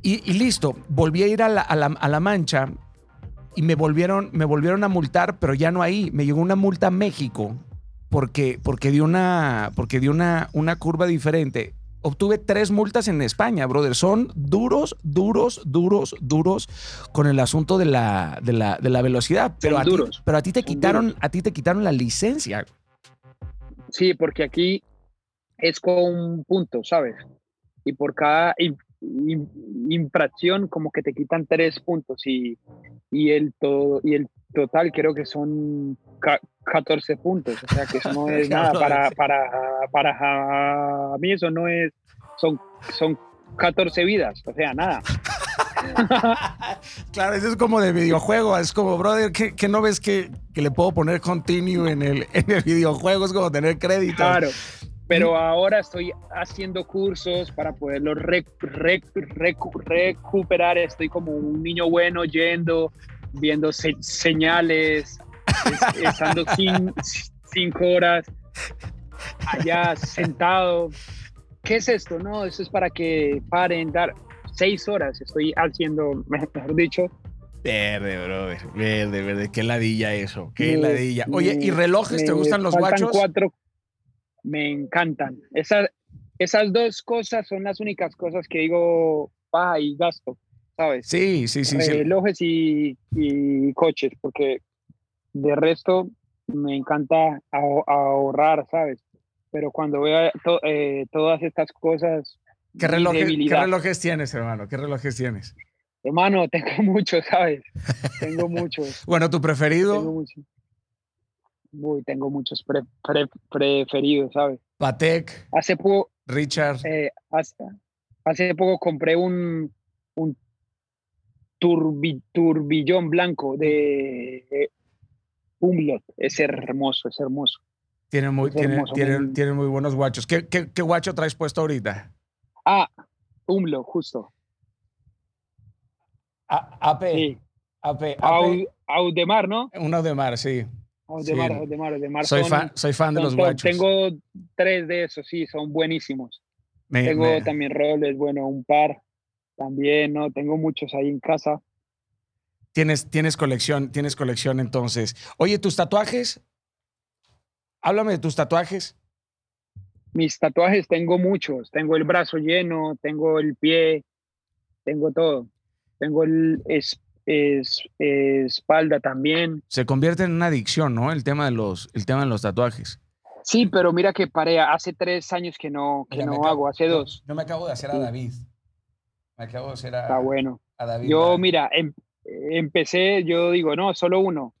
Y, listo, volví a ir a la, a la, mancha y me volvieron, me volvieron a multar, pero ya no ahí. Me llegó una multa a México porque, porque dio, una, porque dio una, una curva diferente. Obtuve tres multas en España, brother. Son duros, duros, duros, duros con el asunto de la, de la, de la velocidad. Pero a, Ti, pero a ti te quitaron, a ti te quitaron la licencia. Sí, porque aquí es con un punto, ¿sabes? Y por cada infracción como que te quitan tres puntos y, y, el, todo, y el total creo que son 14 puntos, o sea que eso no es nada para, para, para mí eso no es, son, son 14 vidas, o sea, nada. claro, eso es como de videojuego, es como, brother, que, no ves que, que, le puedo poner continue en el, en el videojuego? Es como tener crédito. Claro, pero ahora estoy haciendo cursos para poderlo recuperar. Estoy como un niño bueno yendo, viendo señales, estando cinco horas allá sentado. ¿Qué es esto? No, eso es para que paren, dar seis horas. Estoy haciendo, mejor dicho, Verde, brother. Verde, verde. Qué ladilla eso. Qué ladilla. Oye, ¿y relojes? ¿Te gustan los guachos? cuatro me encantan. Esas, esas dos cosas son las únicas cosas que digo, paja y gasto, ¿sabes? Sí, sí, sí. Relojes Y, y, coches, porque de resto me encanta ahorrar, ¿sabes? Pero cuando veo eh, todas estas cosas... ¿Qué relojes, ¿Qué relojes tienes, hermano? ¿Qué relojes tienes? Hermano, tengo muchos, ¿sabes? tengo muchos. bueno, ¿tu preferido? Tengo muchos. Uy, tengo muchos preferidos, ¿sabes? Patek. Hace poco. Richard. Eh, hace, poco compré un, un turbillón blanco de Umlot. Es hermoso, es hermoso. Tiene muy, tiene, muy buenos guachos. ¿Qué, ¿Qué, guacho traes puesto ahorita? Ah, Umlo, justo. AP. Sí. AP. Audemar, ¿no? Un Audemar, sí. Audemar, Audemar, Audemar. Soy, fan, soy fan de los guachos. Tengo tres de esos, sí, son buenísimos. tengo también roles, bueno, un par también, ¿no? Tengo muchos ahí en casa. Tienes, tienes colección, tienes colección entonces. Oye, ¿tus tatuajes? Háblame de tus tatuajes. Mis tatuajes tengo muchos. Tengo el brazo lleno, tengo el pie, tengo todo. Tengo el, es, espalda también. Se convierte en una adicción, ¿no? El tema de los, el tema de los tatuajes. Sí, pero mira que paré, hace tres años que no, que no hago, hace dos. Yo me acabo de hacer a David. Me acabo de hacer a, Está bueno. a David. Yo, mira, em, empecé, yo digo, no, solo uno.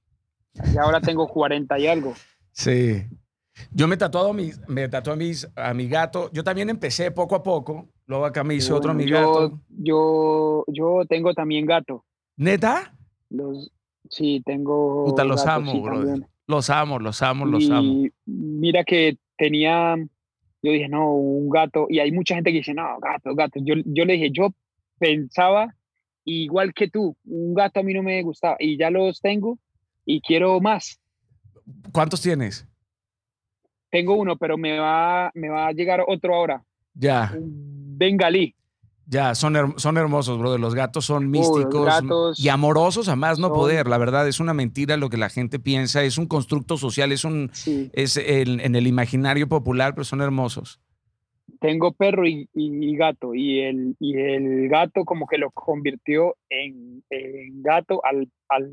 Y ahora tengo 40 y algo. Sí. Yo me tatuado me tatué a, mis, a mi gato. Yo también empecé poco a poco. Luego acá me hice otro a mi gato. Yo, yo tengo también gato. ¿Neta? Los, sí, tengo. Puta, los amo, bro. Los amo, los amo, los amo. Mira que tenía. Yo dije, no, un gato. Y hay mucha gente que dice, no, gato, gato. Yo, yo le dije, yo pensaba igual que tú. Un gato a mí no me gustaba. Y ya los tengo y quiero más. ¿Cuántos tienes? Tengo uno, pero me va, me va a llegar otro ahora. Ya. Un bengalí. Ya, son, son hermosos, brother. Los gatos son místicos y amorosos a más no poder. La verdad, es una mentira lo que la gente piensa. Es un constructo social, es un es en el imaginario popular, pero son hermosos. Tengo perro y, gato, y el, y el gato como que lo convirtió en, gato al, al,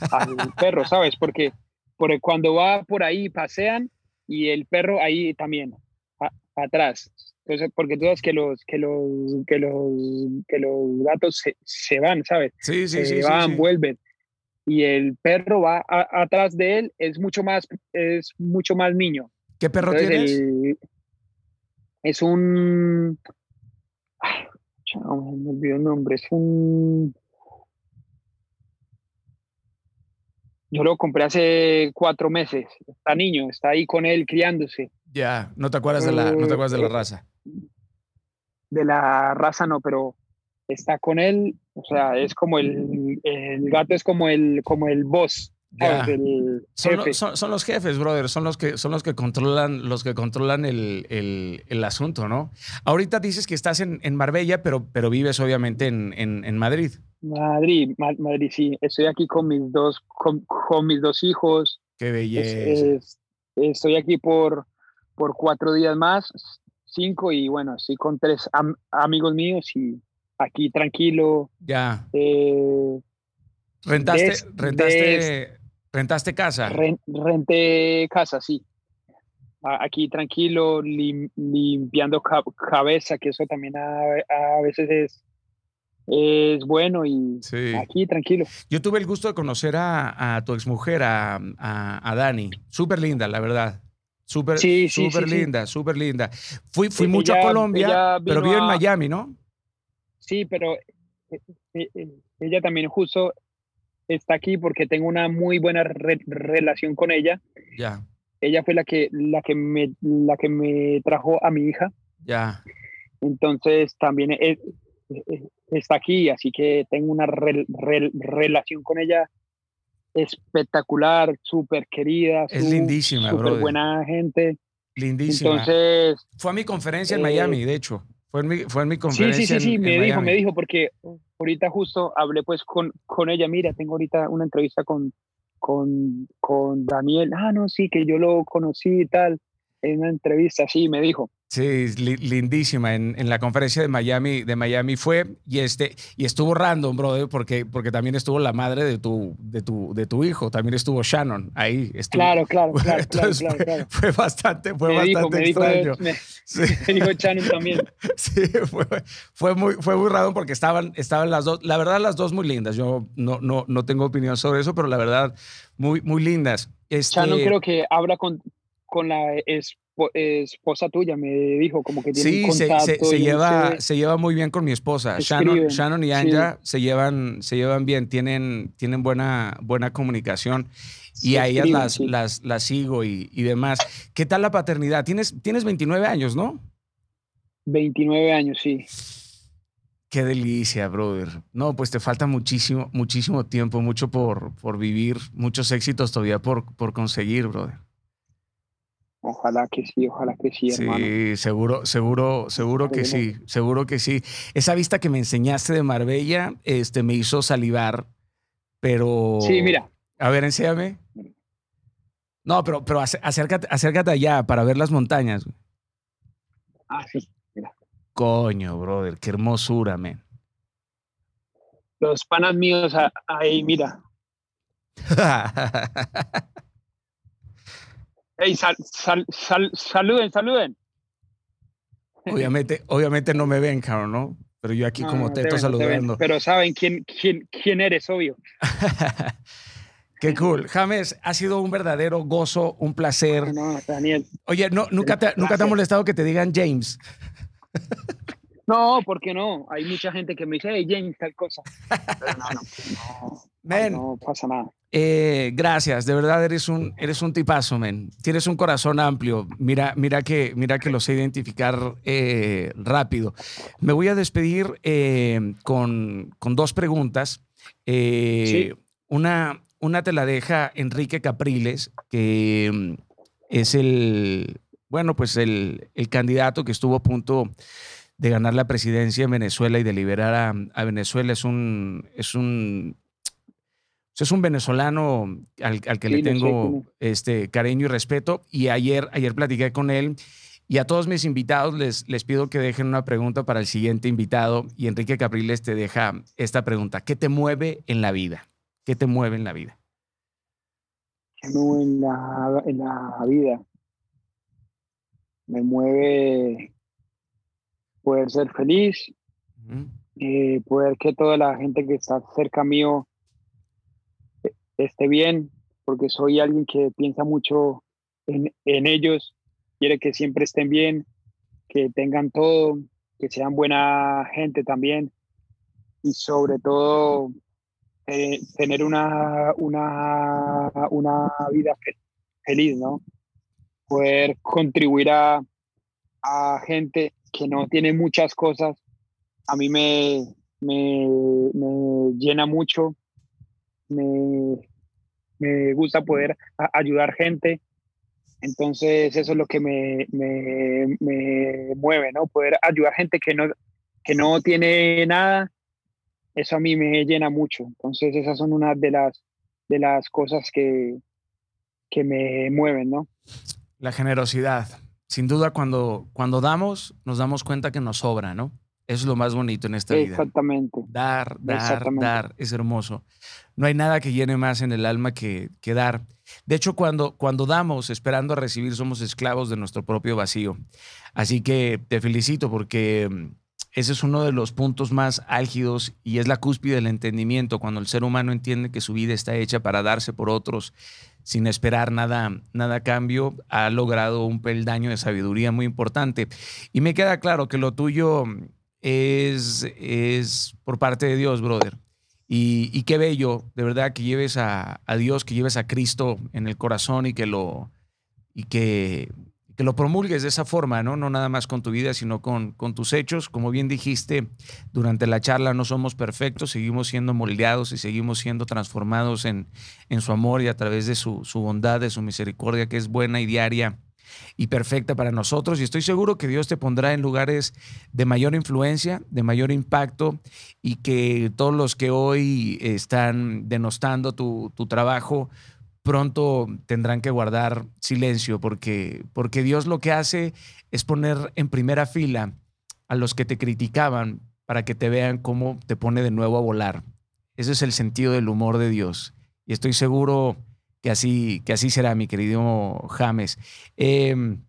perro, ¿sabes? Porque, porque cuando va por ahí pasean y el perro ahí también, atrás entonces, porque tú sabes que los, que los, que los, que los gatos se, se van, ¿sabes? Sí, sí, se sí. Van, vuelven. Y el perro va atrás de él, es mucho más, es mucho más niño. ¿Qué perro tienes? Es un. me olvidó el nombre. Es un. Yo lo compré hace cuatro meses. Está niño, está ahí con él criándose. Ya, no te acuerdas de la, no te acuerdas de la eh, raza de la raza no, pero está con él, o sea, es como el, el gato es como el, como el boss. Son, los jefes, brother, son los que, son los que controlan, los que controlan el, asunto, ¿no? Ahorita dices que estás en, Marbella, pero, pero vives obviamente en, Madrid. Madrid, Madrid, sí. Estoy aquí con mis dos, con, mis dos hijos. Qué belleza. estoy aquí por, por cuatro días más, cinco, y bueno, estoy con tres amigos míos y aquí tranquilo. Ya. Eh, rentaste, rentaste, rentaste casa. renté casa, sí. Aquí tranquilo, limpiando cabeza, que eso también a, veces es, es bueno y aquí tranquilo. Yo tuve el gusto de conocer a, a tu exmujer, a, a, a Dani. Súper linda, la verdad. Súper sí, super linda, súper linda. Fui, fui mucho a Colombia, pero vivo en Miami, ¿no? Sí, pero eh, eh, eh, ella también justo está aquí porque tengo una muy buena relación con ella. Ya. Ella fue la que, la que, me, la que me trajo a mi hija. Ya. Entonces también está aquí, así que tengo una relación con ella espectacular, súper querida. Es lindísima, Súper buena gente. Lindísima. Entonces. Fue a mi conferencia en Miami, de hecho. Fue en mi, fue en mi conferencia. Sí, sí, sí, sí, me dijo, me dijo, porque ahorita justo hablé pues con, con ella, mira, tengo ahorita una entrevista con, con, con Daniel. Ah, no, sí, que yo lo conocí y tal, en una entrevista, sí, me dijo. Sí, lindísima. En, en, la conferencia de Miami, de Miami fue y este y estuvo random, brother, porque, porque también estuvo la madre de tu, de tu, de tu hijo, también estuvo Shannon ahí. Estuvo, claro, claro, claro, claro, fue, bastante, fue bastante extraño. me, dijo Shannon también. sí, fue, fue, muy, fue muy raro porque estaban, estaban las dos, la verdad las dos muy lindas. Yo no, no, no tengo opinión sobre eso, pero la verdad muy, muy lindas. Este, Shannon creo que habla con, con la es, esposa tuya, me dijo, como que tiene Sí, se, lleva, se lleva muy bien con mi esposa. Shannon, y Anja se, llevan, se llevan bien, tienen, tienen buena, buena comunicación y a ellas las, las, las, sigo y, y, demás. ¿Qué tal la paternidad? Tienes, tienes 29 años, ¿no? 29 años, sí. Qué delicia, brother. No, pues te falta muchísimo, muchísimo tiempo, mucho por, por vivir, muchos éxitos todavía por, por conseguir, brother. Ojalá que sí, ojalá que sí, hermano. Sí, seguro, seguro, seguro que sí, seguro que sí. Esa vista que me enseñaste de Marbella, este, me hizo salivar, pero. Sí, mira. A ver, enséñame. No, pero, pero acércate, acércate allá para ver las montañas. Ah, sí, mira. Coño, brother, qué hermosura, men. Los panas míos ahí, mira. Hey, sal, sal, saluden, saluden. Obviamente, obviamente no me ven, cabrón, ¿no? Pero yo aquí como te estoy saludando. pero saben quién, quién, quién eres, obvio. Qué cool. James, ha sido un verdadero gozo, un placer. No, Daniel. Oye, no, nunca, te, ¿nunca te ha molestado que te digan James? No, ¿por qué no? Hay mucha gente que me dice, hey, James, tal cosa. no, no, no, pasa nada. Eh, gracias, de verdad eres un, eres un tipazo, men. Tienes un corazón amplio. Mira, mira, que, mira que lo sé identificar eh, rápido. Me voy a despedir eh, con, dos preguntas. una, una te la deja Enrique Capriles, que mm, es el, bueno, pues el, candidato que estuvo a punto de ganar la presidencia en Venezuela y de liberar a, a Venezuela. Es un, es un es un venezolano al, que le tengo este, cariño y respeto. Y ayer, ayer platiqué con él. Y a todos mis invitados les, les pido que dejen una pregunta para el siguiente invitado. Y Enrique Capriles te deja esta pregunta. ¿Qué te mueve en la vida? ¿Qué te mueve en la vida? ¿Qué me mueve en la, en la vida? Me mueve poder ser feliz, eh, poder que toda la gente que está cerca mío esté bien, porque soy alguien que piensa mucho en, en ellos, quiere que siempre estén bien, que tengan todo, que sean buena gente también y sobre todo eh, tener una, una, una vida feliz, ¿no? Poder contribuir a, a gente que no tiene muchas cosas, a mí me, me, me llena mucho, me, me gusta poder ayudar gente. Entonces eso es lo que me, me, me, mueve, ¿no? Poder ayudar gente que no, que no tiene nada, eso a mí me llena mucho. Entonces esas son una de las, de las cosas que, que me mueven, ¿no? La generosidad. Sin duda, cuando, cuando damos, nos damos cuenta que nos sobra, ¿no? Eso es lo más bonito en esta vida. Exactamente. Dar, dar, dar, es hermoso. No hay nada que llene más en el alma que, que dar. De hecho, cuando, cuando damos esperando a recibir, somos esclavos de nuestro propio vacío. Así que te felicito porque mm, ese es uno de los puntos más álgidos y es la cúspide del entendimiento, cuando el ser humano entiende que su vida está hecha para darse por otros sin esperar nada, nada a cambio, ha logrado un peldaño de sabiduría muy importante. Y me queda claro que lo tuyo es, es por parte de Dios, brother. Y, qué bello, de verdad, que lleves a, a, Dios, que lleves a Cristo en el corazón y que lo, y que, que lo promulgues de esa forma, ¿no? No nada más con tu vida, sino con, con tus hechos. Como bien dijiste durante la charla, no somos perfectos, seguimos siendo moldeados y seguimos siendo transformados en, en su amor y a través de su, su bondad, de su misericordia, que es buena y diaria y perfecta para nosotros. Y estoy seguro que Dios te pondrá en lugares de mayor influencia, de mayor impacto y que todos los que hoy están denostando tu, trabajo pronto tendrán que guardar silencio porque, porque Dios lo que hace es poner en primera fila a los que te criticaban para que te vean cómo te pone de nuevo a volar. Ese es el sentido del humor de Dios. Y estoy seguro que así, que así será, mi querido James. Em,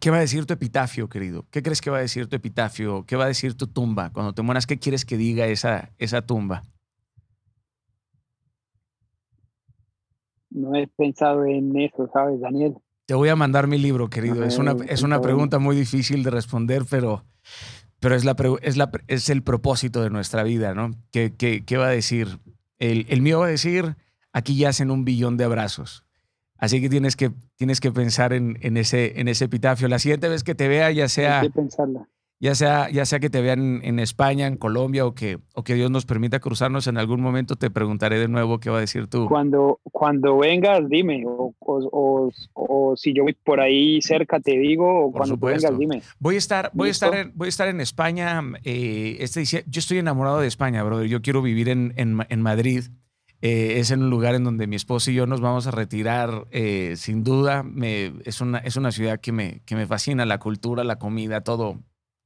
¿Qué va a decir tu epitafio, querido? ¿Qué crees que va a decir tu epitafio? ¿Qué va a decir tu tumba? Cuando te mueras, ¿qué quieres que diga esa, esa tumba? No he pensado en eso, ¿sabes, Daniel? Te voy a mandar mi libro, querido. es una, es una pregunta muy difícil de responder, pero, pero es, la, es, la, es el propósito de nuestra vida, ¿no? ¿Qué, qué, qué va a decir? El, el mío va a decir aquí ya hacen un billón de abrazos. Así que tienes que, tienes que pensar en, ese, en ese epitafio. La siguiente vez que te vea, ya sea, ya sea, ya sea que te vean en España, en Colombia o que, o que Dios nos permita cruzarnos en algún momento, te preguntaré de nuevo qué va a decir tú. Cuando, cuando vengas, dime. O, o, si yo voy por ahí cerca, te digo. O cuando vengas, dime. Voy a estar, voy a estar, en, voy a estar en España. Eh, este, yo estoy enamorado de España, brother. Yo quiero vivir en, en, en Madrid. Eh, es en un lugar en donde mi esposo y yo nos vamos a retirar, eh, sin duda. Me, es, una, es una ciudad que me, que me fascina, la cultura, la comida, todo,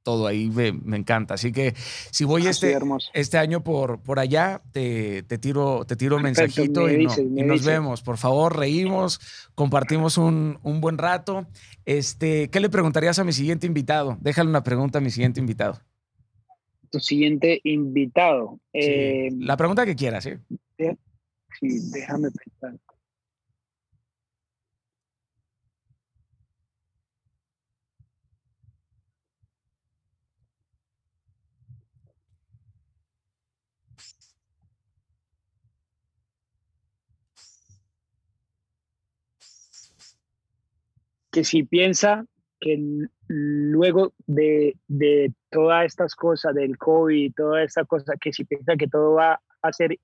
todo ahí me, encanta. Así que si voy ah, este, este año por, por allá, te, te tiro, te tiro un mensajito y, nos vemos. Por favor, reímos, compartimos un, un, buen rato. Este, ¿Qué le preguntarías a mi siguiente invitado? Déjale una pregunta a mi siguiente invitado. Tu siguiente invitado. Eh, la pregunta que quieras, ¿sí? Sí, déjame pensar. que si piensa que luego de, de, todas estas cosas, del COVID, toda esta cosa, que si piensa que todo va a ser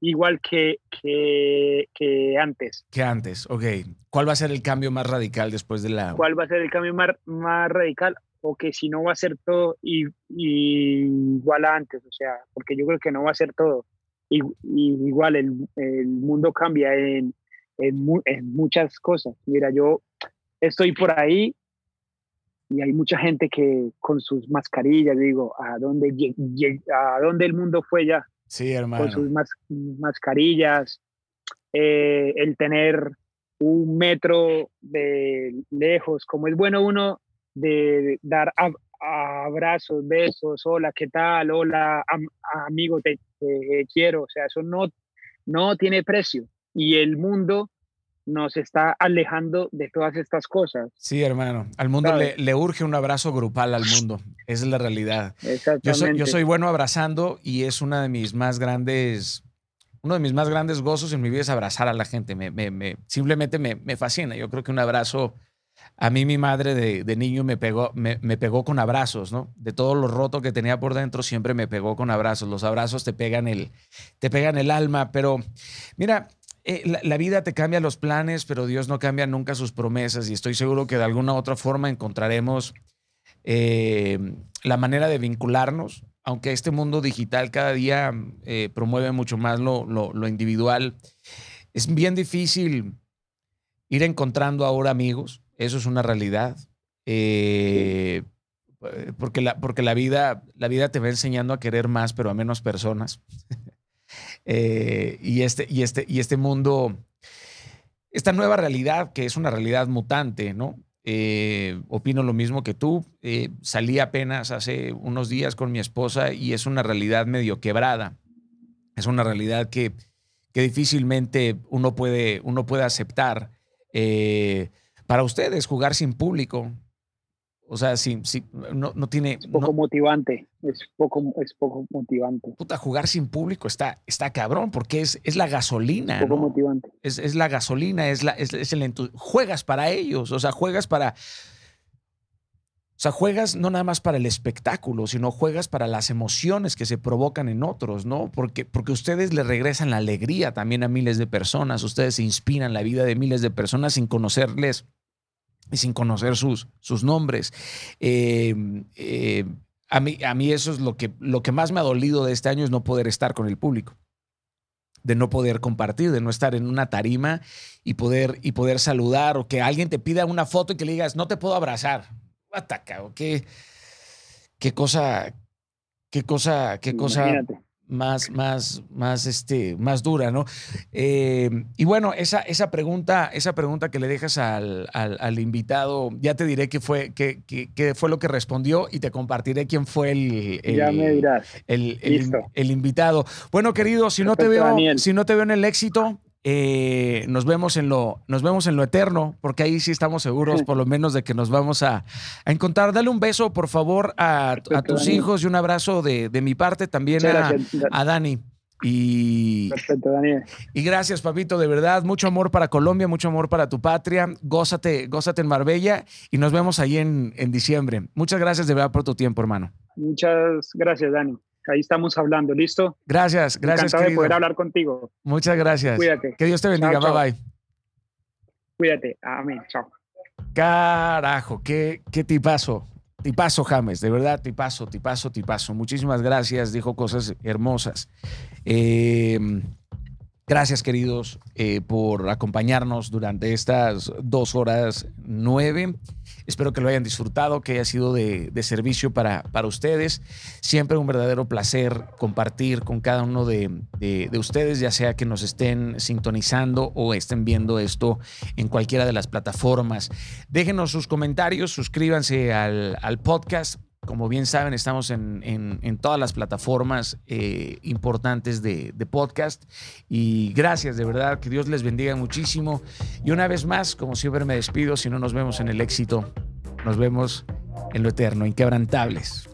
igual que, que, antes. Que antes, ok. ¿Cuál va a ser el cambio más radical después de la... ¿Cuál va a ser el cambio más, más radical? O que si no va a ser todo y, igual a antes, o sea, porque yo creo que no va a ser todo. Y, igual el, el, mundo cambia en, en, en muchas cosas. Mira, yo estoy por ahí y hay mucha gente que con sus mascarillas, digo, ¿a dónde, a dónde el mundo fue ya? Sí, hermano. Con sus mascarillas, eh, el tener un metro de lejos, como es bueno uno de dar abrazos, besos, hola, ¿qué tal? Hola, amigo, te, quiero. O sea, eso no, no tiene precio. Y el mundo nos está alejando de todas estas cosas. Sí, hermano. Al mundo le, urge un abrazo grupal al mundo. Esa es la realidad. Yo soy, yo soy, bueno abrazando y es una de mis más grandes, uno de mis más grandes gozos en mi vida es abrazar a la gente. Me, me, simplemente me, fascina. Yo creo que un abrazo, a mí mi madre de, niño me pegó, me, pegó con abrazos, ¿no? De todo lo roto que tenía por dentro, siempre me pegó con abrazos. Los abrazos te pegan el, te pegan el alma. Pero mira, eh, la, vida te cambia los planes, pero Dios no cambia nunca sus promesas y estoy seguro que de alguna u otra forma encontraremos eh, la manera de vincularnos, aunque este mundo digital cada día eh, promueve mucho más lo, lo, individual. Es bien difícil ir encontrando ahora amigos, eso es una realidad. porque la, porque la, vida, la vida te va enseñando a querer más, pero a menos personas. Eh, y, este, y, este, y este mundo, esta nueva realidad, que es una realidad mutante, ¿no? Eh, opino lo mismo que tú. Eh, salí apenas hace unos días con mi esposa y es una realidad medio quebrada. Es una realidad que, que difícilmente uno puede, uno puede aceptar. para ustedes, jugar sin público, o sea, si, si no, no tiene. Es poco motivante. Es poco, es poco motivante. Puta, jugar sin público está, está cabrón, porque es, es la gasolina. poco motivante. Es, es, la gasolina, es, la, es, es el Juegas para ellos, o sea, juegas para. O sea, juegas no nada más para el espectáculo, sino juegas para las emociones que se provocan en otros, ¿no? Porque, porque ustedes le regresan la alegría también a miles de personas, ustedes inspiran la vida de miles de personas sin conocerles y sin conocer sus, sus nombres. Em, eh, a, mí, a mí eso es lo que, lo que más me ha dolido de este año, es no poder estar con el público de no poder compartir, de no estar en una tarima y poder, y poder saludar o que alguien te pida una foto y que le digas, no te puedo abrazar. Ataca, o qué, qué cosa, qué cosa, qué cosa más, más, más, este, más dura, ¿no? Eh, y bueno, esa, esa, pregunta, esa pregunta que le dejas al, al, invitado, ya te diré qué fue, qué, qué, fue lo que respondió y te compartiré quién fue el, el, el, invitado. Bueno, querido, si no te veo, si no te veo en el éxito, eh, nos, vemos en lo, nos vemos en lo eterno, porque ahí sí estamos seguros, por lo menos, de que nos vamos a, encontrar. Dale un beso, por favor, a, tus hijos y un abrazo de, mi parte también a, Dani. Y, Perfecto, Daniel. Y gracias, papito, de verdad. Mucho amor para Colombia, mucho amor para tu patria. Gózate, gózate en Marbella y nos vemos ahí en, en diciembre. Muchas gracias de verdad por tu tiempo, hermano. Muchas gracias, Dani ahí estamos hablando, ¿listo? Gracias, gracias. Encantado de poder hablar contigo. Muchas gracias. Cuídate. Que Dios te bendiga, bye bye. Cuídate, amén, chao. Carajo, qué, qué tipazo. Tipazo, James, de verdad, tipazo, tipazo, tipazo. Muchísimas gracias, dijo cosas hermosas. Eh, gracias, queridos, eh, por acompañarnos durante estas dos horas nueve. Espero que lo hayan disfrutado, que haya sido de, servicio para, para, ustedes. Siempre un verdadero placer compartir con cada uno de, ustedes, ya sea que nos estén sintonizando o estén viendo esto en cualquiera de las plataformas. Déjenos sus comentarios, suscríbanse al, podcast. Como bien saben, estamos en, todas las plataformas eh, importantes de, de, podcast. Y gracias, de verdad, que Dios les bendiga muchísimo. Y una vez más, como siempre me despido, si no nos vemos en el éxito, nos vemos en lo eterno, inquebrantables.